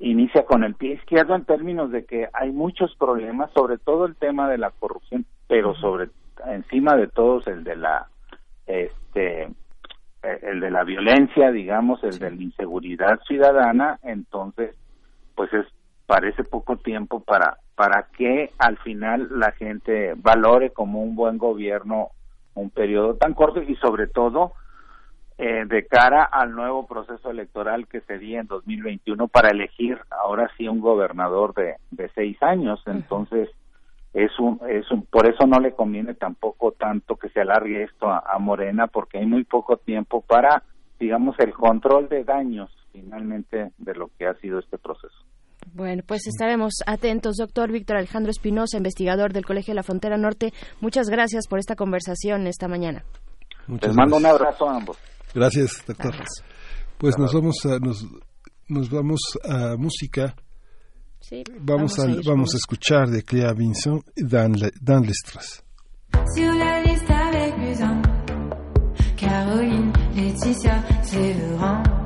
inicia con el pie izquierdo en términos de que hay muchos problemas sobre todo el tema de la corrupción pero sobre encima de todos el de la este el de la violencia digamos el de la inseguridad ciudadana entonces pues es parece poco tiempo para para que al final la gente valore como un buen gobierno un periodo tan corto y sobre todo eh, de cara al nuevo proceso electoral que sería en 2021 para elegir ahora sí un gobernador de, de seis años entonces es un es un por eso no le conviene tampoco tanto que se alargue esto a Morena porque hay muy poco tiempo para digamos el control de daños finalmente de lo que ha sido este proceso bueno, pues estaremos atentos, doctor Víctor Alejandro Espinosa, investigador del Colegio de la Frontera Norte. Muchas gracias por esta conversación esta mañana. Les mando un abrazo a ambos. Gracias, doctor. Pues nos vamos a nos, nos vamos a música. Sí, vamos, a, vamos a escuchar de Clea Vinson Dan, Dan Lestras. Sur la liste avec Caroline, Laetitia, Séverin.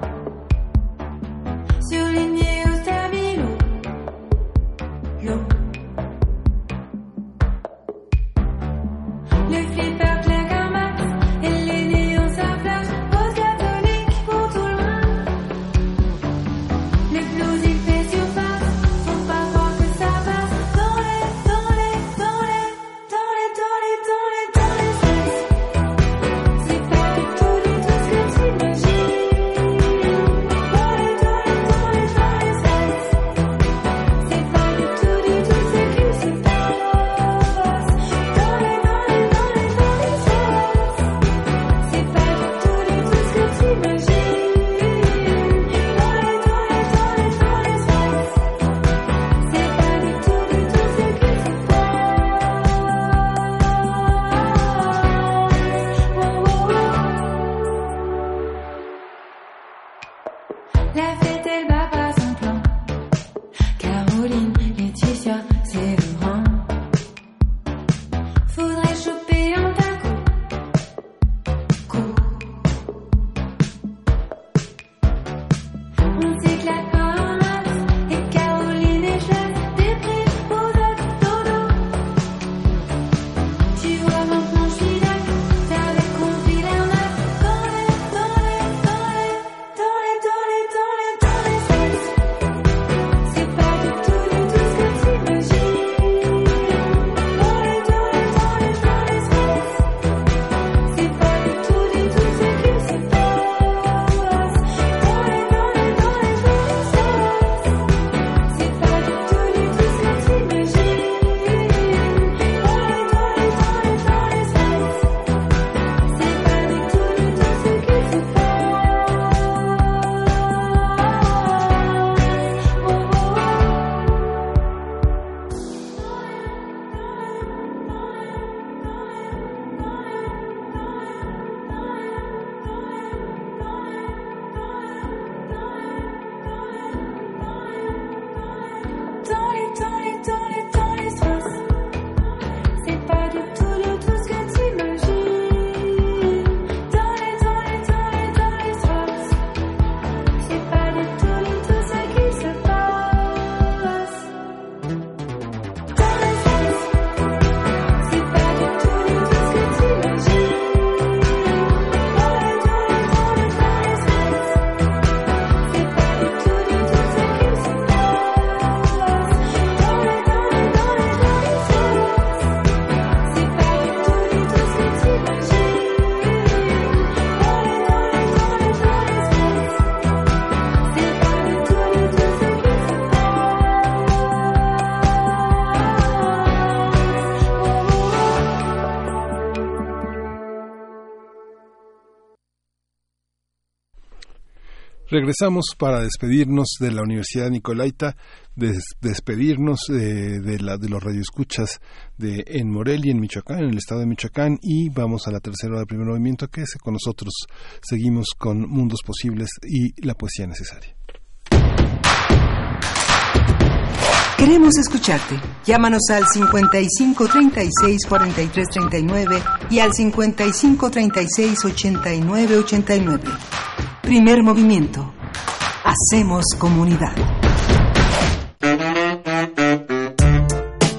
Regresamos para despedirnos de la Universidad Nicolaita, despedirnos de, de, la, de los radioescuchas de, en Morelia, en Michoacán, en el estado de Michoacán, y vamos a la tercera hora del primer movimiento, que es con nosotros. Seguimos con Mundos Posibles y la poesía necesaria. Queremos escucharte. Llámanos al 55 36 43 39 y al 55 36 89 89. Primer movimiento. Hacemos comunidad.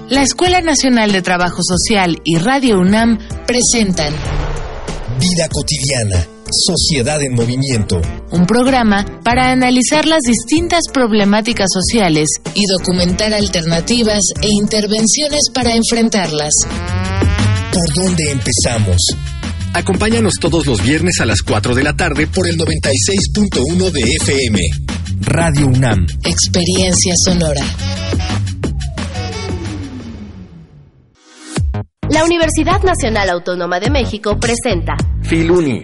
La Escuela Nacional de Trabajo Social y Radio UNAM presentan Vida cotidiana Sociedad en Movimiento. Un programa para analizar las distintas problemáticas sociales y documentar alternativas e intervenciones para enfrentarlas. ¿Por dónde empezamos? Acompáñanos todos los viernes a las 4 de la tarde por el 96.1 de FM. Radio UNAM. Experiencia sonora. La Universidad Nacional Autónoma de México presenta Filuni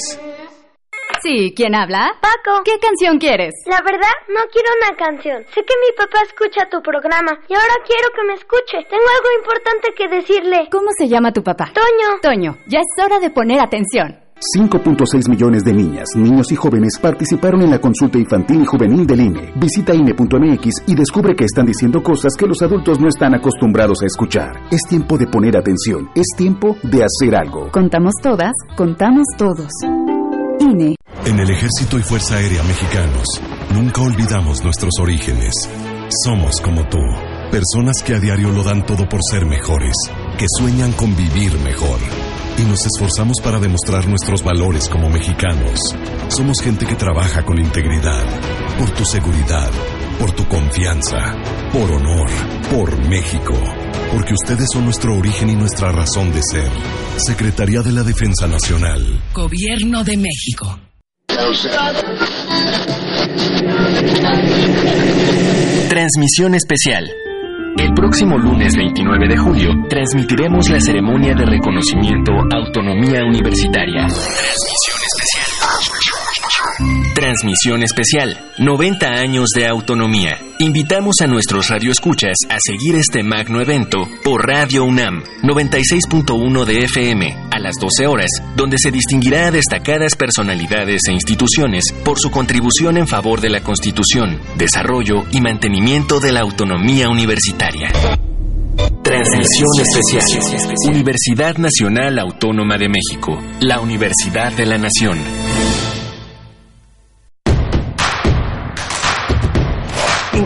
Sí, ¿quién habla? Paco. ¿Qué canción quieres? La verdad, no quiero una canción. Sé que mi papá escucha tu programa y ahora quiero que me escuche. Tengo algo importante que decirle. ¿Cómo se llama tu papá? Toño. Toño, ya es hora de poner atención. 5.6 millones de niñas, niños y jóvenes participaron en la consulta infantil y juvenil del INE. Visita INE.mx y descubre que están diciendo cosas que los adultos no están acostumbrados a escuchar. Es tiempo de poner atención, es tiempo de hacer algo. Contamos todas, contamos todos. INE. En el Ejército y Fuerza Aérea Mexicanos, nunca olvidamos nuestros orígenes. Somos como tú, personas que a diario lo dan todo por ser mejores, que sueñan con vivir mejor. Y nos esforzamos para demostrar nuestros valores como mexicanos. Somos gente que trabaja con integridad, por tu seguridad, por tu confianza, por honor, por México. Porque ustedes son nuestro origen y nuestra razón de ser. Secretaría de la Defensa Nacional. Gobierno de México. Transmisión especial. El próximo lunes 29 de julio transmitiremos la ceremonia de reconocimiento Autonomía Universitaria. Transmisión especial. Transmisión especial. 90 años de autonomía. Invitamos a nuestros radioescuchas a seguir este magno evento por Radio UNAM 96.1 de FM a las 12 horas, donde se distinguirá a destacadas personalidades e instituciones por su contribución en favor de la Constitución, desarrollo y mantenimiento de la autonomía universitaria. Transmisión especial. Universidad Nacional Autónoma de México, la Universidad de la Nación.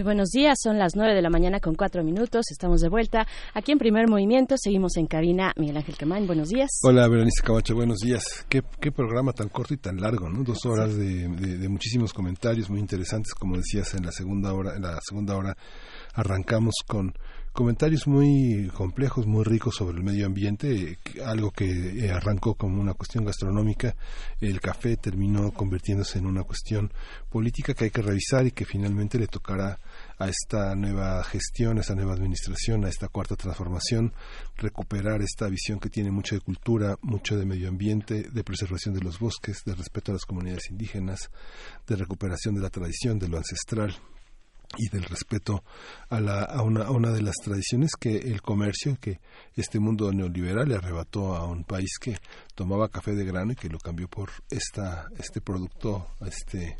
Muy buenos días, son las 9 de la mañana con 4 minutos, estamos de vuelta aquí en Primer Movimiento, seguimos en cabina Miguel Ángel Quemain, buenos días. Hola Berenice Camacho, buenos días. Qué, qué programa tan corto y tan largo, ¿no? Dos horas de, de, de, muchísimos comentarios muy interesantes, como decías en la segunda hora, en la segunda hora arrancamos con comentarios muy complejos, muy ricos sobre el medio ambiente, algo que eh, arrancó como una cuestión gastronómica, el café terminó convirtiéndose en una cuestión política que hay que revisar y que finalmente le tocará a esta nueva gestión, a esta nueva administración, a esta cuarta transformación, recuperar esta visión que tiene mucho de cultura, mucho de medio ambiente, de preservación de los bosques, de respeto a las comunidades indígenas, de recuperación de la tradición, de lo ancestral, y del respeto a, la, a, una, a una de las tradiciones que el comercio, que este mundo neoliberal le arrebató a un país que tomaba café de grano y que lo cambió por esta, este producto este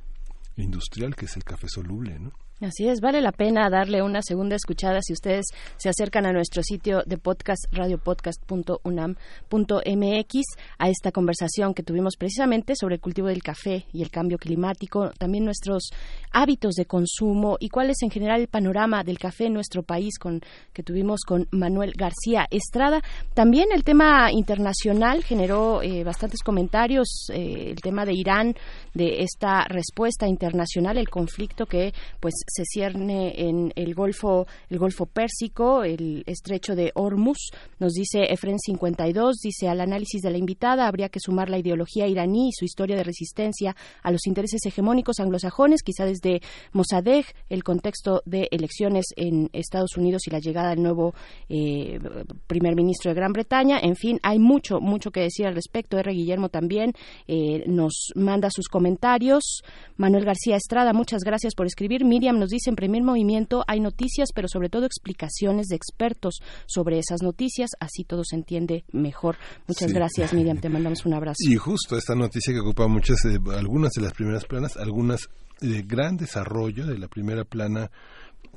industrial que es el café soluble. ¿no? Así es, vale la pena darle una segunda escuchada si ustedes se acercan a nuestro sitio de podcast, radiopodcast.unam.mx, a esta conversación que tuvimos precisamente sobre el cultivo del café y el cambio climático, también nuestros hábitos de consumo y cuál es en general el panorama del café en nuestro país con que tuvimos con Manuel García Estrada. También el tema internacional generó eh, bastantes comentarios, eh, el tema de Irán, de esta respuesta internacional, el conflicto que pues se cierne en el Golfo, el Golfo Pérsico, el estrecho de Hormuz. Nos dice Efren 52, dice al análisis de la invitada habría que sumar la ideología iraní y su historia de resistencia a los intereses hegemónicos anglosajones, quizá desde Mossadegh, el contexto de elecciones en Estados Unidos y la llegada del nuevo eh, primer ministro de Gran Bretaña. En fin, hay mucho, mucho que decir al respecto. R. Guillermo también eh, nos manda sus comentarios. Manuel García Estrada, muchas gracias por escribir. Miriam nos dice en primer movimiento hay noticias, pero sobre todo explicaciones de expertos sobre esas noticias, así todo se entiende mejor. Muchas gracias, Miriam, te mandamos un abrazo. Y justo esta noticia que ocupa muchas, eh, algunas de las primeras planas, algunas de gran desarrollo de la primera plana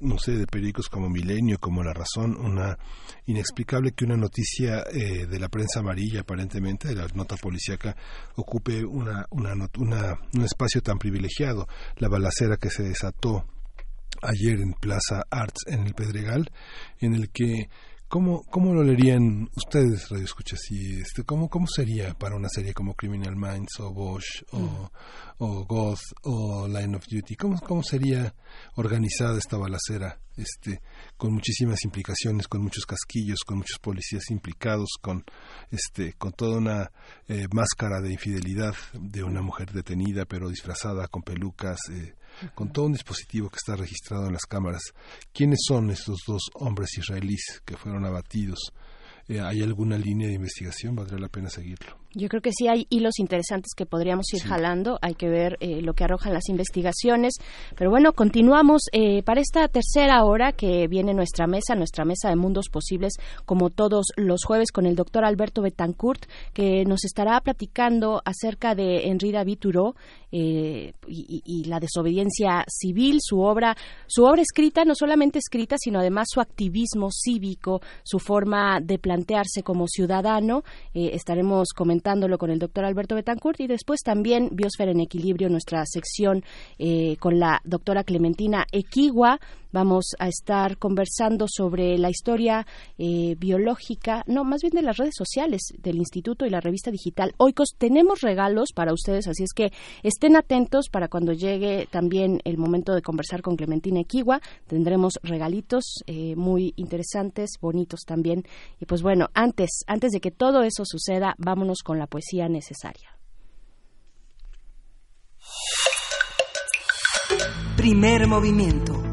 no sé, de periódicos como Milenio, como La Razón, una inexplicable que una noticia eh, de la prensa amarilla, aparentemente, de la nota policíaca, ocupe una, una, una, un espacio tan privilegiado. La balacera que se desató ayer en Plaza Arts en el Pedregal, en el que ¿Cómo, ¿Cómo lo leerían ustedes, Radio Escucha? Si, este, ¿cómo, ¿Cómo sería para una serie como Criminal Minds o Bosch o, mm. o Goth o Line of Duty? ¿Cómo, ¿Cómo sería organizada esta balacera? Este, con muchísimas implicaciones, con muchos casquillos, con muchos policías implicados, con, este, con toda una eh, máscara de infidelidad de una mujer detenida pero disfrazada con pelucas, eh, con todo un dispositivo que está registrado en las cámaras. ¿Quiénes son estos dos hombres israelíes que fueron abatidos? Eh, ¿Hay alguna línea de investigación? Valdría la pena seguirlo. Yo creo que sí hay hilos interesantes que podríamos ir jalando. Hay que ver eh, lo que arrojan las investigaciones. Pero bueno, continuamos eh, para esta tercera hora que viene nuestra mesa, nuestra mesa de mundos posibles, como todos los jueves, con el doctor Alberto Betancourt, que nos estará platicando acerca de Henri David Thoreau eh, y, y, la desobediencia civil, su obra, su obra escrita, no solamente escrita, sino además su activismo cívico, su forma de plantearse como ciudadano. estaremos comentando con el doctor Alberto Betancourt y después también Biosfera en Equilibrio, nuestra sección eh, con la doctora Clementina Equigua. Vamos a estar conversando sobre la historia eh, biológica, no, más bien de las redes sociales del Instituto y la revista digital. Oikos, tenemos regalos para ustedes, así es que estén atentos para cuando llegue también el momento de conversar con Clementina Equigua. Tendremos regalitos eh, muy interesantes, bonitos también. Y pues bueno, antes, antes de que todo eso suceda, vámonos con la poesía necesaria. Primer movimiento.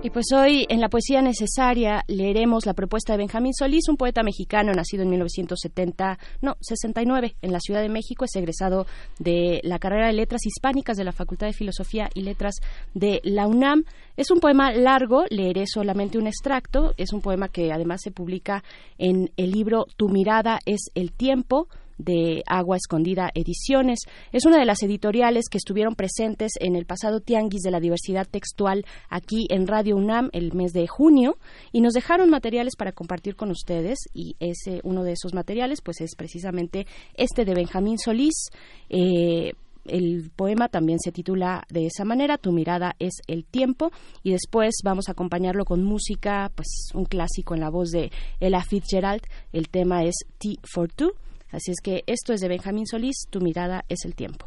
Y pues hoy en la poesía necesaria leeremos la propuesta de Benjamín Solís, un poeta mexicano nacido en 1970, no, 69 en la Ciudad de México, es egresado de la carrera de Letras Hispánicas de la Facultad de Filosofía y Letras de la UNAM. Es un poema largo, leeré solamente un extracto, es un poema que además se publica en el libro Tu mirada es el tiempo de Agua Escondida Ediciones. Es una de las editoriales que estuvieron presentes en el pasado Tianguis de la Diversidad Textual aquí en Radio UNAM el mes de junio y nos dejaron materiales para compartir con ustedes y ese uno de esos materiales pues es precisamente este de Benjamín Solís. Eh, el poema también se titula de esa manera, Tu mirada es el tiempo, y después vamos a acompañarlo con música, pues un clásico en la voz de Ella Fitzgerald, el tema es T for Two, Así es que esto es de Benjamín Solís, Tu mirada es el tiempo.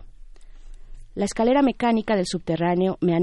La escalera mecánica del subterráneo me,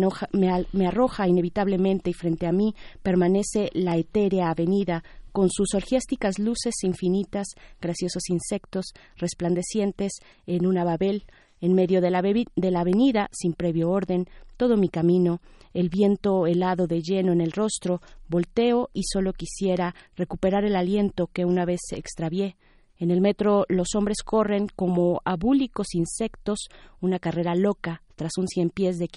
me, arroja inevitablemente y frente a mí permanece la etérea avenida con sus orgiásticas luces infinitas, graciosos insectos resplandecientes en una babel, en medio de la, de la avenida, sin previo orden, todo mi camino, el viento helado de lleno en el rostro, volteo y solo quisiera recuperar el aliento que una vez extravié, en el metro los hombres corren como abúlicos insectos una carrera loca tras un cien pies de,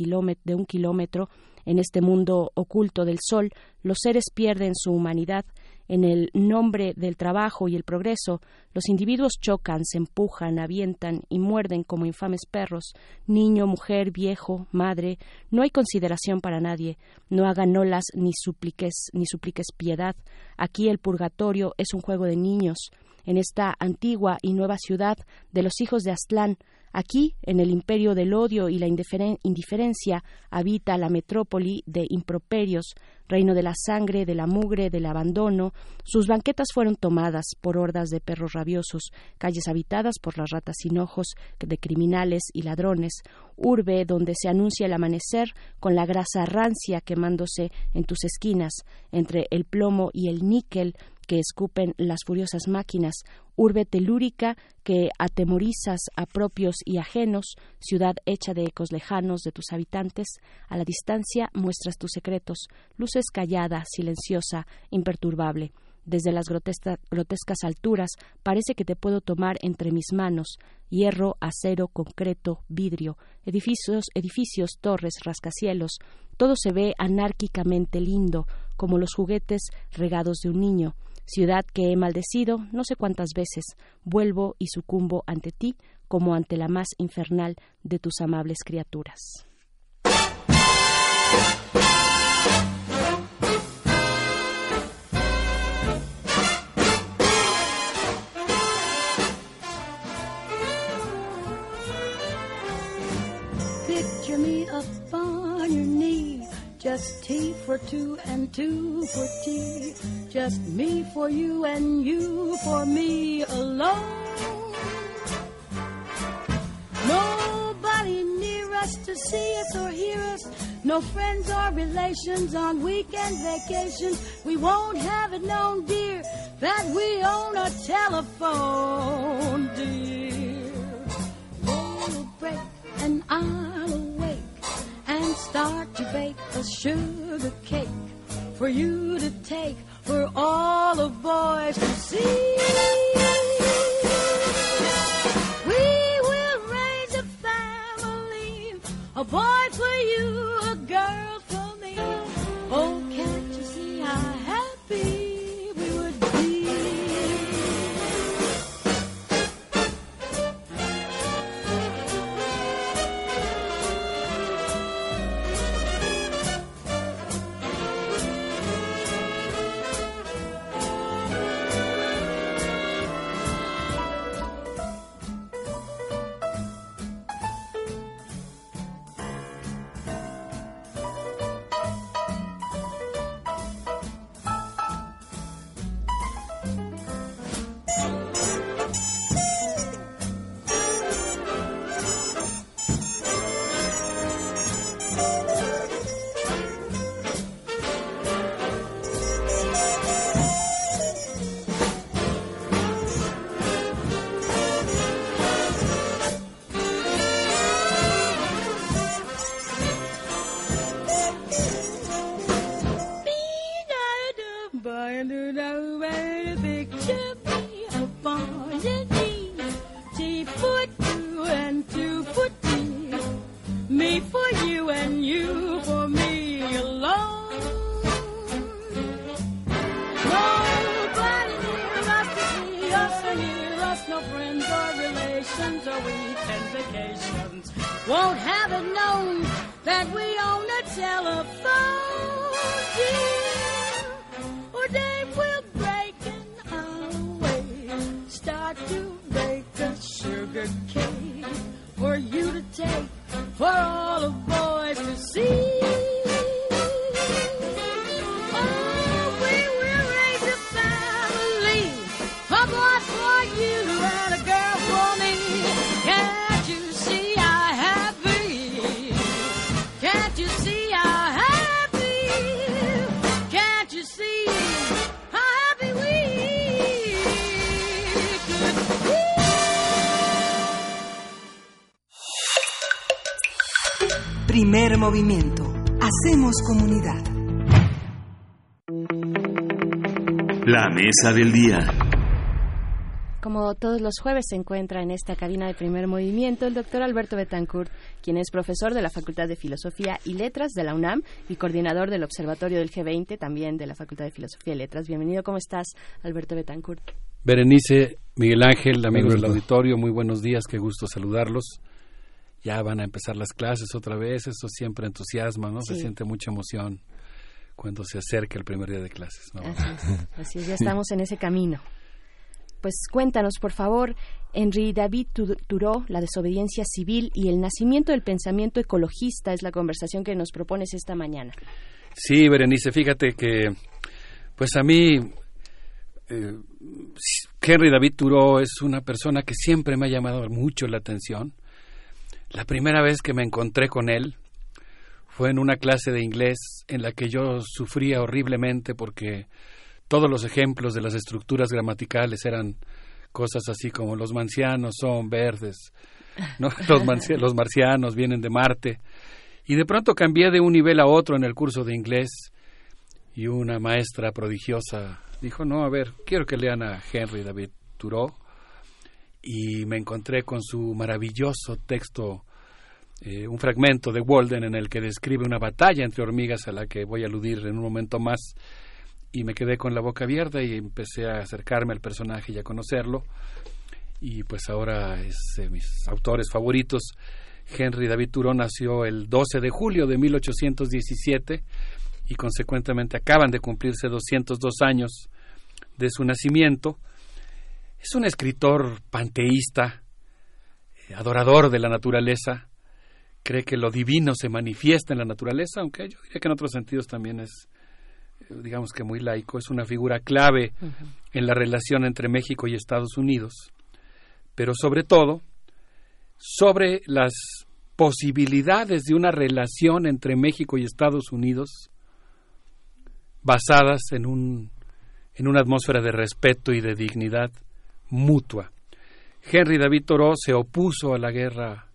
de un kilómetro. En este mundo oculto del sol, los seres pierden su humanidad. En el nombre del trabajo y el progreso, los individuos chocan, se empujan, avientan y muerden como infames perros. Niño, mujer, viejo, madre, no hay consideración para nadie. No hagan olas ni supliques, ni supliques piedad. Aquí el purgatorio es un juego de niños. En esta antigua y nueva ciudad de los hijos de Aztlán, Aquí, en el imperio del odio y la indiferencia, habita la metrópoli de improperios, reino de la sangre, de la mugre, del abandono. Sus banquetas fueron tomadas por hordas de perros rabiosos, calles habitadas por las ratas sin ojos de criminales y ladrones, urbe donde se anuncia el amanecer con la grasa rancia quemándose en tus esquinas, entre el plomo y el níquel, que escupen las furiosas máquinas, urbe telúrica que atemorizas a propios y ajenos, ciudad hecha de ecos lejanos de tus habitantes, a la distancia muestras tus secretos, luces callada, silenciosa, imperturbable. Desde las grotescas alturas parece que te puedo tomar entre mis manos, hierro, acero, concreto, vidrio, edificios, edificios, torres, rascacielos, todo se ve anárquicamente lindo, como los juguetes regados de un niño ciudad que he maldecido no sé cuántas veces, vuelvo y sucumbo ante ti como ante la más infernal de tus amables criaturas. Just tea for two and two for tea. Just me for you and you for me alone. Nobody near us to see us or hear us. No friends or relations on weekend vacations. We won't have it known, dear, that we own a telephone, dear. We'll break and I'll and start to bake a sugar cake for you to take for all the boys to see. We will raise a family, a boy for you, a girl for me. Oh, can't mesa del día. Como todos los jueves se encuentra en esta cabina de primer movimiento el doctor Alberto Betancourt, quien es profesor de la Facultad de Filosofía y Letras de la UNAM y coordinador del Observatorio del G20, también de la Facultad de Filosofía y Letras. Bienvenido, ¿cómo estás, Alberto Betancourt? Berenice, Miguel Ángel, amigos del auditorio, muy buenos días, qué gusto saludarlos. Ya van a empezar las clases otra vez, eso siempre entusiasma, ¿no? Se siente mucha emoción cuando se acerca el primer día de clases. ¿no? Así, es, así es, ya estamos en ese camino. Pues cuéntanos, por favor, Henry David Thoreau, la desobediencia civil y el nacimiento del pensamiento ecologista es la conversación que nos propones esta mañana. Sí, Berenice, fíjate que, pues a mí, eh, Henry David Thoreau es una persona que siempre me ha llamado mucho la atención. La primera vez que me encontré con él fue en una clase de inglés en la que yo sufría horriblemente porque todos los ejemplos de las estructuras gramaticales eran cosas así como los marcianos son verdes, ¿no? los, los marcianos vienen de Marte. Y de pronto cambié de un nivel a otro en el curso de inglés y una maestra prodigiosa dijo, no, a ver, quiero que lean a Henry David Thoreau. Y me encontré con su maravilloso texto, eh, un fragmento de Walden en el que describe una batalla entre hormigas a la que voy a aludir en un momento más y me quedé con la boca abierta y empecé a acercarme al personaje y a conocerlo. Y pues ahora es de mis autores favoritos. Henry David Thoreau nació el 12 de julio de 1817 y consecuentemente acaban de cumplirse 202 años de su nacimiento. Es un escritor panteísta, eh, adorador de la naturaleza, cree que lo divino se manifiesta en la naturaleza, aunque yo diría que en otros sentidos también es digamos que muy laico, es una figura clave en la relación entre México y Estados Unidos, pero sobre todo sobre las posibilidades de una relación entre México y Estados Unidos basadas en, un, en una atmósfera de respeto y de dignidad mutua. Henry David Thoreau se opuso a la guerra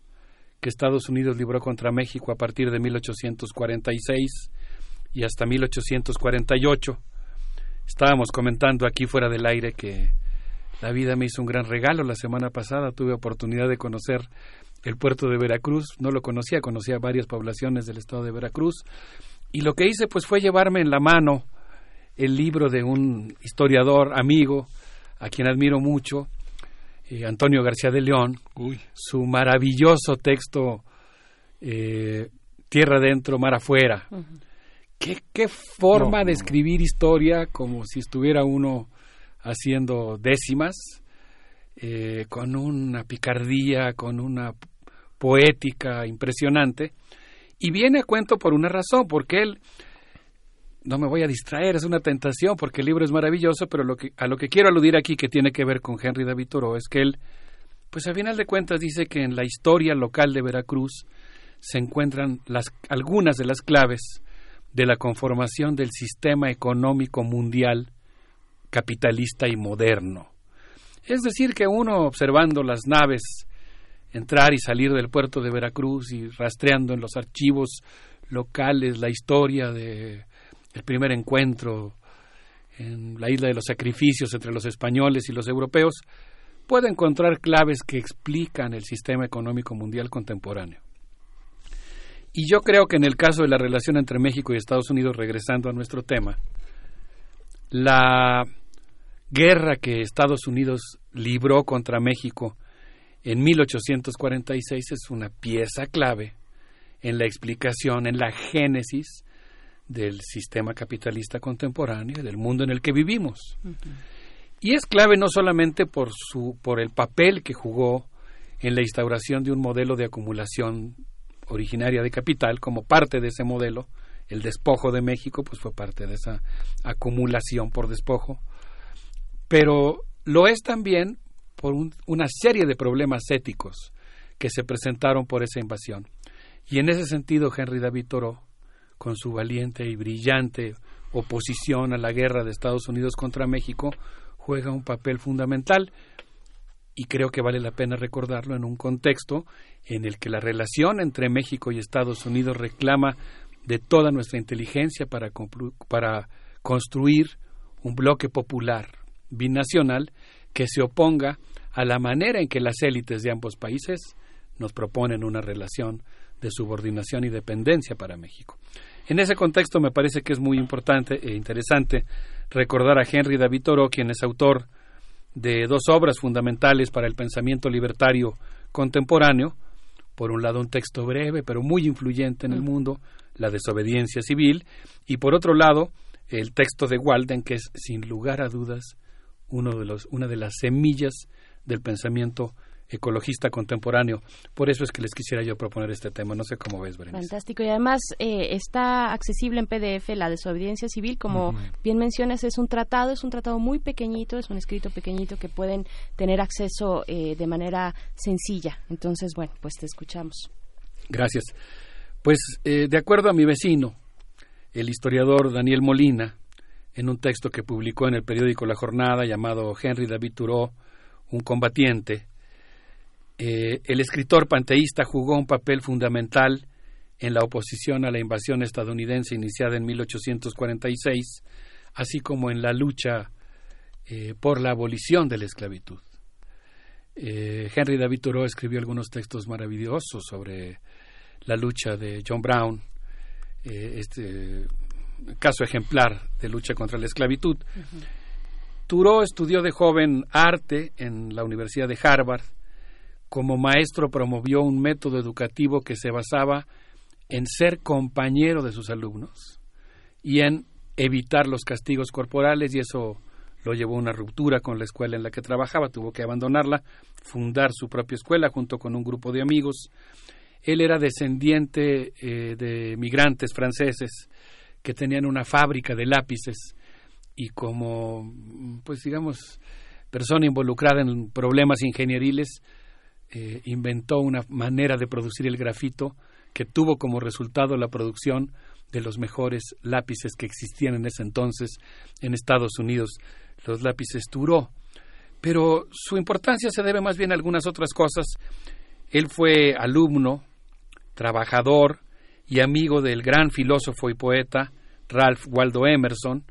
que Estados Unidos libró contra México a partir de 1846 y hasta 1848. Estábamos comentando aquí fuera del aire que la vida me hizo un gran regalo. La semana pasada tuve oportunidad de conocer el puerto de Veracruz. No lo conocía, conocía varias poblaciones del estado de Veracruz. Y lo que hice pues fue llevarme en la mano el libro de un historiador amigo, a quien admiro mucho, eh, Antonio García de León, su maravilloso texto eh, Tierra adentro, mar afuera. ¿Qué, qué forma de escribir historia como si estuviera uno haciendo décimas, eh, con una picardía, con una poética impresionante. Y viene a cuento por una razón, porque él, no me voy a distraer, es una tentación, porque el libro es maravilloso, pero lo que, a lo que quiero aludir aquí, que tiene que ver con Henry David Thoreau, es que él, pues a final de cuentas dice que en la historia local de Veracruz se encuentran algunas de las claves de la conformación del sistema económico mundial capitalista y moderno. Es decir, que uno observando las naves entrar y salir del puerto de Veracruz y rastreando en los archivos locales la historia de el primer encuentro en la isla de los sacrificios entre los españoles y los europeos, puede encontrar claves que explican el sistema económico mundial contemporáneo. Y yo creo que en el caso de la relación entre México y Estados Unidos, regresando a nuestro tema, la guerra que Estados Unidos libró contra México en 1846 es una pieza clave en la explicación, en la génesis del sistema capitalista contemporáneo del mundo en el que vivimos. Y es clave no solamente por, su, por el papel que jugó en la instauración de un modelo de acumulación originaria de capital, como parte de ese modelo, el despojo de México, pues fue parte de esa acumulación por despojo, pero lo es también por una serie de problemas éticos que se presentaron por esa invasión. Y en ese sentido, Henry David Thoreau, con su valiente y brillante oposición a la guerra de Estados Unidos contra México, juega un papel fundamental. Y creo que vale la pena recordarlo en un contexto en el que la relación entre México y Estados Unidos reclama de toda nuestra inteligencia para, para construir un bloque popular binacional que se oponga a la manera en que las élites de ambos países nos proponen una relación de subordinación y dependencia para México. En ese contexto me parece que es muy importante e interesante recordar a Henry David Thoreau, quien es autor de dos obras fundamentales para el pensamiento libertario contemporáneo. Por un lado, un texto breve, pero muy influyente en el mundo, La desobediencia civil, y por otro lado, el texto de Walden, que es, sin lugar a dudas, uno de los, una de las semillas del pensamiento ecologista contemporáneo. Por eso es que les quisiera yo proponer este tema. No sé cómo ves, Berenice. Fantástico. Y además eh, está accesible en PDF la desobediencia civil. Como bien mencionas, es un tratado, es un tratado muy pequeñito, es un escrito pequeñito que pueden tener acceso eh, de manera sencilla. Entonces, bueno, pues te escuchamos. Gracias. Pues eh, de acuerdo a mi vecino, el historiador Daniel Molina, en un texto que publicó en el periódico La Jornada llamado Henry David Thoreau, un combatiente, eh, el escritor panteísta jugó un papel fundamental en la oposición a la invasión estadounidense iniciada en 1846, así como en la lucha eh, por la abolición de la esclavitud. Eh, Henry David Thoreau escribió algunos textos maravillosos sobre la lucha de John Brown, este caso ejemplar de lucha contra la esclavitud. Thoreau estudió de joven arte en la Universidad de Harvard como maestro promovió un método educativo que se basaba en ser compañero de sus alumnos y en evitar los castigos corporales y eso lo llevó a una ruptura con la escuela en la que trabajaba, tuvo que abandonarla, fundar su propia escuela junto con un grupo de amigos. Él era descendiente eh, de migrantes franceses que tenían una fábrica de lápices y como, pues digamos, persona involucrada en problemas ingenieriles, eh, inventó una manera de producir el grafito que tuvo como resultado la producción de los mejores lápices que existían en ese entonces en Estados Unidos, los lápices Turó. Pero su importancia se debe más bien a algunas otras cosas. Él fue alumno, trabajador y amigo del gran filósofo y poeta Ralph Waldo Emerson,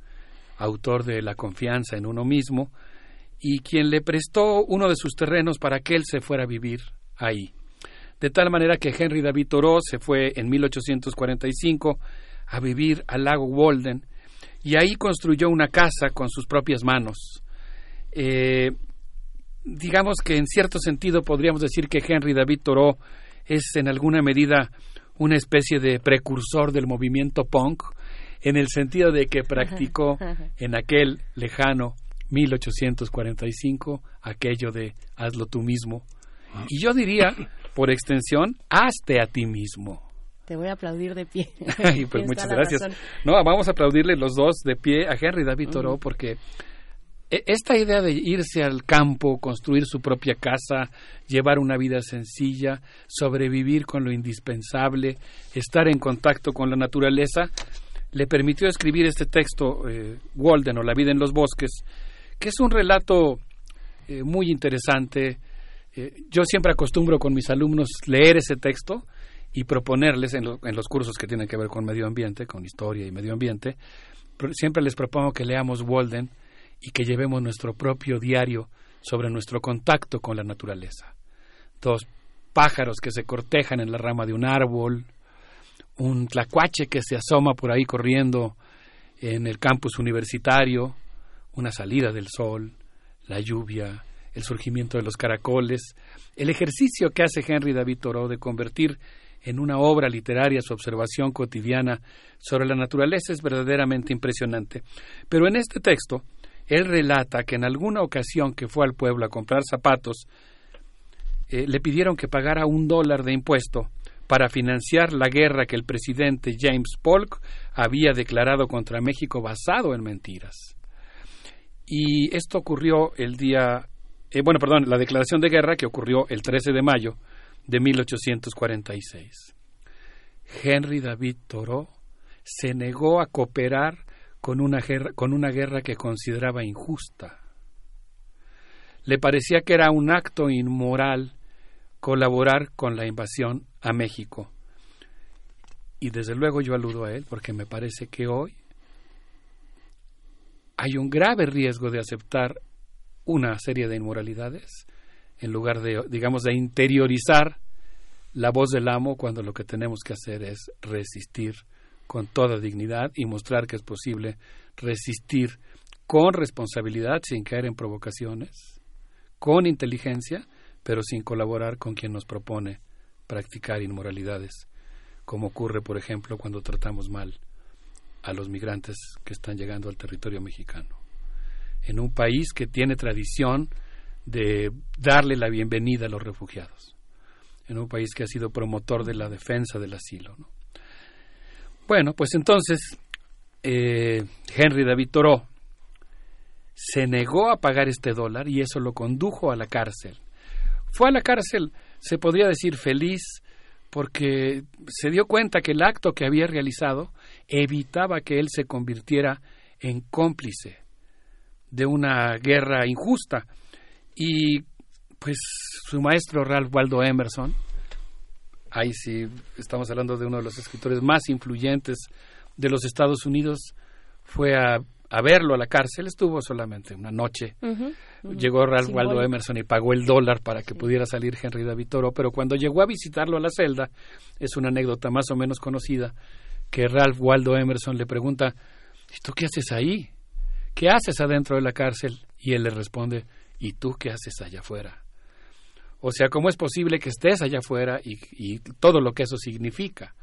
autor de La confianza en uno mismo, y quien le prestó uno de sus terrenos para que él se fuera a vivir ahí. De tal manera que Henry David Thoreau se fue en 1845 a vivir al lago Walden y ahí construyó una casa con sus propias manos. Eh, digamos que en cierto sentido podríamos decir que Henry David Thoreau es en alguna medida una especie de precursor del movimiento punk, en el sentido de que practicó en aquel lejano 1845, aquello de hazlo tú mismo. Y yo diría, por extensión, hazte a ti mismo. Te voy a aplaudir de pie. pues muchas gracias. No, vamos a aplaudirle los dos de pie a Henry David Thoreau porque e, esta idea de irse al campo, construir su propia casa, llevar una vida sencilla, sobrevivir con lo indispensable, estar en contacto con la naturaleza, le permitió escribir este texto, eh, Walden o La vida en los bosques, que es un relato eh, muy interesante. Eh, yo siempre acostumbro con mis alumnos leer ese texto y proponerles en, en, los cursos que tienen que ver con medio ambiente, con historia y medio ambiente, siempre les propongo que leamos Walden y que llevemos nuestro propio diario sobre nuestro contacto con la naturaleza. Dos pájaros que se cortejan en la rama de un árbol, un tlacuache que se asoma por ahí corriendo en el campus universitario, una salida del sol, la lluvia, el surgimiento de los caracoles, el ejercicio que hace Henry David Thoreau de convertir en una obra literaria su observación cotidiana sobre la naturaleza es verdaderamente impresionante. Pero en este texto, él relata que en alguna ocasión que fue al pueblo a comprar zapatos, eh, le pidieron que pagara un dólar de impuesto para financiar la guerra que el presidente James Polk había declarado contra México basado en mentiras. Y esto ocurrió el día, eh, bueno, perdón, la declaración de guerra que ocurrió el 13 de mayo de 1846. Henry David Thoreau se negó a cooperar con una, guerra, con una guerra que consideraba injusta. Le parecía que era un acto inmoral colaborar con la invasión a México. Y desde luego yo aludo a él porque me parece que hoy hay un grave riesgo de aceptar una serie de inmoralidades en lugar de, digamos, de interiorizar la voz del amo cuando lo que tenemos que hacer es resistir con toda dignidad y mostrar que es posible resistir con responsabilidad sin caer en provocaciones, con inteligencia, pero sin colaborar con quien nos propone practicar inmoralidades, como ocurre, por ejemplo, cuando tratamos mal a los migrantes que están llegando al territorio mexicano. En un país que tiene tradición de darle la bienvenida a los refugiados, en un país que ha sido promotor de la defensa del asilo. Bueno, pues entonces eh, Henry David Thoreau se negó a pagar este dólar y eso lo condujo a la cárcel. Fue a la cárcel, se podría decir feliz, porque se dio cuenta que el acto que había realizado evitaba que él se convirtiera en cómplice de una guerra injusta. Y pues su maestro Ralph Waldo Emerson, ahí sí estamos hablando de uno de los escritores más influyentes de los Estados Unidos, fue a, verlo a la cárcel, estuvo solamente una noche. Llegó Ralph Waldo Emerson y pagó el dólar para que pudiera salir Henry David Thoreau, pero cuando llegó a visitarlo a la celda, es una anécdota más o menos conocida, que Ralph Waldo Emerson le pregunta, ¿y tú qué haces ahí? ¿Qué haces adentro de la cárcel? Y él le responde, ¿y tú qué haces allá afuera? O sea, ¿cómo es posible que estés allá afuera y, todo lo que eso significa?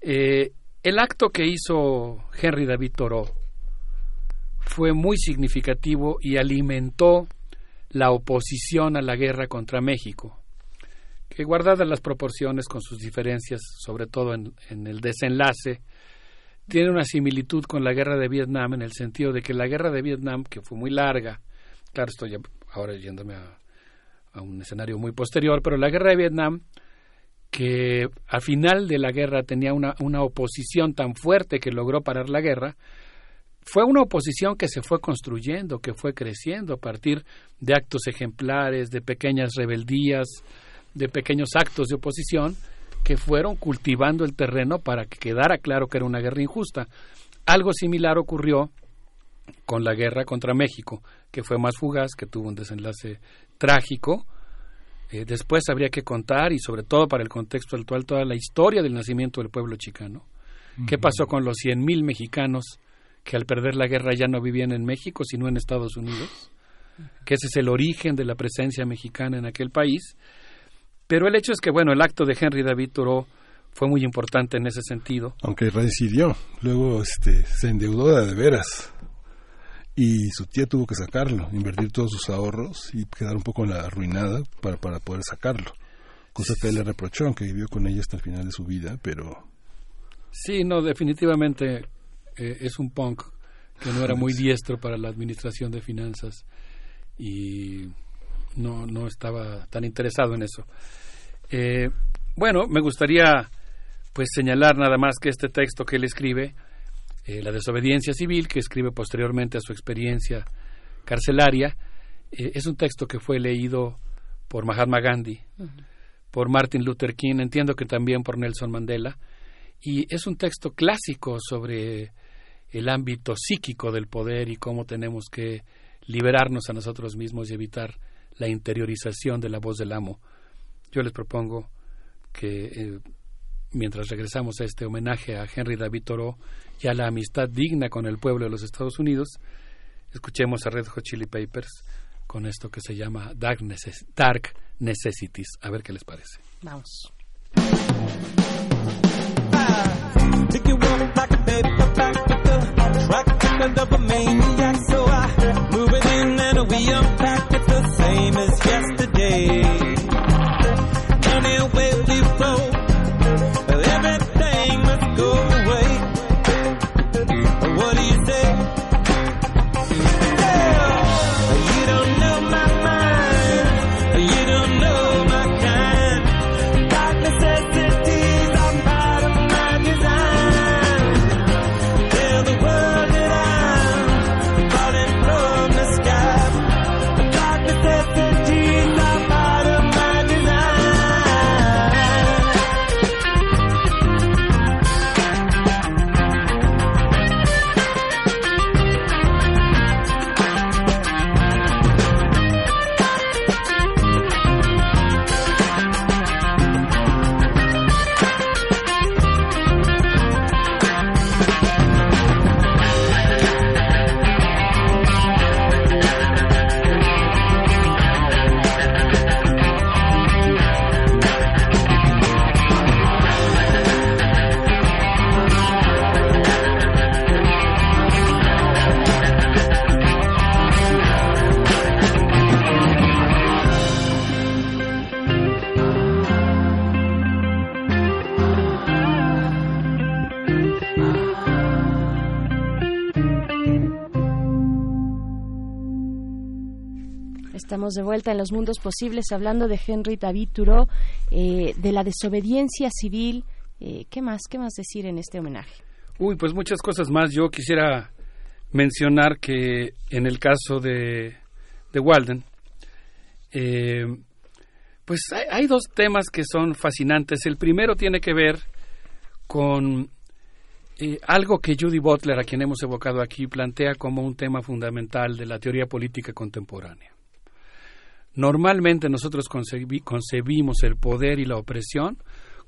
Eh, el acto que hizo Henry David Thoreau fue muy significativo y alimentó la oposición a la guerra contra México, que guardadas las proporciones con sus diferencias, sobre todo en, en el desenlace, tiene una similitud con la guerra de Vietnam en el sentido de que la guerra de Vietnam, que fue muy larga, claro, estoy ahora yéndome a, un escenario muy posterior, pero la guerra de Vietnam, que al final de la guerra tenía una, una oposición tan fuerte que logró parar la guerra, fue una oposición que se fue construyendo, que fue creciendo a partir de actos ejemplares, de pequeñas rebeldías, de pequeños actos de oposición que fueron cultivando el terreno para que quedara claro que era una guerra injusta. Algo similar ocurrió con la guerra contra México, que fue más fugaz, que tuvo un desenlace trágico. Eh, después habría que contar, y sobre todo para el contexto actual, toda la historia del nacimiento del pueblo chicano. ¿Qué pasó con los 100.000 mexicanos que al perder la guerra ya no vivían en México, sino en Estados Unidos? Que ese es el origen de la presencia mexicana en aquel país. Pero el hecho es que, bueno, el acto de Henry David Thoreau fue muy importante en ese sentido. Aunque residió, luego este, se endeudó de veras y su tía tuvo que sacarlo, invertir todos sus ahorros y quedar un poco en la arruinada para, para poder sacarlo. Cosa que él le reprochó, aunque vivió con ella hasta el final de su vida, pero... Sí, no, definitivamente eh, es un punk que no era muy diestro para la administración de finanzas y no, no estaba tan interesado en eso. Eh, bueno, me gustaría pues señalar nada más que este texto que él escribe eh, la desobediencia civil, que escribe posteriormente a su experiencia carcelaria, eh, es un texto que fue leído por Mahatma Gandhi, por Martin Luther King, entiendo que también por Nelson Mandela, y es un texto clásico sobre el ámbito psíquico del poder y cómo tenemos que liberarnos a nosotros mismos y evitar la interiorización de la voz del amo. Yo les propongo que eh, mientras regresamos a este homenaje a Henry David Thoreau y a la amistad digna con el pueblo de los Estados Unidos, escuchemos a Red Hot Chili Papers con esto que se llama Dark, Necessities. A ver qué les parece. Vamos. another a maniac. So I'm moving in and we unpack it the same as yesterday. Estamos de vuelta en los mundos posibles hablando de Henry David Thoreau, eh, de la desobediencia civil. Eh, ¿Qué más? ¿Qué más decir en este homenaje? Uy, pues muchas cosas más. Yo quisiera mencionar que en el caso de, de Walden, eh, pues hay, dos temas que son fascinantes. El primero tiene que ver con algo que Judy Butler, a quien hemos evocado aquí, plantea como un tema fundamental de la teoría política contemporánea. Normalmente nosotros concebimos el poder y la opresión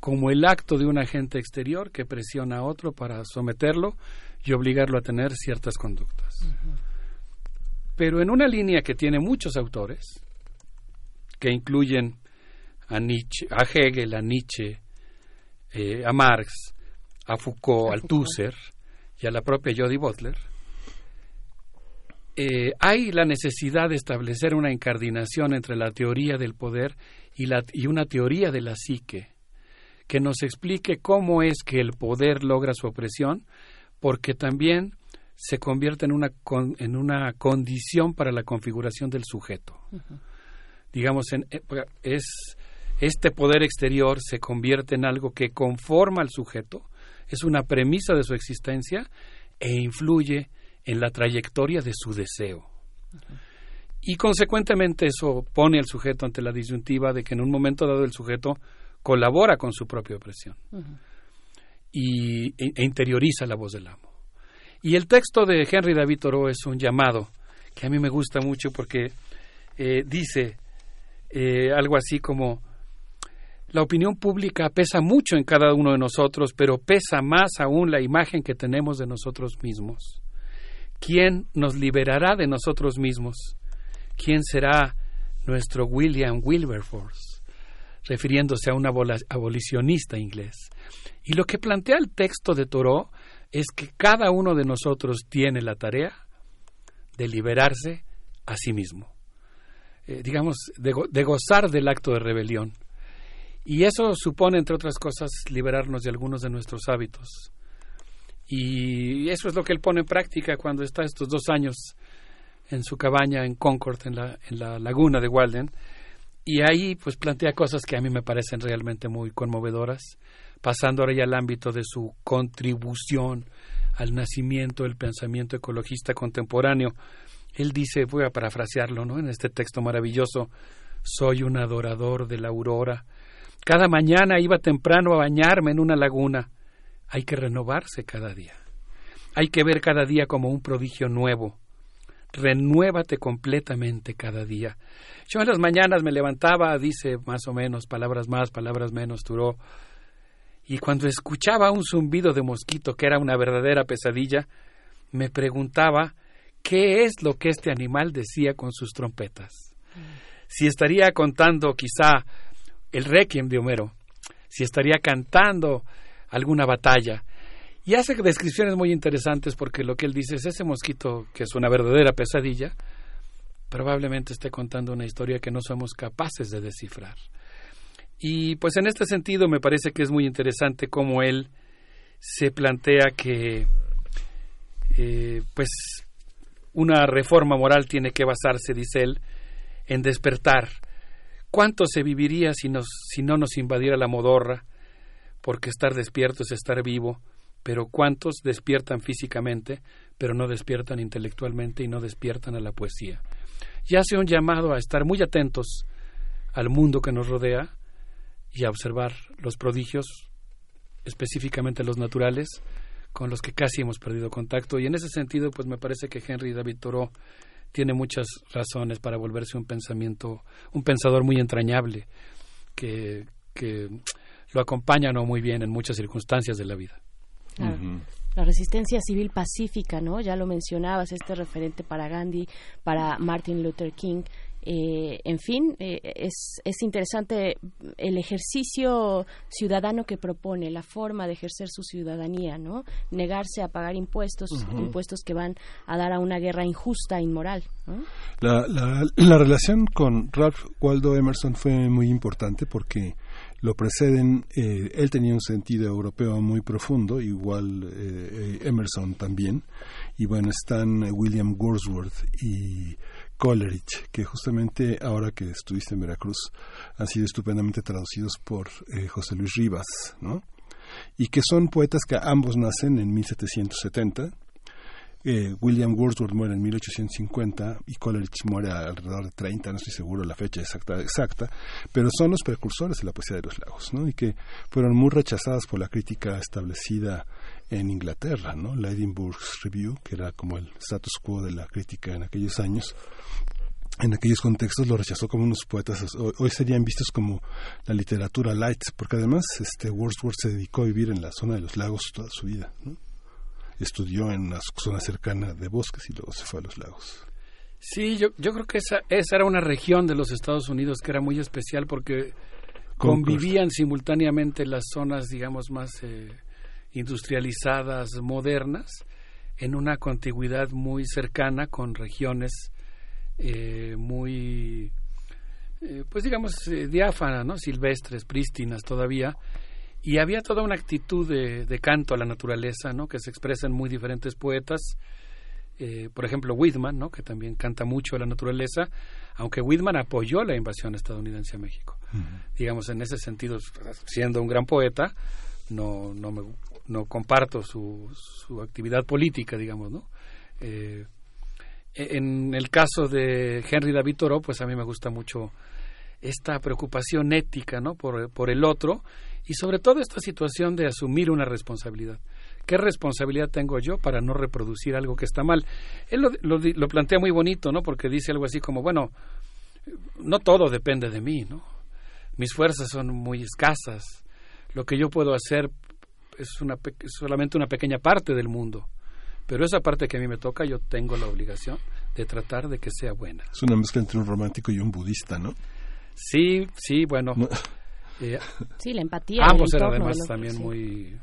como el acto de un agente exterior que presiona a otro para someterlo y obligarlo a tener ciertas conductas. Pero en una línea que tiene muchos autores, que incluyen a, Nietzsche, a Hegel, a Nietzsche, eh, a Marx, a Foucault, a al Tusser y a la propia Jodie Butler, eh, hay la necesidad de establecer una incardinación entre la teoría del poder y, la, y una teoría de la psique que nos explique cómo es que el poder logra su opresión, porque también se convierte en una, con, en una condición para la configuración del sujeto. Uh -huh. Digamos, en, eh, es, este poder exterior se convierte en algo que conforma al sujeto, es una premisa de su existencia e influye en la trayectoria de su deseo. Y consecuentemente eso pone al sujeto ante la disyuntiva de que en un momento dado el sujeto colabora con su propia opresión y, e, e, interioriza la voz del amo. Y el texto de Henry David Thoreau es un llamado que a mí me gusta mucho porque eh, dice eh, algo así como la opinión pública pesa mucho en cada uno de nosotros, pero pesa más aún la imagen que tenemos de nosotros mismos. ¿Quién nos liberará de nosotros mismos? ¿Quién será nuestro William Wilberforce? refiriéndose a un abolicionista inglés. Y lo que plantea el texto de Thoreau es que cada uno de nosotros tiene la tarea de liberarse a sí mismo, eh, digamos, de, go de, gozar del acto de rebelión. Y eso supone, entre otras cosas, liberarnos de algunos de nuestros hábitos. Y eso es lo que él pone en práctica cuando está estos dos años en su cabaña en Concord, en la, en la laguna de Walden, y ahí pues plantea cosas que a mí me parecen realmente muy conmovedoras, pasando ahora ya al ámbito de su contribución al nacimiento del pensamiento ecologista contemporáneo. Él dice, voy a parafrasearlo, ¿no? En este texto maravilloso, soy un adorador de la aurora. Cada mañana iba temprano a bañarme en una laguna. Hay que renovarse cada día. Hay que ver cada día como un prodigio nuevo. Renuévate completamente cada día. Yo en las mañanas me levantaba, dice más o menos, palabras más, palabras menos, duró. Y cuando escuchaba un zumbido de mosquito que era una verdadera pesadilla, me preguntaba qué es lo que este animal decía con sus trompetas. Si estaría contando quizá el requiem de Homero, si estaría cantando alguna batalla. Y hace descripciones muy interesantes porque lo que él dice es ese mosquito que es una verdadera pesadilla, probablemente esté contando una historia que no somos capaces de descifrar. Y pues en este sentido me parece que es muy interesante cómo él se plantea que eh, pues una reforma moral tiene que basarse, dice él, en despertar. ¿Cuánto se viviría si, si no nos invadiera la modorra? Porque estar despierto es estar vivo, pero ¿cuántos despiertan físicamente, pero no despiertan intelectualmente y no despiertan a la poesía? y hace un llamado a estar muy atentos al mundo que nos rodea y a observar los prodigios, específicamente los naturales, con los que casi hemos perdido contacto. Y en ese sentido, pues me parece que Henry David Thoreau tiene muchas razones para volverse un pensamiento, un pensador muy entrañable, que, que lo acompaña no muy bien en muchas circunstancias de la vida. Claro. Uh -huh la resistencia civil pacífica, ¿no? Ya lo mencionabas, este referente para Gandhi, para Martin Luther King. Eh, en fin, eh, es, es interesante el ejercicio ciudadano que propone, la forma de ejercer su ciudadanía, ¿no? Negarse a pagar impuestos, uh -huh. impuestos que van a dar a una guerra injusta, e inmoral. ¿no? La, la, la relación con Ralph Waldo Emerson fue muy importante porque lo preceden, eh, él tenía un sentido europeo muy profundo, igual eh, Emerson también, y bueno, están William Wordsworth y Coleridge, que justamente ahora que estuviste en Veracruz han sido estupendamente traducidos por eh, José Luis Rivas, ¿no? Y que son poetas que ambos nacen en 1770 eh, William Wordsworth muere en 1850 y Coleridge muere alrededor de 30, no estoy seguro la fecha exacta, exacta, pero son los precursores de la poesía de los lagos, ¿no? Y que fueron muy rechazadas por la crítica establecida en Inglaterra, ¿no? La Edinburgh Review, que era como el status quo de la crítica en aquellos años, en aquellos contextos lo rechazó como unos poetas hoy serían vistos como la literatura light porque además este Wordsworth se dedicó a vivir en la zona de los lagos toda su vida ¿no? Estudió en una zona cercana de bosques y luego se fue a los lagos. Sí, yo, yo creo que esa, esa era una región de los Estados Unidos que era muy especial porque convivían simultáneamente las zonas, digamos, más eh, industrializadas, modernas, en una contigüidad muy cercana con regiones eh, muy, eh, pues digamos, diáfanas, ¿no? silvestres, prístinas todavía, y había toda una actitud de, canto a la naturaleza, ¿no? Que se expresa en muy diferentes poetas. Eh, por ejemplo, Whitman, ¿no? Que también canta mucho a la naturaleza, aunque Whitman apoyó la invasión estadounidense a México. Digamos, en ese sentido, siendo un gran poeta, no, no, me, no comparto su, su actividad política, digamos, ¿no? Eh, en el caso de Henry David Thoreau, pues a mí me gusta mucho esta preocupación ética, ¿no? Por, por el otro y sobre todo esta situación de asumir una responsabilidad. ¿Qué responsabilidad tengo yo para no reproducir algo que está mal? Él lo, lo, plantea muy bonito, ¿no? Porque dice algo así como, bueno, no todo depende de mí, ¿no? Mis fuerzas son muy escasas. Lo que yo puedo hacer es una, solamente una pequeña parte del mundo. Pero esa parte que a mí me toca, yo tengo la obligación de tratar de que sea buena. Es una mezcla entre un romántico y un budista, ¿no? Sí, sí, bueno. Eh, sí, la empatía. Ambos eran además también muy,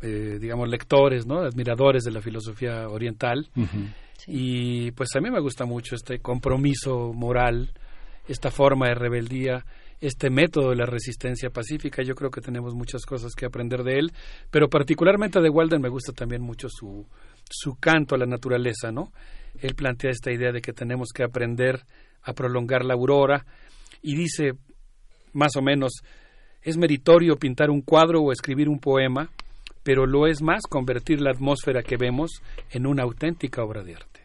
eh, digamos, lectores, ¿no? Admiradores de la filosofía oriental. Y pues a mí me gusta mucho este compromiso moral, esta forma de rebeldía, este método de la resistencia pacífica. Yo creo que tenemos muchas cosas que aprender de él, pero particularmente de Walden me gusta también mucho su, su canto a la naturaleza, ¿no? Él plantea esta idea de que tenemos que aprender a prolongar la aurora y dice, más o menos, es meritorio pintar un cuadro o escribir un poema, pero lo es más convertir la atmósfera que vemos en una auténtica obra de arte.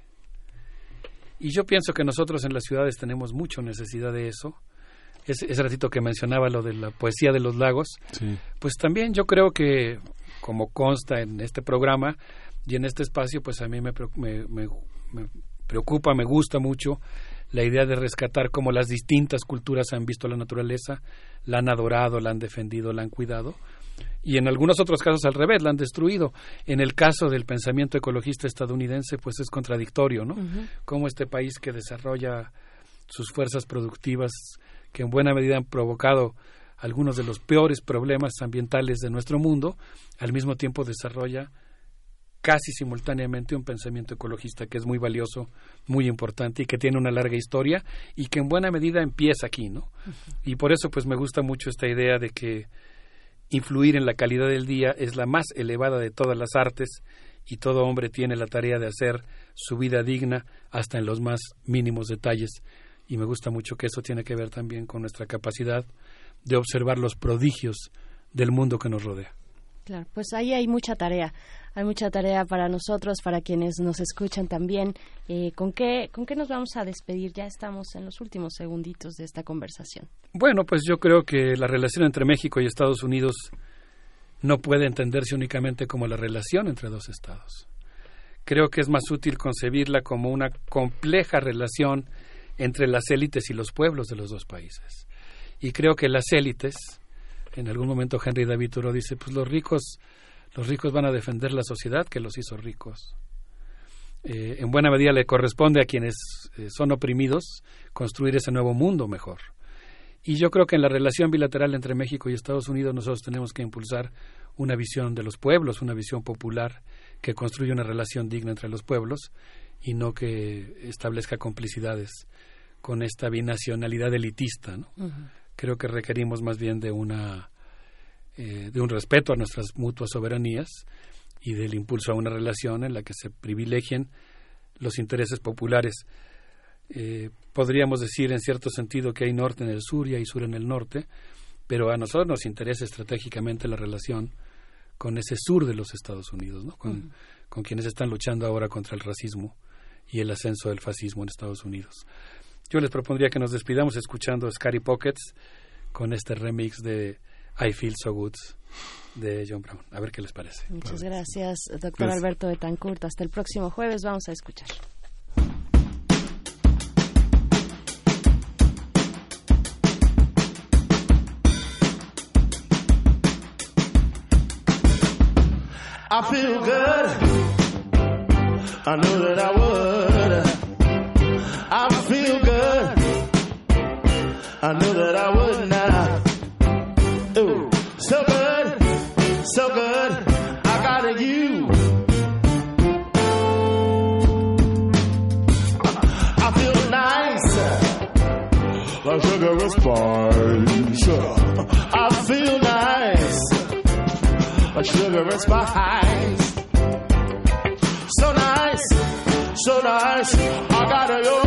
Y yo pienso que nosotros en las ciudades tenemos mucha necesidad de eso. Ese, ratito que mencionaba lo de la poesía de los lagos, pues también yo creo que, como consta en este programa y en este espacio, pues a mí me, me, me preocupa, me gusta mucho la idea de rescatar cómo las distintas culturas han visto la naturaleza, la han adorado, la han defendido, la han cuidado, y en algunos otros casos al revés, la han destruido. En el caso del pensamiento ecologista estadounidense, pues es contradictorio, ¿no? Cómo este país que desarrolla sus fuerzas productivas, que en buena medida han provocado algunos de los peores problemas ambientales de nuestro mundo, al mismo tiempo desarrolla casi simultáneamente un pensamiento ecologista que es muy valioso, muy importante y que tiene una larga historia y que en buena medida empieza aquí, ¿no? Y por eso pues me gusta mucho esta idea de que influir en la calidad del día es la más elevada de todas las artes y todo hombre tiene la tarea de hacer su vida digna hasta en los más mínimos detalles y me gusta mucho que eso tiene que ver también con nuestra capacidad de observar los prodigios del mundo que nos rodea. Claro, pues ahí hay mucha tarea. Hay mucha tarea para nosotros, para quienes nos escuchan también. Eh, ¿con, qué, ¿Con qué nos vamos a despedir? Ya estamos en los últimos segunditos de esta conversación. Bueno, pues yo creo que la relación entre México y Estados Unidos no puede entenderse únicamente como la relación entre dos estados. Creo que es más útil concebirla como una compleja relación entre las élites y los pueblos de los dos países. Y creo que las élites, en algún momento Henry David Thoreau dice, pues los ricos los ricos van a defender la sociedad que los hizo ricos. Eh, en buena medida le corresponde a quienes eh, son oprimidos construir ese nuevo mundo mejor. Y yo creo que en la relación bilateral entre México y Estados Unidos nosotros tenemos que impulsar una visión de los pueblos, una visión popular que construya una relación digna entre los pueblos y no que establezca complicidades con esta binacionalidad elitista. ¿no? Creo que requerimos más bien de una eh, de un respeto a nuestras mutuas soberanías y del impulso a una relación en la que se privilegien los intereses populares. Eh, podríamos decir en cierto sentido que hay norte en el sur y hay sur en el norte, pero a nosotros nos interesa estratégicamente la relación con ese sur de los Estados Unidos, ¿no? con, con quienes están luchando ahora contra el racismo y el ascenso del fascismo en Estados Unidos. Yo les propondría que nos despidamos escuchando Scary Pockets con este remix de I Feel So Good de John Brown. A ver qué les parece. Muchas gracias, doctor Alberto Betancourt. Hasta el próximo jueves vamos a escuchar. I feel good. I knew that I would. Sugar spice. I feel nice like sugar and spice. So nice, so nice. I got a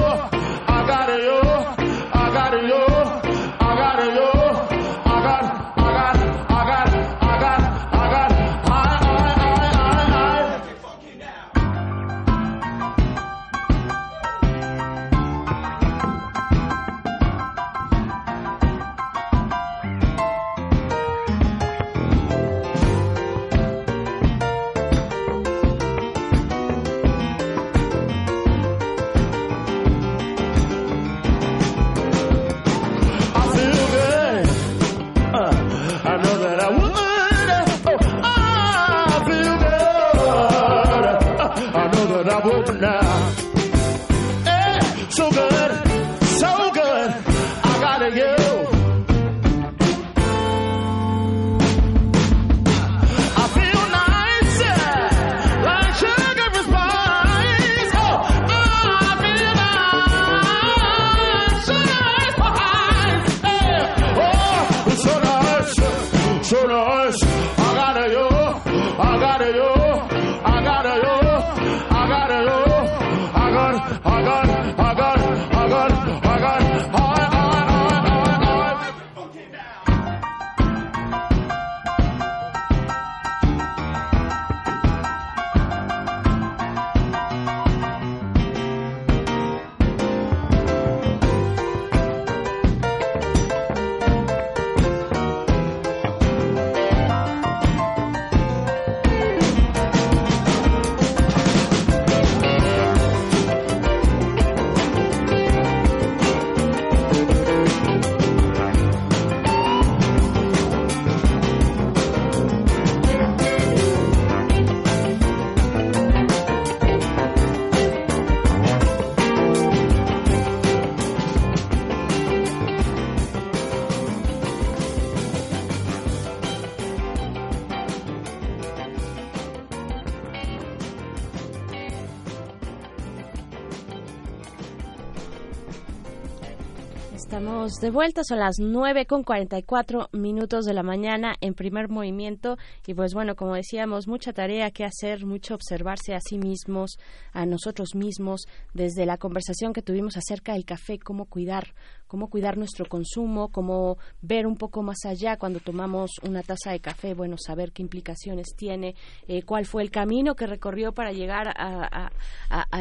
De vuelta, son las 9 con 44 minutos de la mañana en primer movimiento. Y pues bueno, como decíamos, mucha tarea que hacer, mucho observarse a sí mismos, a nosotros mismos, desde la conversación que tuvimos acerca del café, cómo cuidar, cómo cuidar nuestro consumo, cómo ver un poco más allá cuando tomamos una taza de café, bueno, saber qué implicaciones tiene, eh, cuál fue el camino que recorrió para llegar a,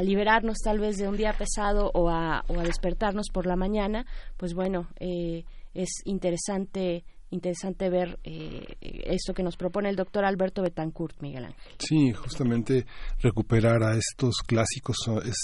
liberarnos tal vez de un día pesado o a, o despertarnos por la mañana, pues bueno, eh, es interesante interesante ver eh, esto que nos propone el doctor Alberto Betancourt, Miguel Ángel. Sí, justamente recuperar a estos clásicos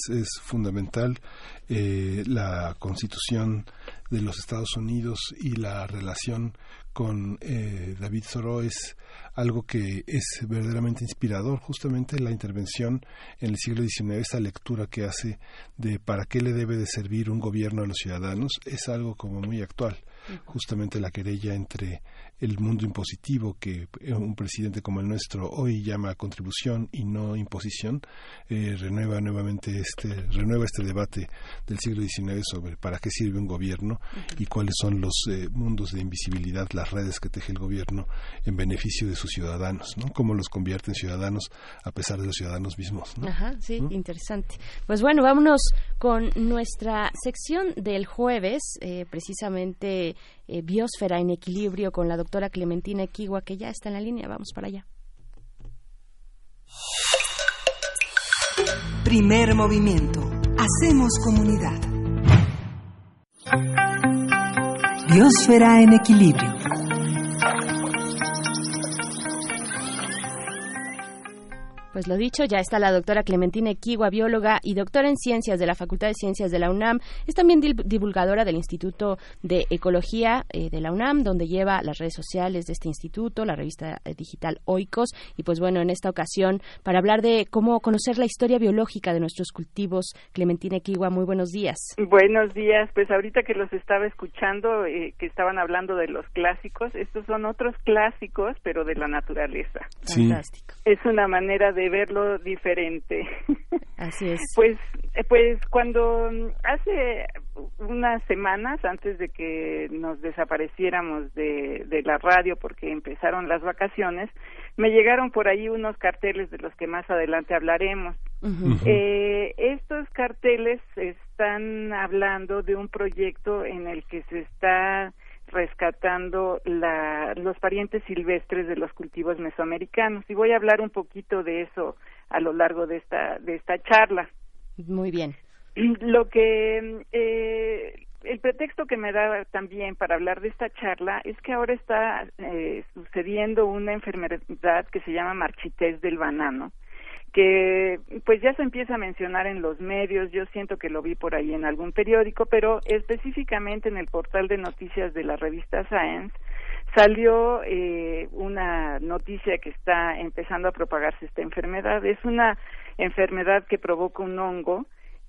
es fundamental. Eh, la constitución de los Estados Unidos y la relación con eh, David Thoreau es algo que es verdaderamente inspirador. Justamente la intervención en el siglo XIX, esa lectura que hace de para qué le debe de servir un gobierno a los ciudadanos, es algo como muy actual justamente la querella entre el mundo impositivo que eh, un presidente como el nuestro hoy llama contribución y no imposición eh, renueva nuevamente este renueva este debate del siglo XIX sobre para qué sirve un gobierno y cuáles son los eh, mundos de invisibilidad, las redes que teje el gobierno en beneficio de sus ciudadanos, ¿no? Cómo los convierte en ciudadanos a pesar de los ciudadanos mismos. ¿no? Ajá, sí, interesante. Pues bueno, vámonos con nuestra sección del jueves, eh, precisamente eh, Biosfera en Equilibrio con la doctora Clementina Equigua, que ya está en la línea. Vamos para allá. Primer movimiento. Hacemos comunidad. Biosfera en equilibrio. Pues lo dicho, ya está la doctora Clementina Equigua, bióloga y doctora en ciencias de la Facultad de Ciencias de la UNAM. Es también divulgadora del Instituto de Ecología eh, de la UNAM, donde lleva las redes sociales de este instituto, la revista eh, digital Oikos. Y pues bueno, en esta ocasión, para hablar de cómo conocer la historia biológica de nuestros cultivos, Clementina Equigua, muy buenos días. Buenos días, pues ahorita que los estaba escuchando, eh, que estaban hablando de los clásicos, estos son otros clásicos, pero de la naturaleza. Sí. Fantástico. Es una manera de verlo diferente. Así es. Pues, pues cuando hace unas semanas antes de que nos desapareciéramos de, de la radio porque empezaron las vacaciones, me llegaron por ahí unos carteles de los que más adelante hablaremos. Eh, estos carteles están hablando de un proyecto en el que se está rescatando la, los parientes silvestres de los cultivos mesoamericanos y voy a hablar un poquito de eso a lo largo de esta de esta charla. Muy bien. Lo que eh, el pretexto que me da también para hablar de esta charla es que ahora está eh, sucediendo una enfermedad que se llama marchitez del banano que pues ya se empieza a mencionar en los medios, yo siento que lo vi por ahí en algún periódico, pero específicamente en el portal de noticias de la revista Science salió eh, una noticia que está empezando a propagarse esta enfermedad. Es una enfermedad que provoca un hongo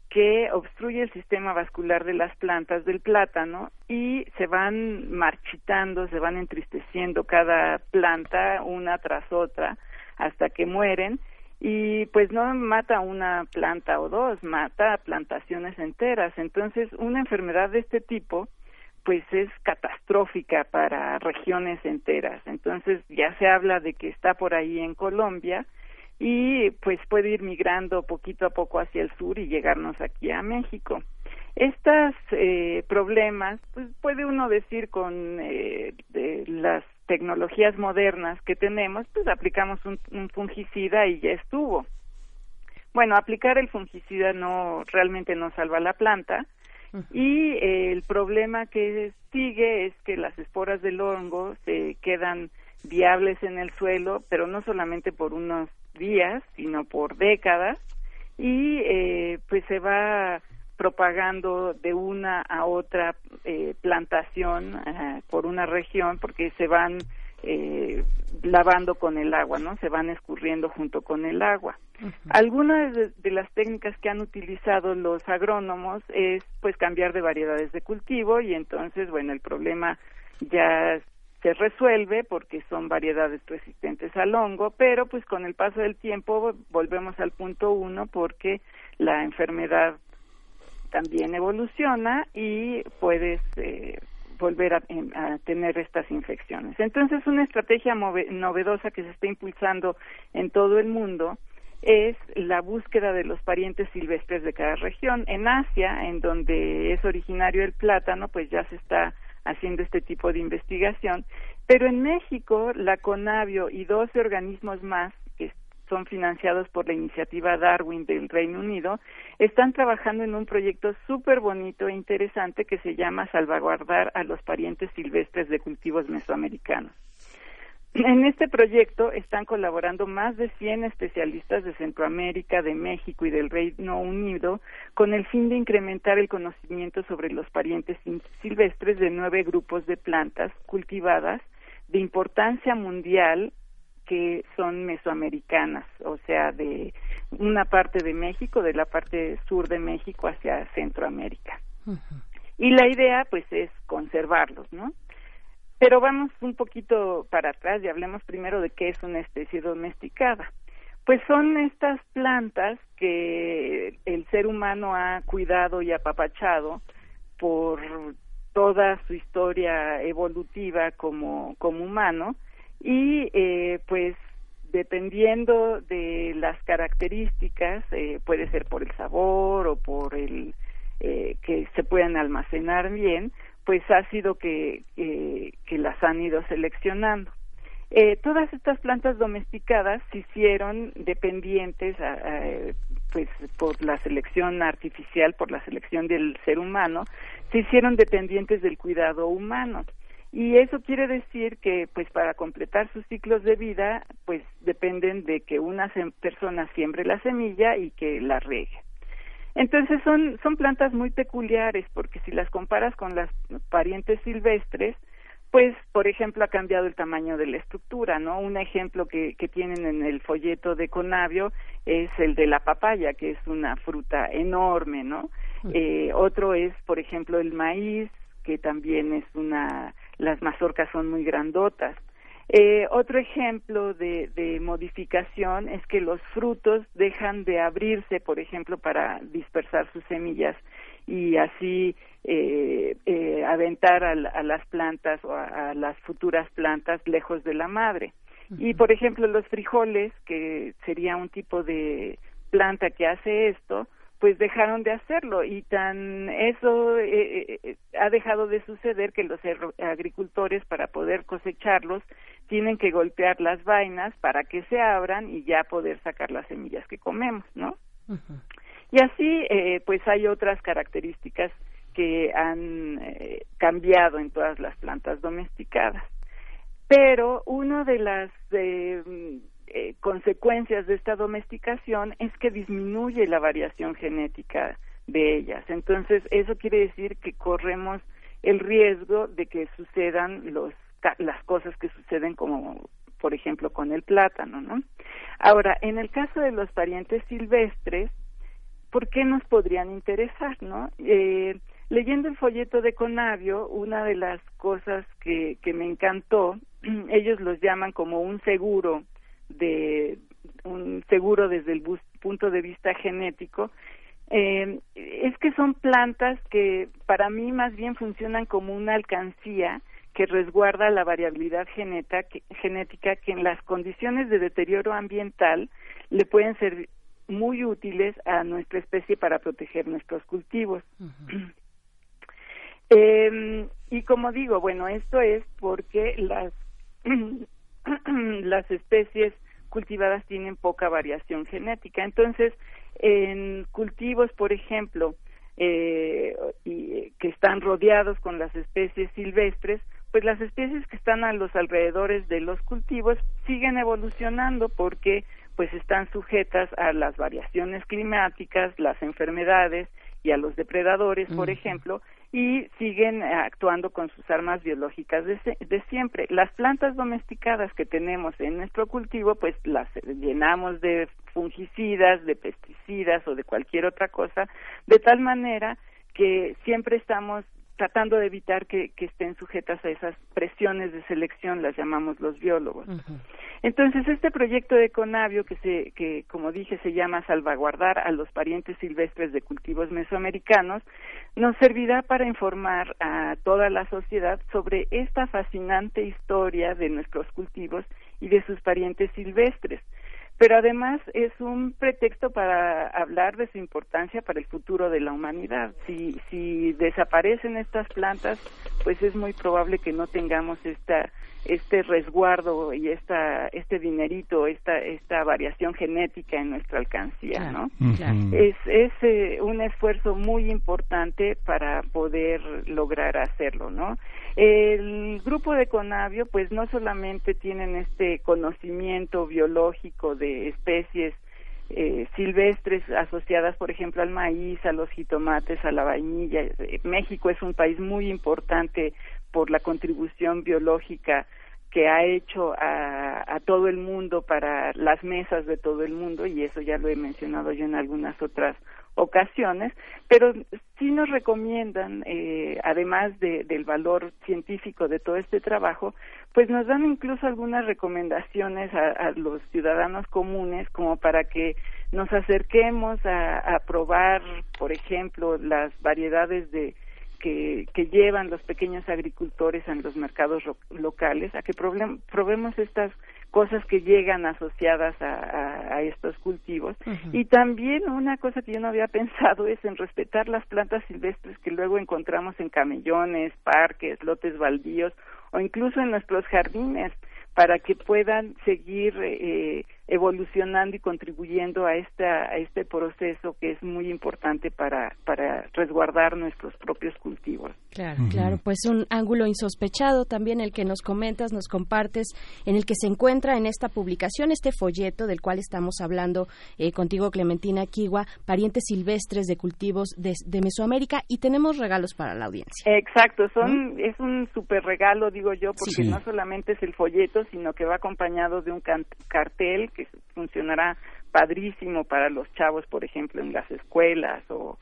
que obstruye el sistema vascular de las plantas del plátano y se van marchitando, se van entristeciendo cada planta una tras otra hasta que mueren y pues no mata una planta o dos, mata plantaciones enteras. Entonces, una enfermedad de este tipo pues es catastrófica para regiones enteras. Entonces, ya se habla de que está por ahí en Colombia y pues puede ir migrando poquito a poco hacia el sur y llegarnos aquí a México. Estos eh, problemas, pues puede uno decir con eh, de las tecnologías modernas que tenemos, pues aplicamos un, un fungicida y ya estuvo. Bueno, aplicar el fungicida no realmente no salva la planta y eh, el problema que sigue es que las esporas del hongo se quedan viables en el suelo, pero no solamente por unos días, sino por décadas y eh, pues se va propagando de una a otra eh, plantación eh, por una región porque se van eh, lavando con el agua, ¿no? Se van escurriendo junto con el agua. Algunas de, de las técnicas que han utilizado los agrónomos es pues cambiar de variedades de cultivo y entonces, bueno, el problema ya se resuelve porque son variedades resistentes al hongo, pero pues con el paso del tiempo volvemos al punto uno porque la enfermedad también evoluciona y puedes eh, volver a, a, tener estas infecciones. Entonces, una estrategia novedosa que se está impulsando en todo el mundo es la búsqueda de los parientes silvestres de cada región. En Asia, en donde es originario el plátano, pues ya se está haciendo este tipo de investigación, pero en México la CONAVIO y 12 organismos más son financiados por la iniciativa Darwin del Reino Unido, están trabajando en un proyecto súper bonito e interesante que se llama Salvaguardar a los parientes silvestres de cultivos mesoamericanos. En este proyecto están colaborando más de 100 especialistas de Centroamérica, de México y del Reino Unido con el fin de incrementar el conocimiento sobre los parientes silvestres de nueve grupos de plantas cultivadas de importancia mundial que son mesoamericanas, o sea, de una parte de México, de la parte sur de México hacia Centroamérica. Uh -huh. Y la idea, pues, es conservarlos, ¿no? Pero vamos un poquito para atrás y hablemos primero de qué es una especie domesticada. Pues son estas plantas que el ser humano ha cuidado y apapachado por toda su historia evolutiva como, como humano y eh, pues dependiendo de las características, eh, puede ser por el sabor o por el eh, que se puedan almacenar bien, pues ha sido que, que las han ido seleccionando. Eh, todas estas plantas domesticadas se hicieron dependientes a, pues por la selección artificial, por la selección del ser humano, se hicieron dependientes del cuidado humano. Y eso quiere decir que, pues, para completar sus ciclos de vida, pues, dependen de que una persona siembre la semilla y que la riegue. Entonces son, son plantas muy peculiares porque si las comparas con las parientes silvestres, pues, por ejemplo, ha cambiado el tamaño de la estructura, ¿no? Un ejemplo que, que tienen en el folleto de Conavio es el de la papaya, que es una fruta enorme, ¿no? Eh, otro es, por ejemplo, el maíz, que también es una, las mazorcas son muy grandotas. Eh, otro ejemplo de, de, modificación es que los frutos dejan de abrirse, por ejemplo, para dispersar sus semillas y así eh, eh, aventar a, las plantas o a, las futuras plantas lejos de la madre. Y, por ejemplo, los frijoles, que sería un tipo de planta que hace esto, pues dejaron de hacerlo y tan eso eh, eh, ha dejado de suceder que los agricultores para poder cosecharlos tienen que golpear las vainas para que se abran y ya poder sacar las semillas que comemos, ¿no? Y así, eh, pues hay otras características que han eh, cambiado en todas las plantas domesticadas. Pero una de las eh, consecuencias de esta domesticación es que disminuye la variación genética de ellas. Entonces, eso quiere decir que corremos el riesgo de que sucedan los, las cosas que suceden como por ejemplo con el plátano, ¿no? Ahora, en el caso de los parientes silvestres, ¿por qué nos podrían interesar, no? Eh, leyendo el folleto de Conavio, una de las cosas que, que me encantó, ellos los llaman como un seguro de un seguro desde el punto de vista genético, eh, es que son plantas que para mí más bien funcionan como una alcancía que resguarda la variabilidad genética que en las condiciones de deterioro ambiental le pueden ser muy útiles a nuestra especie para proteger nuestros cultivos. eh, y como digo, bueno, esto es porque las las especies cultivadas tienen poca variación genética. Entonces, en cultivos, por ejemplo, eh, y, que están rodeados con las especies silvestres, pues las especies que están a los alrededores de los cultivos siguen evolucionando porque pues están sujetas a las variaciones climáticas, las enfermedades y a los depredadores, por ejemplo, y siguen actuando con sus armas biológicas de, de, siempre. Las plantas domesticadas que tenemos en nuestro cultivo, pues las llenamos de fungicidas, de pesticidas o de cualquier otra cosa, de tal manera que siempre estamos tratando de evitar que, estén sujetas a esas presiones de selección, las llamamos los biólogos. Entonces, este proyecto de Conavio, que, se, que como dije se llama Salvaguardar a los parientes silvestres de cultivos mesoamericanos, nos servirá para informar a toda la sociedad sobre esta fascinante historia de nuestros cultivos y de sus parientes silvestres pero además es un pretexto para hablar de su importancia para el futuro de la humanidad. Si, si desaparecen estas plantas, pues es muy probable que no tengamos esta este resguardo y esta este dinerito esta esta variación genética en nuestra alcancía no es es eh, un esfuerzo muy importante para poder lograr hacerlo no el grupo de Conavio, pues no solamente tienen este conocimiento biológico de especies eh, silvestres asociadas, por ejemplo, al maíz, a los jitomates, a la vainilla. Eh, México es un país muy importante por la contribución biológica que ha hecho a, todo el mundo para las mesas de todo el mundo y eso ya lo he mencionado yo en algunas otras ocasiones, pero sí nos recomiendan, eh, además de, del valor científico de todo este trabajo, pues nos dan incluso algunas recomendaciones a, los ciudadanos comunes como para que nos acerquemos a probar, por ejemplo, las variedades de que, que llevan los pequeños agricultores en los mercados locales, a que problem- probemos estas cosas que llegan asociadas a, a- a estos cultivos. Y también una cosa que yo no había pensado es en respetar las plantas silvestres que luego encontramos en camellones, parques, lotes baldíos o incluso en nuestros jardines para que puedan seguir eh, evolucionando y contribuyendo a esta a este proceso que es muy importante para para resguardar nuestros propios cultivos. Claro, claro, pues un ángulo insospechado también el que nos comentas, nos compartes, en el que se encuentra en esta publicación, este folleto del cual estamos hablando eh, contigo, Clementina Kiwa, parientes silvestres de cultivos de, de Mesoamérica, y tenemos regalos para la audiencia. Exacto, son es un super regalo digo yo porque Sí. no solamente es el folleto sino que va acompañado de un can- cartel que funcionará padrísimo para los chavos por ejemplo en las escuelas o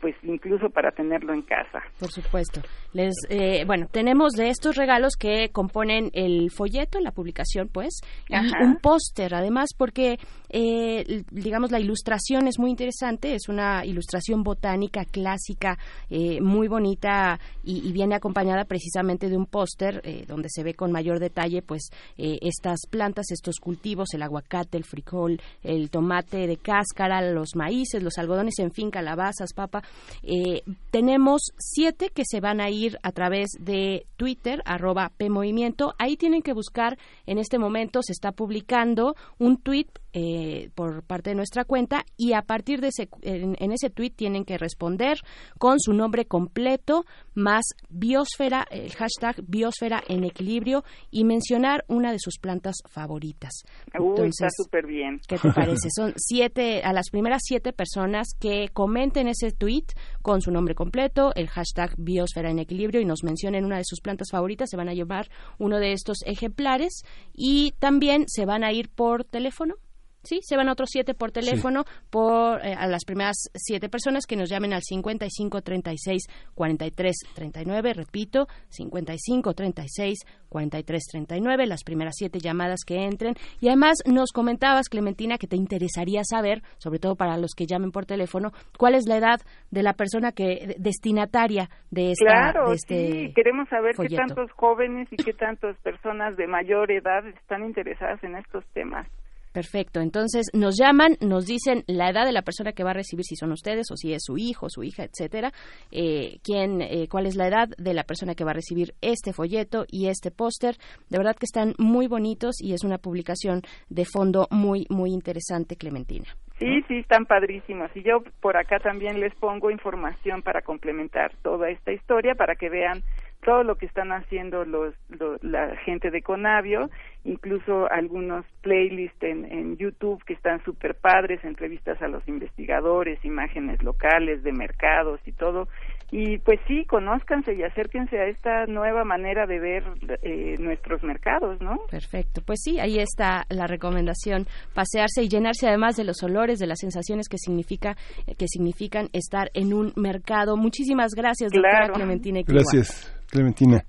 pues incluso para tenerlo en casa. Por supuesto. Les, eh, bueno, tenemos de estos regalos que componen el folleto, la publicación, pues, y un póster, además, porque, eh, digamos, la ilustración es muy interesante, es una ilustración botánica clásica, eh, muy bonita y, y viene acompañada precisamente de un póster eh, donde se ve con mayor detalle, pues, eh, estas plantas, estos cultivos, el aguacate, el frijol, el tomate de cáscara, los maíces, los algodones, en fin, calabazas, papa. Eh, tenemos siete que se van a ir a través de Twitter, arroba PMovimiento. Ahí tienen que buscar, en este momento se está publicando un tweet eh, por parte de nuestra cuenta y a partir de ese, en, en ese tweet tienen que responder con su nombre completo más biosfera, el hashtag biosfera en equilibrio y mencionar una de sus plantas favoritas. Uy, está súper bien. ¿Qué te parece? Son siete, a las primeras siete personas que comenten ese tweet con su nombre completo, el hashtag biosfera en equilibrio y nos mencionen una de sus plantas favoritas, se van a llevar uno de estos ejemplares y también se van a ir por teléfono. Sí, se van otros siete por teléfono por eh, a las primeras siete personas que nos llamen al 55 36 43 39, repito, 55 36 43 39, las primeras siete llamadas que entren. Y además nos comentabas, Clementina, que te interesaría saber, sobre todo para los que llamen por teléfono, cuál es la edad de la persona que destinataria de esta Claro, de este sí, queremos saber folleto. qué tantos jóvenes y qué tantas personas de mayor edad están interesadas en estos temas. Perfecto. Entonces nos llaman, nos dicen la edad de la persona que va a recibir, si son ustedes o si es su hijo, su hija, etcétera. Eh, quién, eh, cuál es la edad de la persona que va a recibir este folleto y este póster. De verdad que están muy bonitos y es una publicación de fondo muy muy interesante, Clementina. Sí, sí, están padrísimos. Y yo por acá también les pongo información para complementar toda esta historia, para que vean todo lo que están haciendo los, lo- la gente de Conavio, incluso algunos playlists en, en YouTube que están súper padres, entrevistas a los investigadores, imágenes locales de mercados y todo. Y pues sí, conózcanse y acérquense a esta nueva manera de ver eh, nuestros mercados, ¿no? Perfecto. Pues sí, ahí está la recomendación, pasearse y llenarse además de los olores, de las sensaciones que significa que significan estar en un mercado. Muchísimas gracias, doctora Claro. Clementina. Equiwa. Gracias, Clementina.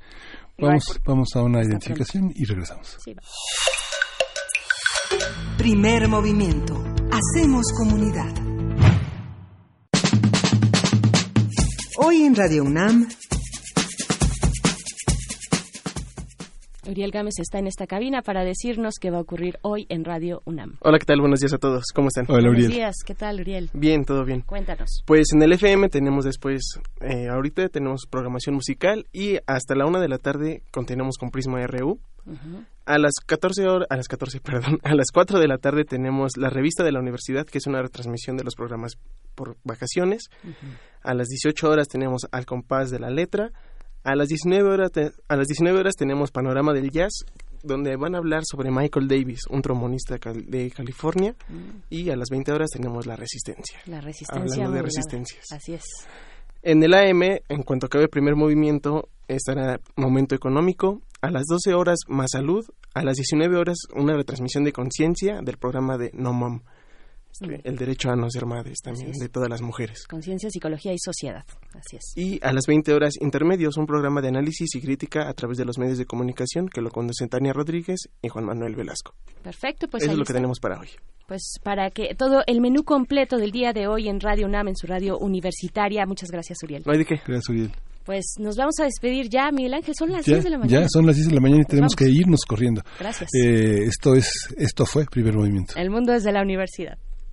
Vamos, Igual. vamos a una identificación y regresamos. Sí. Primer movimiento. Hacemos comunidad. Hoy en Radio UNAM, Uriel Gámez está en esta cabina para decirnos qué va a ocurrir hoy en Radio UNAM. Hola, ¿qué tal? Buenos días a todos. ¿Cómo están? Hola, Buenos días, ¿qué tal, Uriel? Bien, todo bien. Cuéntanos. Pues en el FM tenemos después, eh, ahorita tenemos programación musical y hasta la una de la tarde continuamos con Prisma RU. A las 14 horas, a las 14, perdón, a las 4 de la tarde tenemos la revista de la universidad, que es una retransmisión de los programas por vacaciones. A las 18 horas tenemos Al compás de la letra. A las 19 horas, te- a las 19 horas tenemos Panorama del Jazz, donde van a hablar sobre Michael Davis, un trombonista de Cal- de California. Y a las 20 horas tenemos La Resistencia. La resistencia. Hablando de resistencias. Así es. En el AM, en cuanto acabe el primer movimiento, estará Momento Económico. A las 12 horas, Más Salud. A las 19 horas, una retransmisión de conciencia del programa de No Mom. Eh, el derecho a no ser madres también de todas las mujeres. Conciencia, psicología y sociedad. Así es. Y a las 20 horas intermedios, un programa de análisis y crítica a través de los medios de comunicación que lo conducen Tania Rodríguez y Juan Manuel Velasco. Perfecto, pues. Eso ahí es lo que tenemos para hoy. Pues para que todo el menú completo del día de hoy en Radio UNAM, en su radio universitaria. Muchas gracias, Uriel. No hay de qué. Gracias, Uriel. Pues nos vamos a despedir ya, Miguel Ángel. Son las 10 de la mañana. Ya, son las 10 de la mañana y pues tenemos vamos. que irnos corriendo. Gracias. Eh, esto, es, esto fue Primer Movimiento. El mundo desde la universidad.